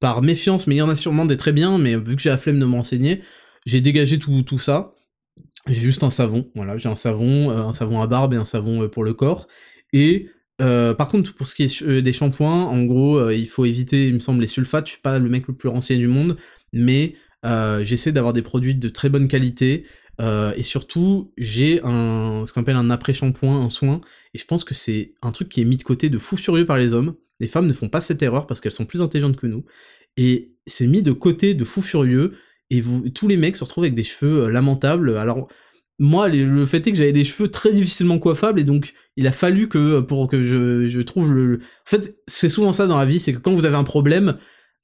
par méfiance, mais il y en a sûrement des très bien, mais vu que j'ai la flemme de m'enseigner, j'ai dégagé tout, tout ça. J'ai juste un savon, voilà, j'ai un savon, un savon à barbe et un savon pour le corps. Et euh, par contre, pour ce qui est euh, des shampoings, en gros, euh, il faut éviter, il me semble, les sulfates. Je suis pas le mec le plus renseigné du monde, mais j'essaie d'avoir des produits de très bonne qualité. et surtout, j'ai un ce qu'on appelle un après-shampoing, un soin. Et je pense que c'est un truc qui est mis de côté de fou furieux par les hommes. Les femmes ne font pas cette erreur parce qu'elles sont plus intelligentes que nous. Et c'est mis de côté de fou furieux. Et tous les mecs se retrouvent avec des cheveux lamentables. Alors, moi, le fait est que j'avais des cheveux très difficilement coiffables et donc il a fallu que pour que je, trouve le. En fait, c'est souvent ça dans la vie, c'est que quand vous avez un problème,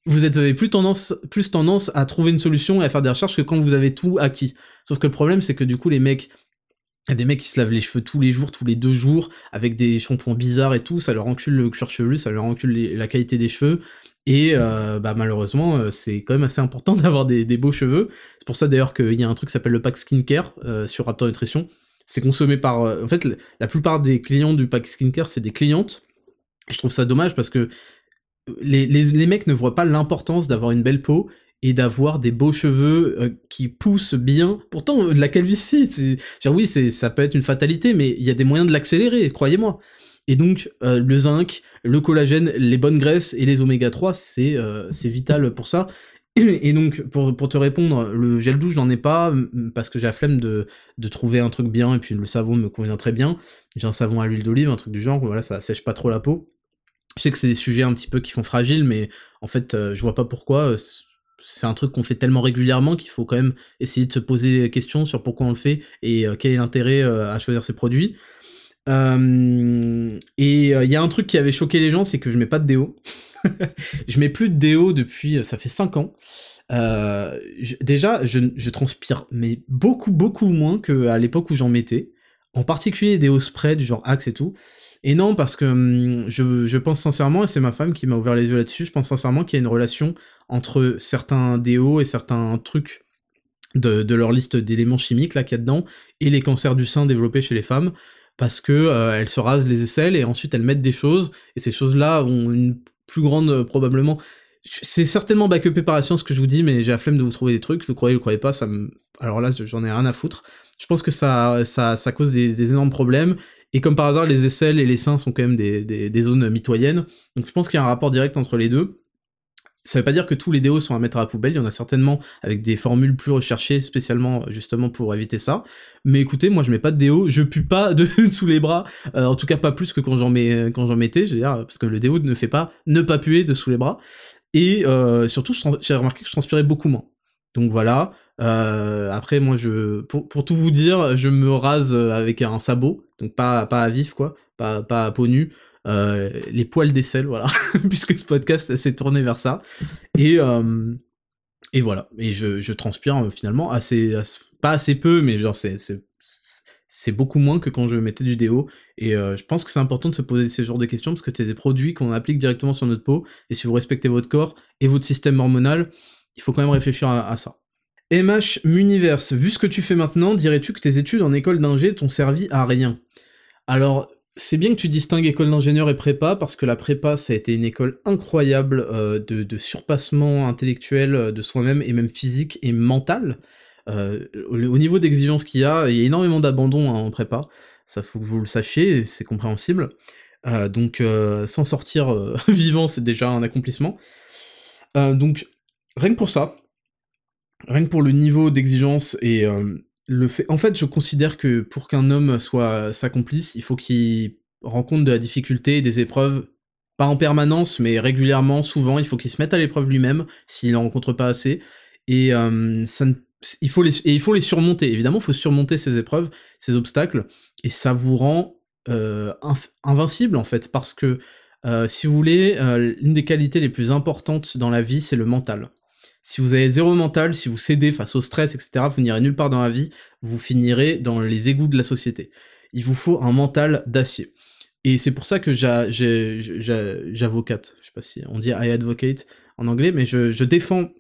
vous avez plus tendance, plus tendance à trouver une solution et à faire des recherches que quand vous avez tout acquis. Sauf que le problème, c'est que du coup, les mecs, il y a des mecs qui se lavent les cheveux tous les jours, tous les deux jours, avec des shampoings bizarres et tout, ça leur encule le cuir chevelu, ça leur encule la qualité des cheveux, et euh, bah, malheureusement, euh, c'est quand même assez important d'avoir des, beaux cheveux. C'est pour ça d'ailleurs qu'il y a un truc qui s'appelle le pack skincare euh, sur Raptor Nutrition. C'est consommé par... en fait, la plupart des clients du pack skincare, c'est des clientes. Je trouve ça dommage parce que les, les, mecs ne voient pas l'importance d'avoir une belle peau et d'avoir des beaux cheveux qui poussent bien. Pourtant, de la calvitie, c'est... Oui, ça peut être une fatalité, mais il y a des moyens de l'accélérer, croyez-moi. Et donc, euh, le zinc, le collagène, les bonnes graisses et les oméga 3, euh, c'est vital pour ça. Et donc, pour, te répondre, le gel douche, j'en ai pas, parce que j'ai la flemme de, trouver un truc bien, et puis le savon me convient très bien. J'ai un savon à l'huile d'olive, un truc du genre, voilà, ça sèche pas trop la peau. Je sais que c'est des sujets un petit peu qui font fragile, mais en fait, euh, je vois pas pourquoi. C'est un truc qu'on fait tellement régulièrement qu'il faut quand même essayer de se poser des questions sur pourquoi on le fait et quel est l'intérêt à choisir ces produits. Euh, et il euh, y a un truc qui avait choqué les gens, c'est que je mets pas de déo. je mets plus de déo depuis, euh, ça fait 5 ans. déjà, je, transpire, mais beaucoup, beaucoup moins qu'à l'époque où j'en mettais. En particulier des déos spray du genre Axe et tout. Et non, parce que hum, je, pense sincèrement, et c'est ma femme qui m'a ouvert les yeux là-dessus, je pense sincèrement qu'il y a une relation entre certains déos et certains trucs de, de leur liste d'éléments chimiques là qu'il y a dedans, et les cancers du sein développés chez les femmes parce que euh, elles se rasent les aisselles et ensuite elles mettent des choses. Et ces choses-là ont une plus grande euh, probablement c'est certainement backupé par la science que je vous dis mais j'ai la flemme de vous trouver des trucs. Le croyez le croyez pas ça me alors là j'en ai rien à foutre. Je pense que ça ça, ça cause des, énormes problèmes. Et comme par hasard les aisselles et les seins sont quand même des, des, des zones mitoyennes. Donc je pense qu'il y a un rapport direct entre les deux Ça veut pas dire que tous les déos sont à mettre à la poubelle, il y en a certainement avec des formules plus recherchées spécialement justement pour éviter ça. Mais écoutez, moi je mets pas de déo, je pue pas de sous les bras, euh, en tout cas pas plus que quand j'en mettais, je veux dire parce que le déo ne fait pas ne pas puer de sous les bras. Et euh, surtout j'ai remarqué que je transpirais beaucoup moins. Donc voilà. Euh, après moi je pour, pour, tout vous dire, je me rase avec un sabot, donc pas pas à vif quoi, pas pas à peau nue. Euh, les poils d'aisselle, voilà, puisque ce podcast s'est tourné vers ça. Et, euh, et voilà, et je, je transpire euh, finalement assez, pas assez peu, mais genre c'est c'est beaucoup moins que quand je mettais du déo. Et je pense que c'est important de se poser ce genre de questions parce que c'est des produits qu'on applique directement sur notre peau. Et si vous respectez votre corps et votre système hormonal, il faut quand même réfléchir à, à ça. MH Muniverse, vu ce que tu fais maintenant, dirais-tu que tes études en école d'ingé t'ont servi à rien? Alors, c'est bien que tu distingues école d'ingénieur et prépa, parce que la prépa, ça a été une école incroyable euh, de, surpassement intellectuel euh, de soi-même, et même physique et mental. Euh, au, niveau d'exigence qu'il y a, il y a énormément d'abandon hein, en prépa, ça faut que vous le sachiez, c'est compréhensible. donc s'en sortir vivant, c'est déjà un accomplissement. donc rien que pour ça, rien que pour le niveau d'exigence et en fait, je considère que pour qu'un homme soit s'accomplisse, il faut qu'il rencontre de la difficulté des épreuves, pas en permanence, mais régulièrement, souvent. Il faut qu'il se mette à l'épreuve lui-même s'il n'en rencontre pas assez. Et euh, il faut les, surmonter. Évidemment, il faut surmonter ces épreuves, ces obstacles, et ça vous rend euh, invincible en fait, parce que euh, si vous voulez, l'une des qualités les plus importantes dans la vie, c'est le mental. Si vous avez zéro mental, si vous cédez face au stress, etc., vous n'irez nulle part dans la vie, vous finirez dans les égouts de la société. Il vous faut un mental d'acier. Et c'est pour ça que j'avocate. Je sais pas si on dit I advocate en anglais, mais je, défends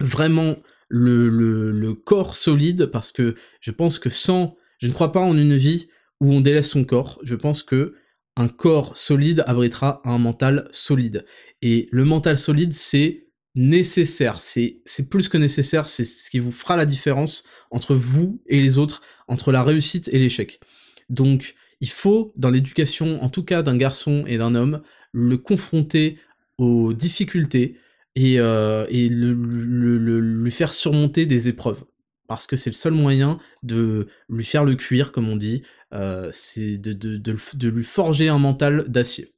vraiment le, le, corps solide parce que je pense que sans, je ne crois pas en une vie où on délaisse son corps. Je pense que un corps solide abritera un mental solide. Et le mental solide, c'est nécessaire, c'est plus que nécessaire, c'est ce qui vous fera la différence entre vous et les autres, entre la réussite et l'échec. Donc il faut, dans l'éducation, en tout cas d'un garçon et d'un homme, le confronter aux difficultés et, euh, le, lui faire surmonter des épreuves. Parce que c'est le seul moyen de lui faire le cuir, comme on dit, euh, c'est de lui forger un mental d'acier.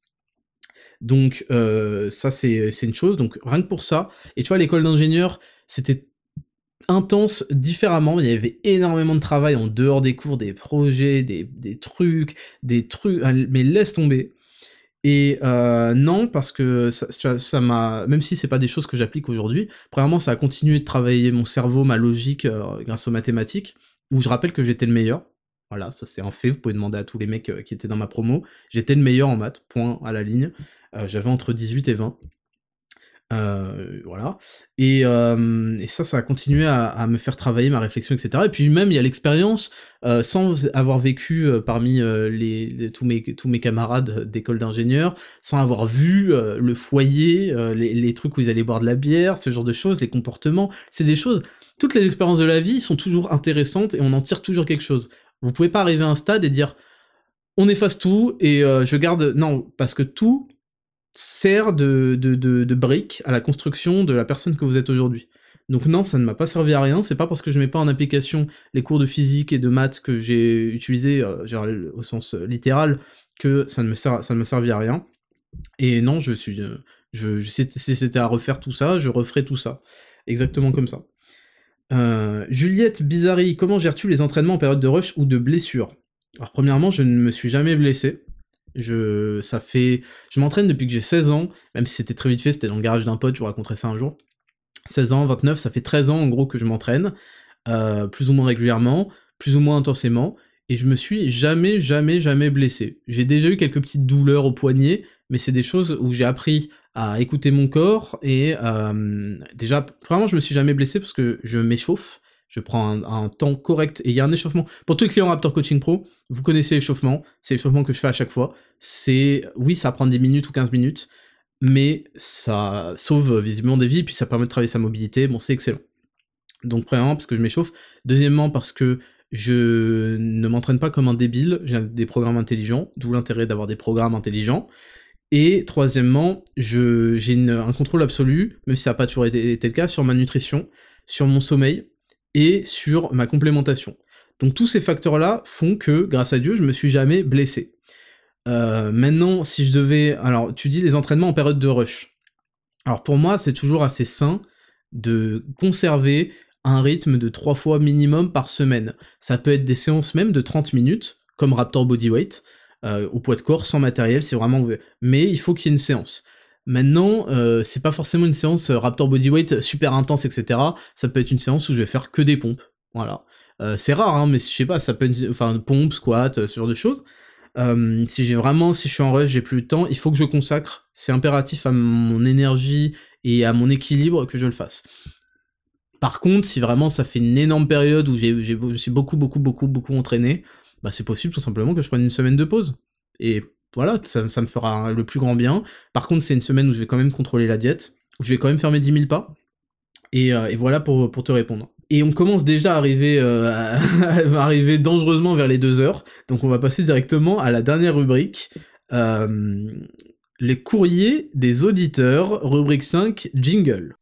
Donc euh, ça c'est une chose, donc rien que pour ça. Et tu vois, l'école d'ingénieur, c'était intense différemment, il y avait énormément de travail en dehors des cours, des projets, des, des trucs, des trucs, ah, mais laisse tomber. Et euh, non, parce que ça m'a, même si c'est pas des choses que j'applique aujourd'hui, premièrement, ça a continué de travailler mon cerveau, ma logique, euh, grâce aux mathématiques, où je rappelle que j'étais le meilleur. Voilà, ça c'est un fait, vous pouvez demander à tous les mecs qui étaient dans ma promo. J'étais le meilleur en maths, point à la ligne. Euh, j'avais entre 18 et 20. Euh, voilà. Et, euh, et, ça, ça a continué à, me faire travailler ma réflexion, etc. Et puis même, il y a l'expérience, sans avoir vécu parmi les, tous, mes, tous mes camarades d'école d'ingénieur, sans avoir vu le foyer, les, les, trucs où ils allaient boire de la bière, ce genre de choses, les comportements, c'est des choses... Toutes les expériences de la vie sont toujours intéressantes et on en tire toujours quelque chose. Vous pouvez pas arriver à un stade et dire on efface tout et je garde... Non, parce que tout sert de, de, brique à la construction de la personne que vous êtes aujourd'hui. Donc non, ça ne m'a pas servi à rien, c'est pas parce que je mets pas en application les cours de physique et de maths que j'ai utilisés, euh, au sens euh, littéral, que ça ne me sert, ça ne me servi à rien. Et non, je suis, euh, je, si c'était à refaire tout ça, je referais tout ça. Exactement comme ça. Juliette Bizarri, comment gères-tu les entraînements en période de rush ou de blessure? Alors premièrement, je ne me suis jamais blessé. Je, ça je m'entraîne depuis que j'ai 16 ans, même si c'était très vite fait, c'était dans le garage d'un pote, je vous raconterai ça un jour. 16 ans, 29, ça fait 13 ans en gros que je m'entraîne, euh, plus ou moins régulièrement, plus ou moins intensément, et je me suis jamais, jamais, jamais blessé. J'ai déjà eu quelques petites douleurs au poignet, mais c'est des choses où j'ai appris à écouter mon corps, et euh, déjà, vraiment, je me suis jamais blessé parce que je m'échauffe, je prends un, temps correct et il y a un échauffement. Pour tous les clients Raptor Coaching Pro, vous connaissez l'échauffement, c'est l'échauffement que je fais à chaque fois. C'est, oui, ça prend 10 minutes ou 15 minutes, mais ça sauve visiblement des vies, puis ça permet de travailler sa mobilité, bon, c'est excellent. Donc, premièrement, parce que je m'échauffe. Deuxièmement, parce que je ne m'entraîne pas comme un débile, j'ai des programmes intelligents, d'où l'intérêt d'avoir des programmes intelligents. Et troisièmement, j'ai un contrôle absolu, même si ça n'a pas toujours été, le cas, sur ma nutrition, sur mon sommeil et sur ma complémentation. Donc tous ces facteurs-là font que, grâce à Dieu, je me suis jamais blessé. Euh, maintenant, si je devais... Alors, tu dis les entraînements en période de rush. Alors pour moi, c'est toujours assez sain de conserver un rythme de 3 fois minimum par semaine. Ça peut être des séances même de 30 minutes, comme Raptor Bodyweight, euh, au poids de corps, sans matériel, c'est vraiment... Mais il faut qu'il y ait une séance. Maintenant, euh, c'est pas forcément une séance euh, Raptor Bodyweight super intense, etc. Ça peut être une séance où je vais faire que des pompes. Voilà. c'est rare, hein, mais je sais pas, ça peut être... Enfin, pompes, squats, ce genre de choses. si j'ai vraiment, si je suis en rush, j'ai plus le temps, il faut que je consacre. C'est impératif à mon énergie et à mon équilibre que je le fasse. Par contre, si vraiment ça fait une énorme période où j'ai beaucoup, beaucoup, beaucoup, beaucoup entraîné, bah c'est possible tout simplement que je prenne une semaine de pause. Et voilà, ça, me fera le plus grand bien. Par contre, c'est une semaine où je vais quand même contrôler la diète, où je vais quand même faire mes 10 000 pas. Et, euh, voilà pour, te répondre. Et on commence déjà à arriver, euh, à arriver dangereusement vers les deux heures, donc on va passer directement à la dernière rubrique. Euh, les courriers des auditeurs, rubrique 5, jingle.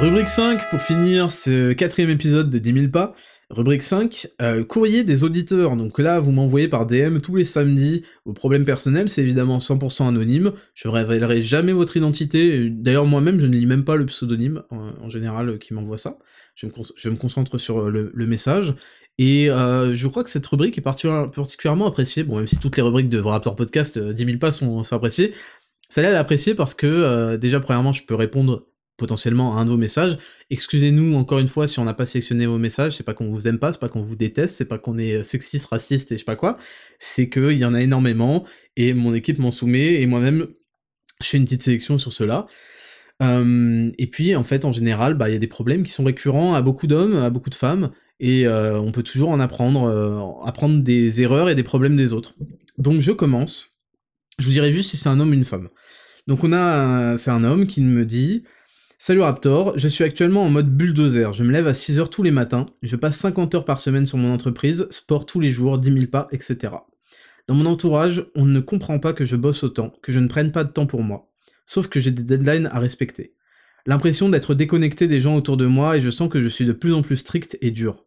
Rubrique 5, pour finir ce quatrième épisode de 10 000 pas. Rubrique 5, euh, courrier des auditeurs. Donc là, vous m'envoyez par DM tous les samedis vos problèmes personnels, c'est évidemment 100% anonyme. Je révélerai jamais votre identité. D'ailleurs, moi-même, je ne lis même pas le pseudonyme, en, général, euh, qui m'envoie ça. Je me, concentre sur euh, le, message. Et je crois que cette rubrique est particulièrement appréciée. Bon, même si toutes les rubriques de Raptor Podcast, 10 000 pas sont, sont appréciées. Celle-là, elle est appréciée parce que, déjà, premièrement, je peux répondre potentiellement un de vos messages. Excusez-nous encore une fois si on n'a pas sélectionné vos messages, c'est pas qu'on vous aime pas, c'est pas qu'on vous déteste, c'est pas qu'on est euh, sexiste, raciste et je sais pas quoi, c'est qu'il y en a énormément et mon équipe m'en soumet et moi-même je fais une petite sélection sur cela. Euh, et puis en fait en général, bah il y a des problèmes qui sont récurrents à beaucoup d'hommes, à beaucoup de femmes et euh, on peut toujours en apprendre, apprendre des erreurs et des problèmes des autres. Donc je commence. Je vous dirai juste si c'est un homme ou une femme. Donc on a, c'est un homme qui me dit Salut Raptor, je suis actuellement en mode bulldozer, je me lève à 6h tous les matins, je passe 50 heures par semaine sur mon entreprise, sport tous les jours, 10 000 pas, etc. Dans mon entourage, on ne comprend pas que je bosse autant, que je ne prenne pas de temps pour moi. Sauf que j'ai des deadlines à respecter. L'impression d'être déconnecté des gens autour de moi et je sens que je suis de plus en plus strict et dur.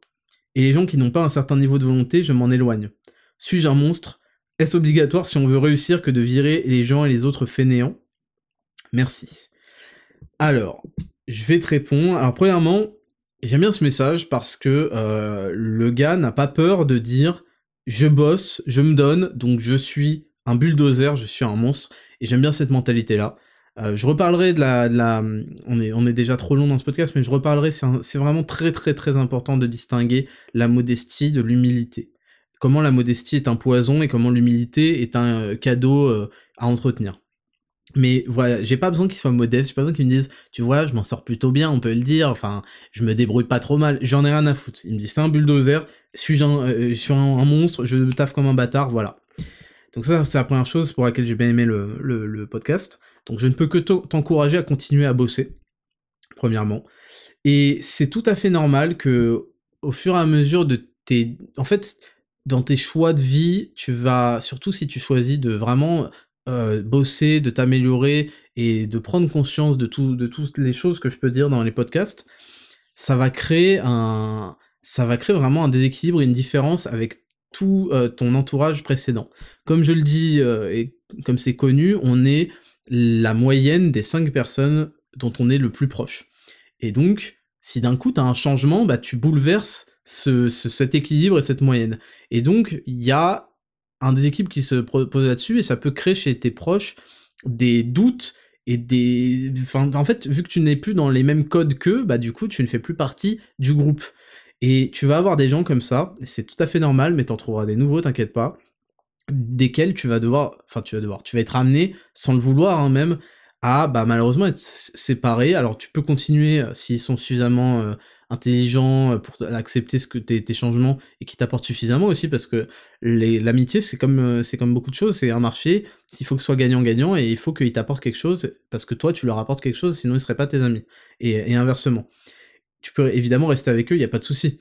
Et les gens qui n'ont pas un certain niveau de volonté, je m'en éloigne. Suis-je un monstre? Est-ce obligatoire si on veut réussir que de virer les gens et les autres fainéants? Merci. Alors, je vais te répondre. Alors, premièrement, j'aime bien ce message parce que euh, le gars n'a pas peur de dire je bosse, je me donne, donc je suis un bulldozer, je suis un monstre, et j'aime bien cette mentalité-là. Euh, je reparlerai de la, on, est, on est déjà trop long dans ce podcast, mais je reparlerai, c'est vraiment très très très important de distinguer la modestie de l'humilité. Comment la modestie est un poison et comment l'humilité est un euh, cadeau à entretenir. Mais voilà, j'ai pas besoin qu'ils soient modestes, j'ai pas besoin qu'ils me disent, tu vois, je m'en sors plutôt bien, on peut le dire, enfin, je me débrouille pas trop mal, j'en ai rien à foutre. Il me dit, c'est un bulldozer, suis-je un, euh, suis un, monstre, je taffe comme un bâtard, voilà. Donc ça, c'est la première chose pour laquelle j'ai bien aimé le, le, podcast. Donc je ne peux que t'encourager à continuer à bosser, premièrement. Et c'est tout à fait normal que, au fur et à mesure de tes... En fait, dans tes choix de vie, tu vas, surtout si tu choisis de vraiment euh, bosser, de t'améliorer et de prendre conscience de, tout, de toutes les choses que je peux dire dans les podcasts, ça va créer un, ça va créer vraiment un déséquilibre et une différence avec tout euh, ton entourage précédent. Comme je le dis euh, et comme c'est connu, on est la moyenne des cinq personnes dont on est le plus proche. Et donc, si d'un coup tu as un changement, bah tu bouleverses ce, cet équilibre et cette moyenne. Et donc, il y a un déséquilibre qui se pose là-dessus et ça peut créer chez tes proches des doutes et des... Enfin, en fait, vu que tu n'es plus dans les mêmes codes qu'eux, bah du coup, tu ne fais plus partie du groupe. Et tu vas avoir des gens comme ça, c'est tout à fait normal, mais t'en trouveras des nouveaux, t'inquiète pas, desquels tu vas devoir, enfin tu vas devoir, tu vas être amené, sans le vouloir hein, même, à bah malheureusement être séparé. Alors tu peux continuer euh, s'ils sont suffisamment euh, intelligent euh, pour accepter ce que tes, tes changements et qui t'apporte suffisamment aussi parce que l'amitié c'est comme c'est comme beaucoup de choses c'est un marché. S'il faut que ce soit gagnant gagnant et il faut qu'il t'apporte quelque chose parce que toi tu leur apportes quelque chose sinon ils seraient pas tes amis. Et, inversement. Tu peux évidemment rester avec eux il y a pas de souci.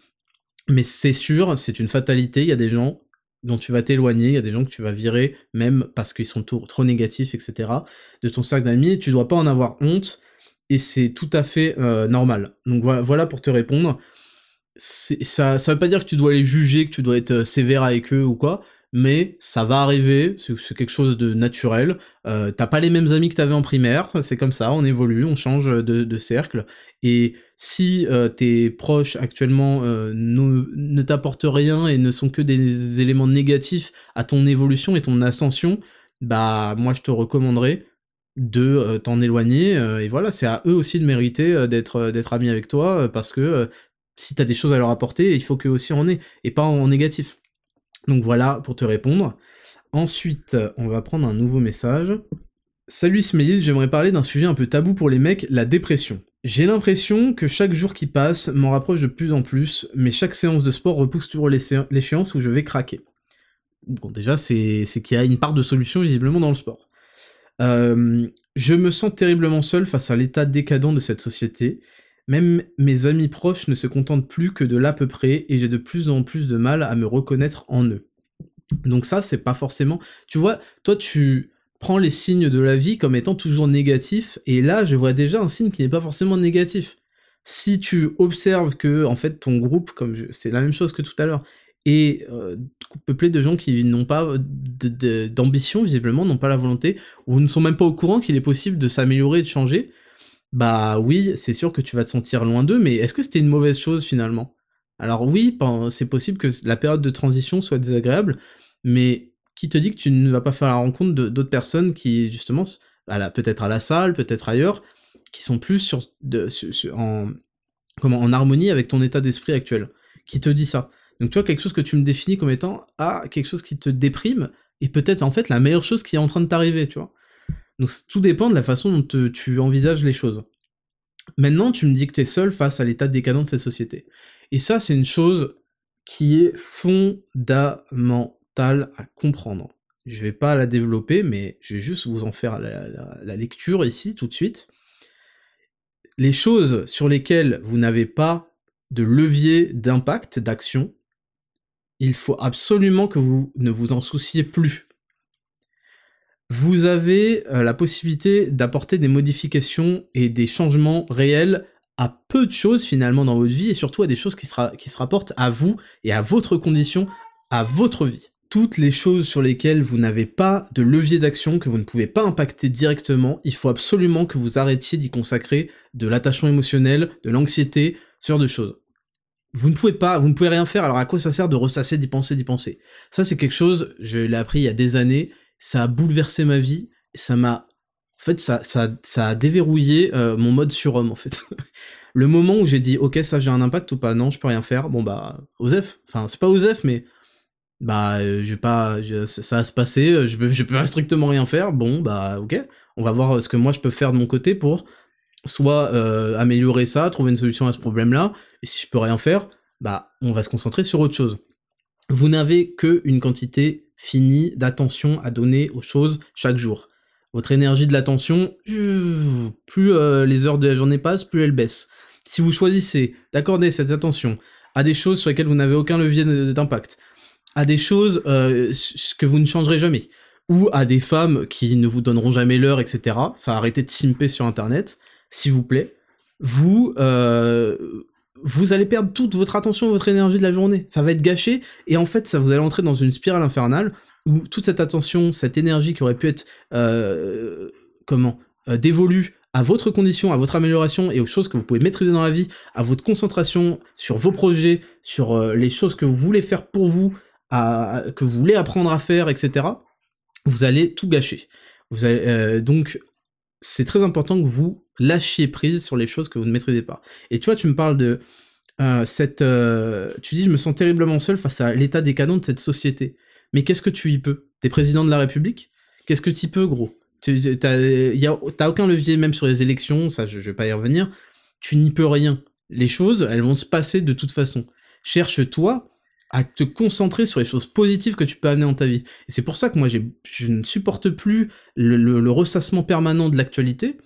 Mais c'est sûr c'est une fatalité il y a des gens dont tu vas t'éloigner, il y a des gens que tu vas virer, même parce qu'ils sont trop, négatifs, etc., de ton cercle d'amis, tu dois pas en avoir honte, et c'est tout à fait euh, normal. Donc voilà pour te répondre. Ça, ça veut pas dire que tu dois les juger, que tu dois être euh, sévère avec eux ou quoi, mais ça va arriver, c'est quelque chose de naturel. Euh, t'as pas les mêmes amis que t'avais en primaire, c'est comme ça, on évolue, on change de, cercle, et si euh, tes proches actuellement euh, ne, t'apportent rien et ne sont que des éléments négatifs à ton évolution et ton ascension, bah moi je te recommanderais de t'en éloigner, et voilà, c'est à eux aussi de mériter d'être amis avec toi, parce que si t'as des choses à leur apporter, il faut qu'eux aussi en aient, et pas en négatif. Donc voilà pour te répondre. Ensuite, on va prendre un nouveau message. Salut Ismail, j'aimerais parler d'un sujet un peu tabou pour les mecs, la dépression. J'ai l'impression que chaque jour qui passe m'en rapproche de plus en plus, mais chaque séance de sport repousse toujours l'échéance où je vais craquer. Bon, déjà, c'est qu'il y a une part de solution visiblement dans le sport. Euh, je me sens terriblement seul face à l'état décadent de cette société, même mes amis proches ne se contentent plus que de l'à peu près, et j'ai de plus en plus de mal à me reconnaître en eux. Donc ça, c'est pas forcément... Tu vois, toi, tu prends les signes de la vie comme étant toujours négatifs, et là, je vois déjà un signe qui n'est pas forcément négatif. Si tu observes que, en fait, ton groupe, comme c'est la même chose que tout à l'heure, est euh, peuplé de gens qui n'ont pas d'ambition, visiblement, n'ont pas la volonté, ou ne sont même pas au courant qu'il est possible de s'améliorer de changer, bah oui, c'est sûr que tu vas te sentir loin d'eux, mais est-ce que c'était une mauvaise chose finalement? Alors oui, c'est possible que la période de transition soit désagréable, mais qui te dit que tu ne vas pas faire la rencontre d'autres personnes qui, justement, peut-être à la salle, peut-être ailleurs, qui sont plus en harmonie avec ton état d'esprit actuel? Qui te dit ça? Donc tu vois, quelque chose que tu me définis comme étant, ah, quelque chose qui te déprime, et peut-être en fait la meilleure chose qui est en train de t'arriver, tu vois? Donc tout dépend de la façon dont tu envisages les choses. Maintenant, tu me dis que tu es seul face à l'état décadent de cette société. Et ça, c'est une chose qui est fondamentale à comprendre. Je vais pas la développer, mais je vais juste vous en faire la, lecture ici, tout de suite. Les choses sur lesquelles vous n'avez pas de levier d'impact, d'action, il faut absolument que vous ne vous en souciez plus vous avez euh, la possibilité d'apporter des modifications et des changements réels à peu de choses finalement dans votre vie et surtout à des choses qui, qui se rapportent à vous et à votre condition, à votre vie. Toutes les choses sur lesquelles vous n'avez pas de levier d'action, que vous ne pouvez pas impacter directement, il faut absolument que vous arrêtiez d'y consacrer de l'attachement émotionnel, de l'anxiété, ce genre de choses. Vous ne pouvez pas, vous ne pouvez rien faire, alors à quoi ça sert de ressasser, d'y penser, d'y penser? Ça c'est quelque chose, je l'ai appris il y a des années, ça a bouleversé ma vie, ça m'a... En fait, ça, ça, ça a déverrouillé euh, mon mode surhomme, en fait. le moment où j'ai dit, ok, ça j'ai un impact ou pas, non, je peux rien faire, bon bah, Osef, enfin, c'est pas Osef, mais bah, euh, je vais pas, ça va se passer, euh, je peux, je peux strictement rien faire, bon bah, ok, on va voir ce que moi je peux faire de mon côté pour soit améliorer ça, trouver une solution à ce problème-là, et si je peux rien faire, bah, on va se concentrer sur autre chose. Vous n'avez que une quantité fini d'attention à donner aux choses chaque jour. Votre énergie de l'attention, plus euh, les heures de la journée passent, plus elle baisse. Si vous choisissez d'accorder cette attention à des choses sur lesquelles vous n'avez aucun levier d'impact, à des choses euh, que vous ne changerez jamais, ou à des femmes qui ne vous donneront jamais l'heure, etc., ça a arrêté de simper sur Internet, s'il vous plaît, vous, euh, vous allez perdre toute votre attention, votre énergie de la journée. Ça va être gâché, et en fait, ça vous allez entrer dans une spirale infernale où toute cette attention, cette énergie qui aurait pu être, euh, comment, euh, dévolue à votre condition, à votre amélioration et aux choses que vous pouvez maîtriser dans la vie, à votre concentration sur vos projets, sur euh, les choses que vous voulez faire pour vous, que vous voulez apprendre à faire, etc. Vous allez tout gâcher. Vous allez, donc, c'est très important que vous lâchiez prise sur les choses que vous ne maîtrisez pas. Et tu vois, tu me parles de euh, cette... Euh, tu dis, je me sens terriblement seul face à l'état décadent de cette société. Mais qu'est-ce que tu y peux? T'es président de la République? Qu'est-ce que tu y peux, gros? T'as aucun levier même sur les élections, ça je, je vais pas y revenir. Tu n'y peux rien. Les choses, elles vont se passer de toute façon. Cherche-toi à te concentrer sur les choses positives que tu peux amener dans ta vie. Et c'est pour ça que moi, je ne supporte plus le ressassement permanent de l'actualité,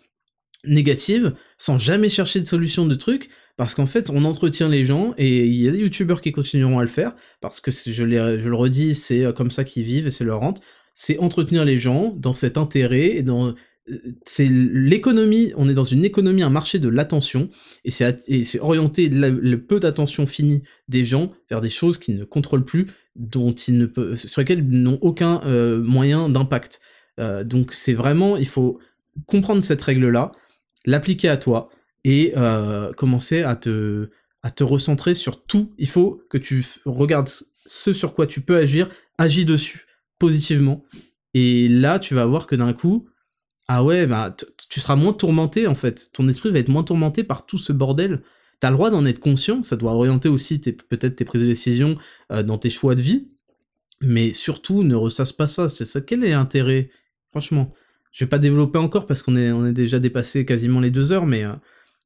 négative, sans jamais chercher de solution de trucs, parce qu'en fait, on entretient les gens, et il y a des youtubeurs qui continueront à le faire, parce que je, le redis, c'est euh, comme ça qu'ils vivent, et c'est leur rente, c'est entretenir les gens dans cet intérêt, et dans... Euh, c'est l'économie, on est dans une économie, un marché de l'attention, et c'est orienter le peu d'attention finie des gens vers des choses qu'ils ne contrôlent plus, dont ils ne sur lesquelles ils n'ont aucun euh, moyen d'impact. donc c'est vraiment, il faut comprendre cette règle-là, l'appliquer à toi, et euh, commencer à te, à te recentrer sur tout. Il faut que tu regardes ce sur quoi tu peux agir, agis dessus positivement. Et là, tu vas voir que d'un coup, ah ouais, bah, tu seras moins tourmenté en fait. Ton esprit va être moins tourmenté par tout ce bordel. T'as le droit d'en être conscient, ça doit orienter aussi peut-être tes prises de décision euh, dans tes choix de vie. Mais surtout, ne ressasse pas ça. C'est ça. Quel est l'intérêt Franchement, je vais pas développer encore parce qu'on est, on est déjà dépassé quasiment les deux heures, mais euh,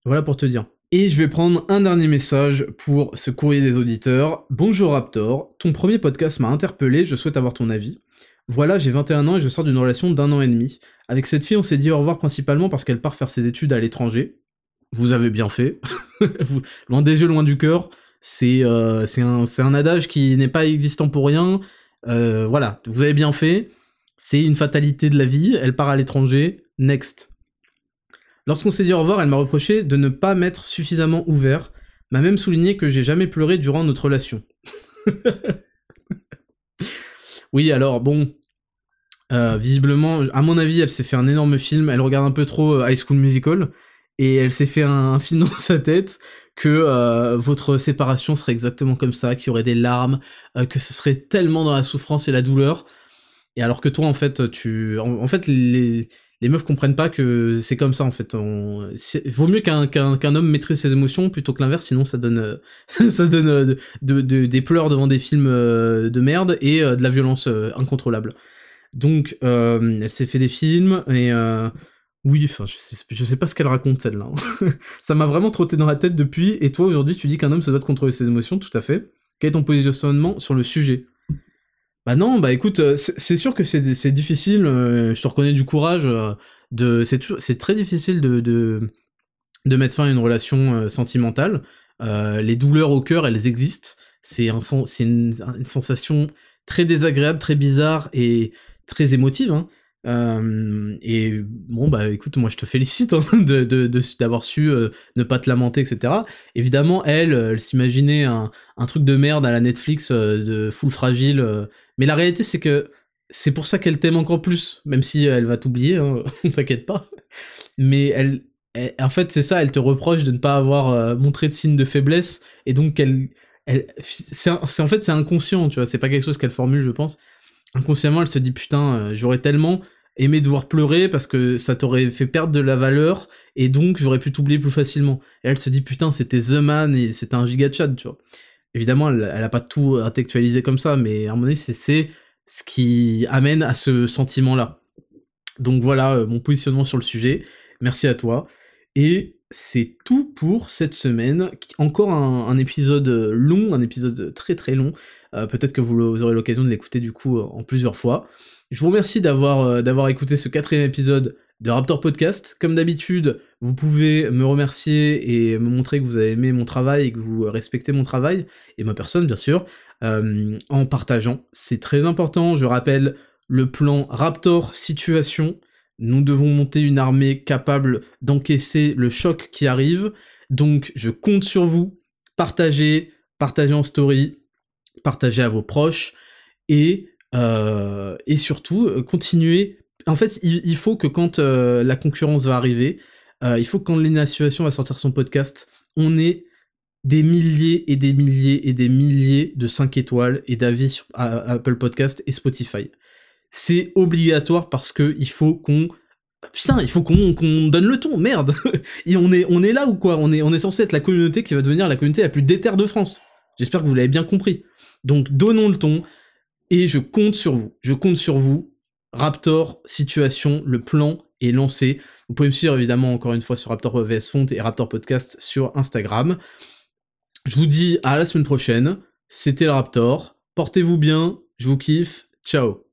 voilà pour te dire. Et je vais prendre un dernier message pour ce courrier des auditeurs. Bonjour Raptor, ton premier podcast m'a interpellé, je souhaite avoir ton avis. Voilà, j'ai 21 ans et je sors d'une relation d'un an et demi. Avec cette fille, on s'est dit au revoir principalement parce qu'elle part faire ses études à l'étranger. Vous avez bien fait. loin des yeux, loin du cœur. C'est euh, un, un, adage qui n'est pas existant pour rien. Euh, voilà, vous avez bien fait. C'est une fatalité de la vie. Elle part à l'étranger. Next. Lorsqu'on s'est dit au revoir, elle m'a reproché de ne pas m'être suffisamment ouvert, m'a même souligné que j'ai jamais pleuré durant notre relation. oui, alors bon, euh, visiblement, à mon avis, elle s'est fait un énorme film, elle regarde un peu trop euh, High School Musical, et elle s'est fait un, film dans sa tête que euh, votre séparation serait exactement comme ça, qu'il y aurait des larmes, que ce serait tellement dans la souffrance et la douleur, et alors que toi, en fait, tu, en fait, les, les meufs comprennent pas que c'est comme ça en fait. Vaut mieux qu'un qu'un homme maîtrise ses émotions plutôt que l'inverse, sinon ça donne euh, ça donne euh, de, de, des pleurs devant des films euh, de merde et de la violence incontrôlable. Donc elle s'est fait des films et oui, enfin je sais, je sais pas ce qu'elle raconte celle-là. Hein. ça m'a vraiment trotté dans la tête depuis. Et toi aujourd'hui tu dis qu'un homme se doit contrôler ses émotions, tout à fait. Quel est ton positionnement sur le sujet? Bah non, bah écoute, euh, c'est sûr que c'est difficile, euh, je te reconnais du courage, euh, de c'est très difficile de, de, de, mettre fin à une relation sentimentale. les douleurs au cœur, elles existent. C'est un, une, une, sensation très désagréable, très bizarre et très émotive. Hein. Euh, et bon bah écoute, moi je te félicite hein, d'avoir su euh, ne pas te lamenter, etc. Évidemment, elle, elle s'imaginait un, un, truc de merde à la Netflix euh, de full fragile. mais la réalité c'est que c'est pour ça qu'elle t'aime encore plus, même si elle va t'oublier, hein, t'inquiète pas. Mais elle, en fait c'est ça, elle te reproche de ne pas avoir montré de signe de faiblesse et donc elle, elle c'est en fait c'est inconscient, tu vois, c'est pas quelque chose qu'elle formule, je pense inconsciemment elle se dit putain j'aurais tellement aimer devoir pleurer parce que ça t'aurait fait perdre de la valeur et donc j'aurais pu t'oublier plus facilement. Et elle se dit putain c'était The Man et c'était un giga chat, tu vois. Évidemment elle, elle, a pas tout intellectualisé comme ça, mais à un moment donné c'est ce qui amène à ce sentiment-là. Donc voilà euh, mon positionnement sur le sujet. Merci à toi. Et c'est tout pour cette semaine. Encore un, épisode long, un épisode très très long. Euh, peut-être que vous aurez l'occasion de l'écouter du coup en plusieurs fois. Je vous remercie d'avoir euh, d'avoir écouté ce quatrième épisode de Raptor Podcast. Comme d'habitude, vous pouvez me remercier et me montrer que vous avez aimé mon travail et que vous respectez mon travail, et ma personne bien sûr, euh, en partageant. C'est très important, je rappelle le plan Raptor Situation. Nous devons monter une armée capable d'encaisser le choc qui arrive. Donc je compte sur vous. Partagez, partagez en story, partagez à vos proches et euh, et surtout, euh, continuer. En fait, il, faut que quand euh, la concurrence va arriver, il faut que quand Situation va sortir son podcast, on ait des milliers et des milliers et des milliers de 5 étoiles et d'avis sur Apple Podcast et Spotify. C'est obligatoire parce que il faut qu'on Putain, il faut qu'on donne le ton, merde Et on est, on est là ou quoi? On est, on est censé être la communauté qui va devenir la communauté la plus déterre de France. J'espère que vous l'avez bien compris. Donc donnons le ton, et je compte sur vous. Je compte sur vous. Raptor, situation, le plan est lancé. Vous pouvez me suivre évidemment encore une fois sur Raptor VS Font et Raptor Podcast sur Instagram. Je vous dis à la semaine prochaine. C'était le Raptor. Portez-vous bien. Je vous kiffe. Ciao.